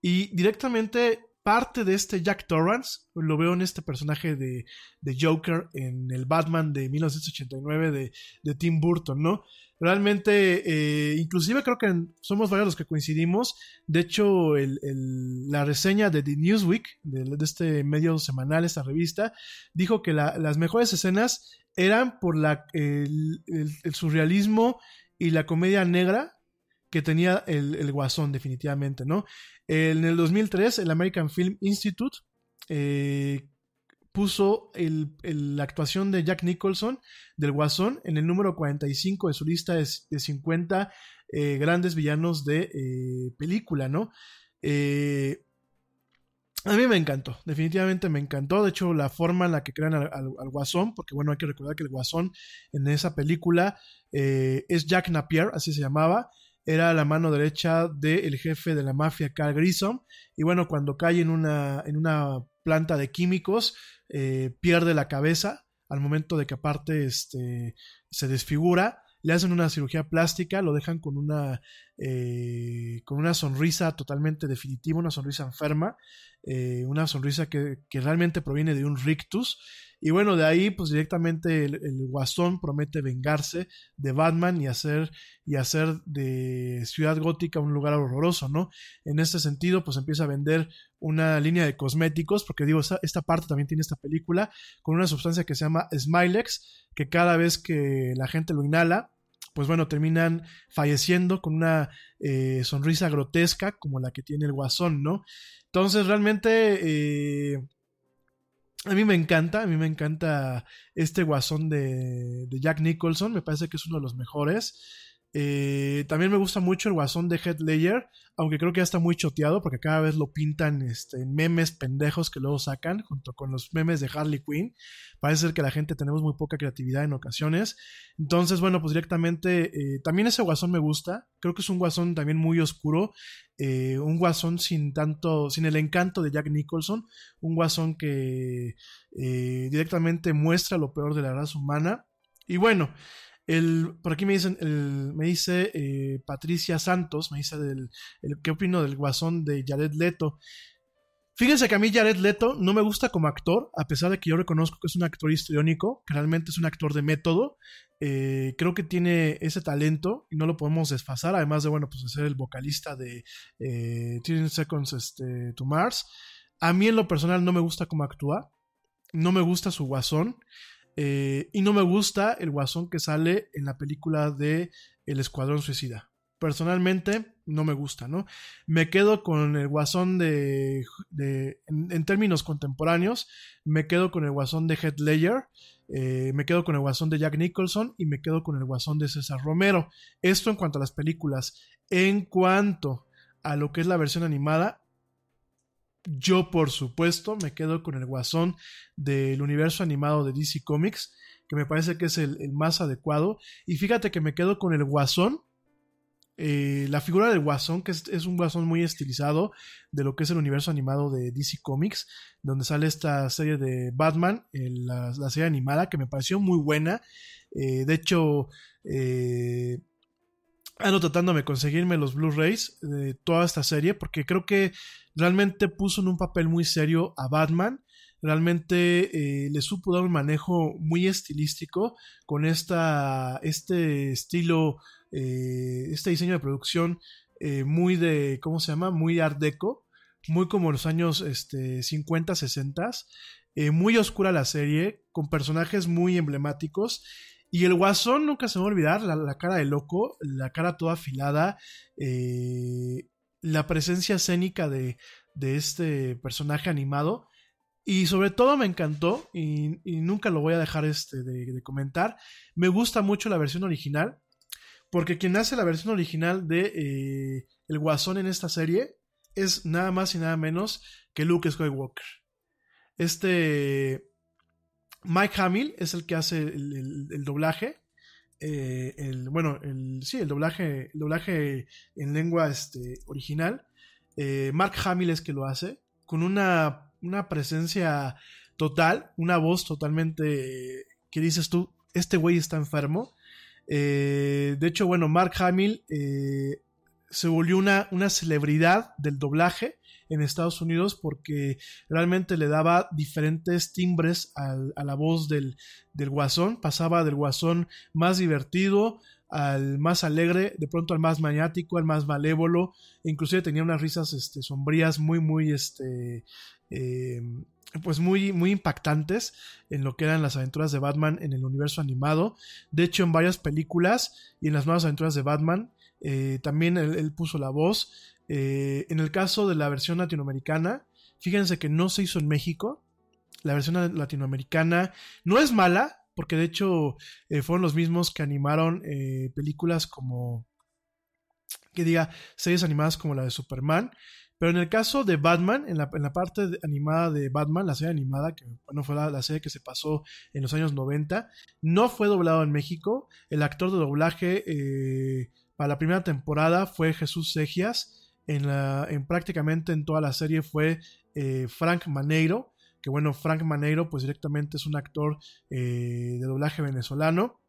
Y directamente parte de este Jack Torrance lo veo en este personaje de, de Joker en el Batman de 1989 de, de Tim Burton, ¿no? Realmente, eh, inclusive creo que somos varios los que coincidimos. De hecho, el, el, la reseña de The Newsweek, de, de, este medio semanal, esta revista, dijo que la, las mejores escenas eran por la, el surrealismo y la comedia negra que tenía el, el Guasón, definitivamente, ¿no? En el 2003, el American Film Institute eh, puso el- la actuación de Jack Nicholson del Guasón en el número 45 de su lista de, de 50 eh, grandes villanos de eh, película, ¿no? Eh, a mí me encantó, definitivamente me encantó. De hecho, la forma en la que crean al, al- Guasón, porque bueno, hay que recordar que el Guasón en esa película eh, es Jack Napier, así se llamaba. Era la mano derecha del jefe de la mafia, Carl Grissom. Y bueno, cuando cae en una, en una planta de químicos, eh, pierde la cabeza al momento de que aparte este, se desfigura. Le hacen una cirugía plástica, lo dejan con una, eh, con una sonrisa totalmente definitiva, una sonrisa enferma, eh, una sonrisa que, que realmente proviene de un rictus. Y bueno, de ahí, pues directamente el, Guasón promete vengarse de Batman y hacer, y hacer de Ciudad Gótica un lugar horroroso, ¿no? En este sentido, pues empieza a vender una línea de cosméticos, porque digo, esta parte también tiene esta película, con una sustancia que se llama Smilex, que cada vez que la gente lo inhala, pues bueno, terminan falleciendo con una eh, sonrisa grotesca como la que tiene el Guasón, ¿no? Entonces, realmente... eh, a mí me encanta, a mí me encanta este guasón de, de Jack Nicholson, me parece que es uno de los mejores. Eh, también me gusta mucho el guasón de Heath Ledger, aunque creo que ya está muy choteado porque cada vez lo pintan este, en memes pendejos que luego sacan junto con los memes de Harley Quinn. Parece ser que la gente tenemos muy poca creatividad en ocasiones. Entonces, bueno, pues directamente eh, también ese guasón me gusta. Creo que es un guasón también muy oscuro. eh, un guasón sin tanto, sin el encanto de Jack Nicholson. Un guasón que eh, directamente muestra lo peor de la raza humana. Y bueno, el, por aquí me dicen, el- me dice eh, Patricia Santos, me dice el, qué opino del guasón de Jared Leto. Fíjense que a mí Jared Leto no me gusta como actor, a pesar de que yo reconozco que es un actor histriónico, que realmente es un actor de método. Eh, creo que tiene ese talento y no lo podemos desfasar, además de, bueno, pues ser el vocalista de eh, 13 Seconds este, to Mars. A mí en lo personal no me gusta cómo actúa, no me gusta su guasón. Eh, y no me gusta el guasón que sale en la película de El Escuadrón Suicida. Personalmente no me gusta, ¿no? Me quedo con el guasón de, de en, términos contemporáneos, me quedo con el guasón de Heath Ledger, eh, me quedo con el guasón de Jack Nicholson y me quedo con el guasón de César Romero. Esto en cuanto a las películas. En cuanto a lo que es la versión animada, yo por supuesto me quedo con el guasón del universo animado de DC Comics, que me parece que es el, más adecuado. Y fíjate que me quedo con el guasón eh, la figura del Guasón, que es, un Guasón muy estilizado de lo que es el universo animado de DC Comics, donde sale esta serie de Batman, la serie animada, que me pareció muy buena. Eh, de hecho, eh, ando tratándome de conseguirme los Blu-rays de toda esta serie, porque creo que realmente puso en un papel muy serio a Batman. Realmente eh, le supo dar un manejo muy estilístico con esta, este estilo eh, este diseño de producción eh, muy de, ¿cómo se llama? Muy art deco, muy como los años este, 50, 60, eh, muy oscura la serie, con personajes muy emblemáticos. Y el guasón, nunca se me va a olvidar, la, cara de loco, la cara toda afilada, eh, la presencia escénica de, de este personaje animado. Y sobre todo me encantó, y, nunca lo voy a dejar este de, de comentar, me gusta mucho la versión original, porque quien hace la versión original de eh, El Guasón en esta serie es nada más y nada menos que Luke Skywalker. Este Mike Hamill es el que hace el, doblaje. eh, el, bueno, el, sí, el doblaje, el doblaje en lengua este, original. Eh, Mark Hamill es que lo hace, con una, una presencia total, una voz totalmente que dices tú, este güey está enfermo. Eh, de hecho, bueno, Mark Hamill se volvió una celebridad del doblaje en Estados Unidos porque realmente le daba diferentes timbres a la voz del, del guasón. Pasaba del guasón más divertido al más alegre, de pronto al más maniático, al más malévolo. Inclusive tenía unas risas este, sombrías muy, muy este, eh, pues muy, muy impactantes en lo que eran las aventuras de Batman en el universo animado. De hecho, en varias películas y en las nuevas aventuras de Batman, eh, también él, puso la voz. Eh, en el caso de la versión latinoamericana, fíjense que no se hizo en México. La versión latinoamericana no es mala, porque de hecho eh, fueron los mismos que animaron eh, películas como, que diga, series animadas como la de Superman. Pero en el caso de Batman, en la, en la parte animada de Batman, la serie animada, que bueno, fue la, la serie que se pasó en los años 90, no fue doblado en México. El actor de doblaje para la primera temporada fue Jesús Segias. En, prácticamente en toda la serie fue eh, Frank Maneiro. Que bueno, Frank Maneiro, pues directamente es un actor eh, de doblaje venezolano.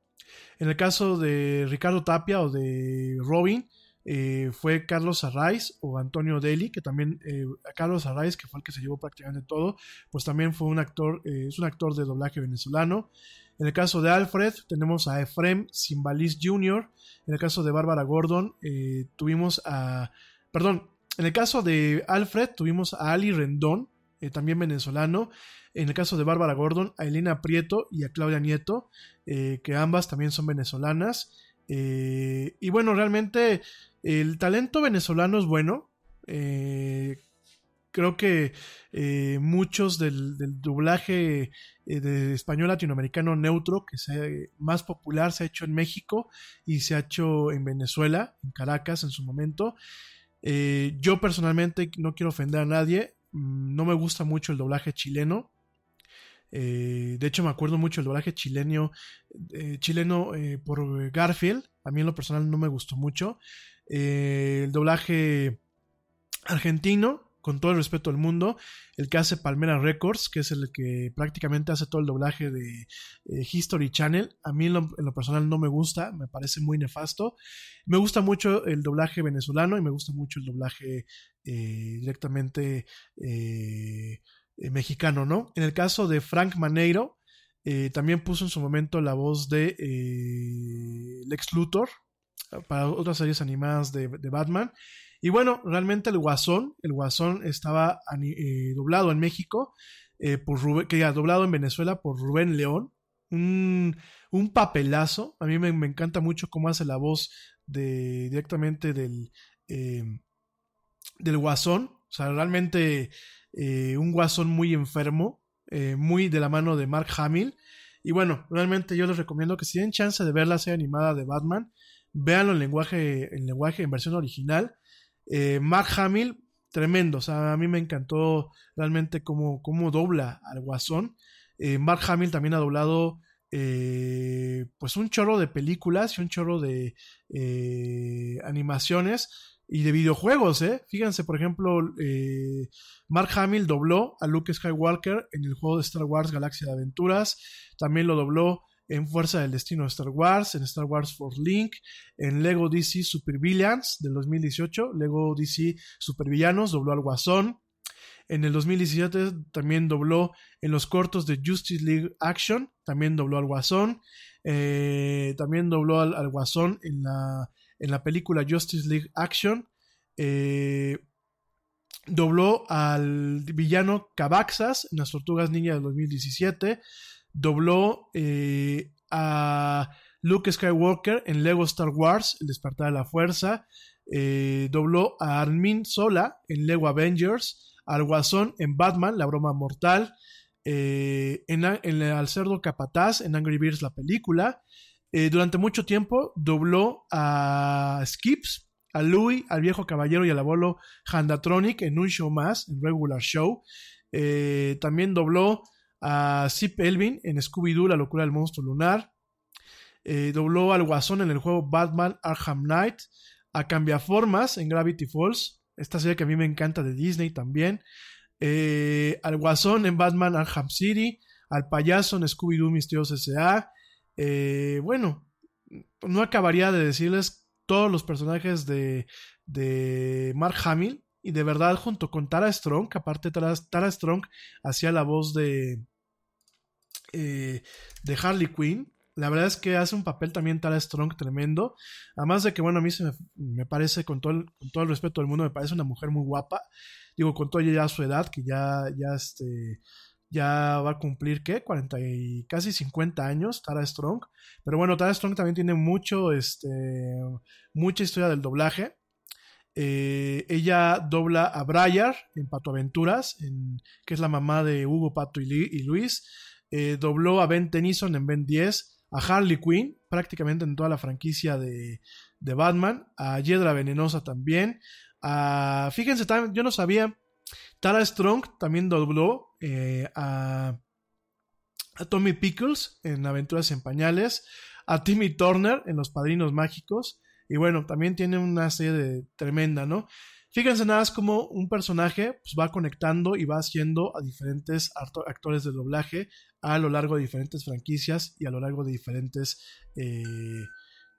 En el caso de Ricardo Tapia o de Robin, eh, fue Carlos Arraiz o Antonio Deli, que también, Carlos Arraiz, que fue el que se llevó prácticamente todo, pues también fue un actor, es un actor de doblaje venezolano. En el caso de Alfred, tenemos a Efrem Simbalis Jr. En el caso de Bárbara Gordon, tuvimos a. Perdón, en el caso de Alfred, tuvimos a Ali Rendón, eh, también venezolano. En el caso de Bárbara Gordon, a Elena Prieto y a Claudia Nieto, eh, que ambas también son venezolanas. Eh, y bueno, realmente el talento venezolano es bueno. Eh, creo que eh, muchos del, del doblaje de español latinoamericano neutro, que se, más popular, se ha hecho en México y se ha hecho en Venezuela, en Caracas en su momento. Eh, yo personalmente no quiero ofender a nadie, mm, no me gusta mucho el doblaje chileno. Eh, de hecho, me acuerdo mucho del doblaje chileno, eh, chileno eh, por Garfield. A mí en lo personal no me gustó mucho. El doblaje argentino, con todo el respeto del mundo, el que hace Palmera Records, que es el que prácticamente hace todo el doblaje de eh, History Channel. A mí en lo, personal no me gusta, me parece muy nefasto. Me gusta mucho el doblaje venezolano y me gusta mucho el doblaje eh, directamente eh, mexicano, ¿no? En el caso de Frank Maneiro, también puso en su momento la voz de Lex Luthor para otras series animadas de, Batman. Y bueno, realmente el Guasón, el Guasón estaba eh, doblado en México, eh, por que ya doblado en Venezuela por Rubén León. Un, un papelazo. A mí me, me, encanta mucho cómo hace la voz de, directamente del, eh, del Guasón. O sea, realmente eh, un Guasón muy enfermo, eh, muy de la mano de Mark Hamill. Y bueno, realmente yo les recomiendo que si tienen chance de ver la serie animada de Batman, véanlo en lenguaje, en lenguaje en versión original. Eh, Mark Hamill, tremendo. O sea, a mí me encantó realmente cómo, cómo dobla al Guasón. Eh, Mark Hamill también ha doblado eh, pues un chorro de películas y un chorro de eh, animaciones y de videojuegos, ¿eh? Fíjense, por ejemplo, Mark Hamill dobló a Luke Skywalker en el juego de Star Wars Galaxia de Aventuras. También lo dobló en Fuerza del Destino de Star Wars, en Star Wars Force Link, en Lego DC Super Villains del 2018, Lego DC Super Villanos, dobló al Guasón. En el 2017 también dobló en los cortos de Justice League Action, también dobló al Guasón. Eh, también dobló al, Guasón en la, en la película Justice League Action. Eh, dobló al villano Cabaxas en las Tortugas Ninja del 2017 dobló eh, a Luke Skywalker en Lego Star Wars, El despertar de la fuerza, eh, dobló a Armin Sola en Lego Avengers, al Guasón en Batman, La broma mortal, eh, en, en, al cerdo capataz en Angry Birds la película, durante mucho tiempo dobló a Skips, a Louis, al viejo caballero y al abuelo Handatronic en un show más, en Regular Show, también dobló a Zip Elvin en Scooby-Doo, La locura del monstruo lunar. Eh, dobló al Guasón en el juego Batman Arkham Knight. A Cambiaformas en Gravity Falls. Esta serie que a mí me encanta de Disney también. Eh, al Guasón en Batman Arkham City. Al payaso en Scooby-Doo Misterios S.A. Eh, bueno, no acabaría de decirles todos los personajes de, de Mark Hamill y de verdad junto con Tara Strong, aparte Tara, Tara Strong hacía la voz de, eh, de Harley Quinn. La verdad es que hace un papel también Tara Strong tremendo. Además de que, bueno, a mí se me, parece, con todo, el, con todo, el, respeto del mundo, me parece una mujer muy guapa. Digo, con toda ya su edad, que ya, ya este, Ya va a cumplir, ¿qué? 40 y casi 50 años, Tara Strong. Pero bueno, Tara Strong también tiene mucho, este, mucha historia del doblaje. Eh, ella dobla a Briar en Pato Aventuras, en, que es la mamá de Hugo, Pato y, Luis. Eh, dobló a Ben Tennyson en Ben 10, a Harley Quinn, prácticamente en toda la franquicia de, de Batman, a Hiedra Venenosa también. a- fíjense, yo no sabía, Tara Strong también dobló eh, a, a Tommy Pickles en Aventuras en Pañales, a Timmy Turner en Los Padrinos Mágicos, y bueno, también tiene una serie de tremenda, ¿no? Fíjense nada más como un personaje pues, va conectando y va haciendo a diferentes actores de doblaje a lo largo de diferentes franquicias y a lo largo de diferentes eh,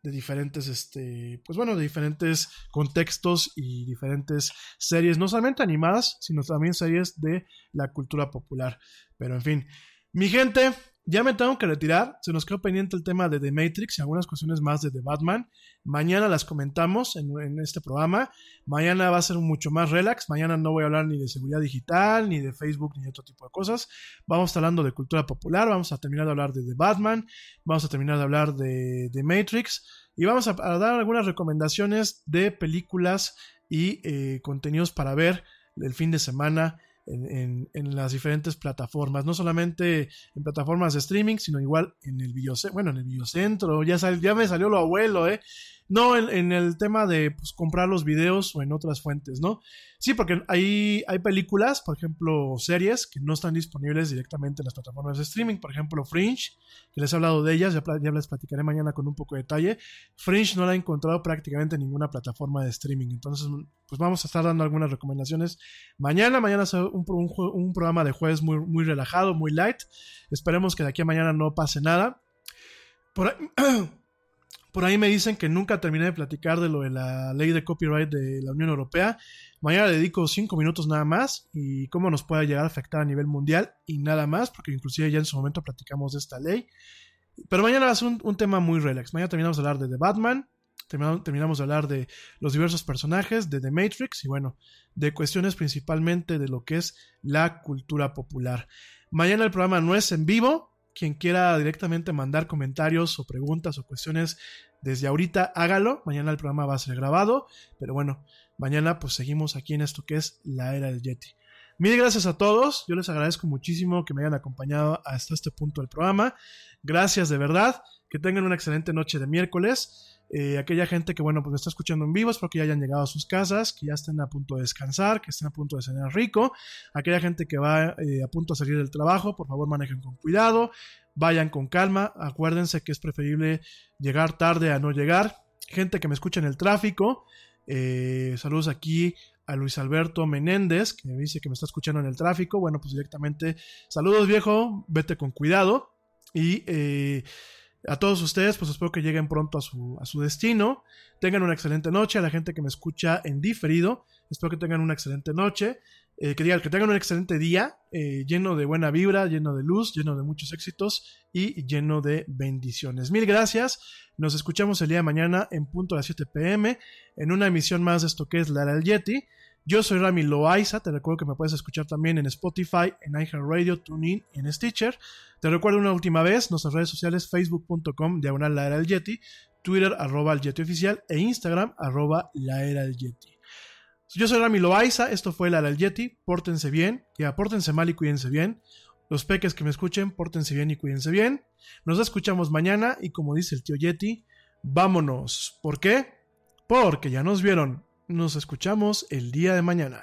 de diferentes este pues bueno de diferentes contextos y diferentes series no solamente animadas sino también series de la cultura popular pero en fin mi gente ya me tengo que retirar se nos quedó pendiente el tema de The Matrix y algunas cuestiones más de The Batman mañana las comentamos en, este programa Mañana va a ser mucho más relax. Mañana no voy a hablar ni de seguridad digital, ni de Facebook, ni de otro tipo de cosas. Vamos a estar hablando de cultura popular. Vamos a terminar de hablar de The Batman. Vamos a terminar de hablar de, de Matrix. Y vamos a, a dar algunas recomendaciones de películas y eh, contenidos para ver el fin de semana en, en- en las diferentes plataformas. No solamente en plataformas de streaming, sino igual en el videocentro. Bueno, en el videocentro. Ya, sal- ya me salió lo abuelo, ¿eh? No en, el tema de pues, comprar los videos o en otras fuentes, ¿no? Sí, porque hay, hay películas, por ejemplo, series que no están disponibles directamente en las plataformas de streaming. Por ejemplo, Fringe, que les he hablado de ellas, ya, les platicaré mañana con un poco de detalle. Fringe no la he encontrado prácticamente en ninguna plataforma de streaming. Entonces, pues vamos a estar dando algunas recomendaciones mañana. Mañana será un, un, un programa de jueves muy, muy relajado, muy light. Esperemos que de aquí a mañana no pase nada. Por ahí, por ahí me dicen que nunca terminé de platicar de lo de la ley de copyright de la Unión Europea. Mañana le dedico cinco minutos nada más y cómo nos puede llegar a afectar a nivel mundial y nada más, porque inclusive ya en su momento platicamos de esta ley. Pero mañana va a ser un, tema muy relax. Mañana terminamos de hablar de The Batman, terminamos de hablar de los diversos personajes, de The Matrix y bueno, de cuestiones principalmente de lo que es la cultura popular. Mañana el programa no es en vivo. Quien quiera directamente mandar comentarios o preguntas o cuestiones desde ahorita, hágalo. Mañana el programa va a ser grabado. Pero bueno, mañana pues seguimos aquí en esto que es la era del Yeti. Mil gracias a todos. Yo les agradezco muchísimo que me hayan acompañado hasta este punto del programa. Gracias de verdad. Que tengan una excelente noche de miércoles. Eh, aquella gente que, bueno, pues me está escuchando en vivo, espero que ya hayan llegado a sus casas, que ya estén a punto de descansar, que estén a punto de cenar rico. Aquella gente que va eh, a punto de salir del trabajo, por favor manejen con cuidado, vayan con calma. Acuérdense que es preferible llegar tarde a no llegar. Gente que me escucha en el tráfico, eh, saludos aquí a Luis Alberto Menéndez, que me dice que me está escuchando en el tráfico. Bueno, pues directamente, saludos viejo, vete con cuidado. Y eh, a todos ustedes, pues espero que lleguen pronto a su, a su destino. Tengan una excelente noche. A la gente que me escucha en diferido, espero que tengan una excelente noche. Eh, que, digan, que tengan un excelente día, eh, lleno de buena vibra, lleno de luz, lleno de muchos éxitos y lleno de bendiciones. Mil gracias. Nos escuchamos el día de mañana en punto a las 7 pm en una emisión más de esto que es La Era del Yeti. Yo soy Rami Loaiza, te recuerdo que me puedes escuchar también en Spotify, en iHeartRadio, TuneIn y en Stitcher. Te recuerdo una última vez, nuestras redes sociales facebook.com, diagonal la era Yeti, Twitter arroba el Yeti oficial e Instagram arroba la era Yeti. Yo soy Rami Loaiza, esto fue la era del Yeti, pórtense bien, ya pórtense mal y cuídense bien. Los peques que me escuchen, pórtense bien y cuídense bien. Nos escuchamos mañana y como dice el tío Yeti, vámonos. ¿Por qué? Porque ya nos vieron. Nos escuchamos el día de mañana.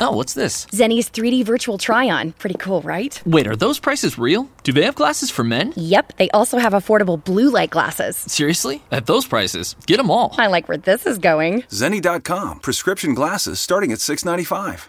Oh, what's this? Zenny's 3D virtual try on. Pretty cool, right? Wait, are those prices real? Do they have glasses for men? Yep, they also have affordable blue light glasses. Seriously? At those prices, get them all. I like where this is going. Zenny.com, prescription glasses starting at $6.95.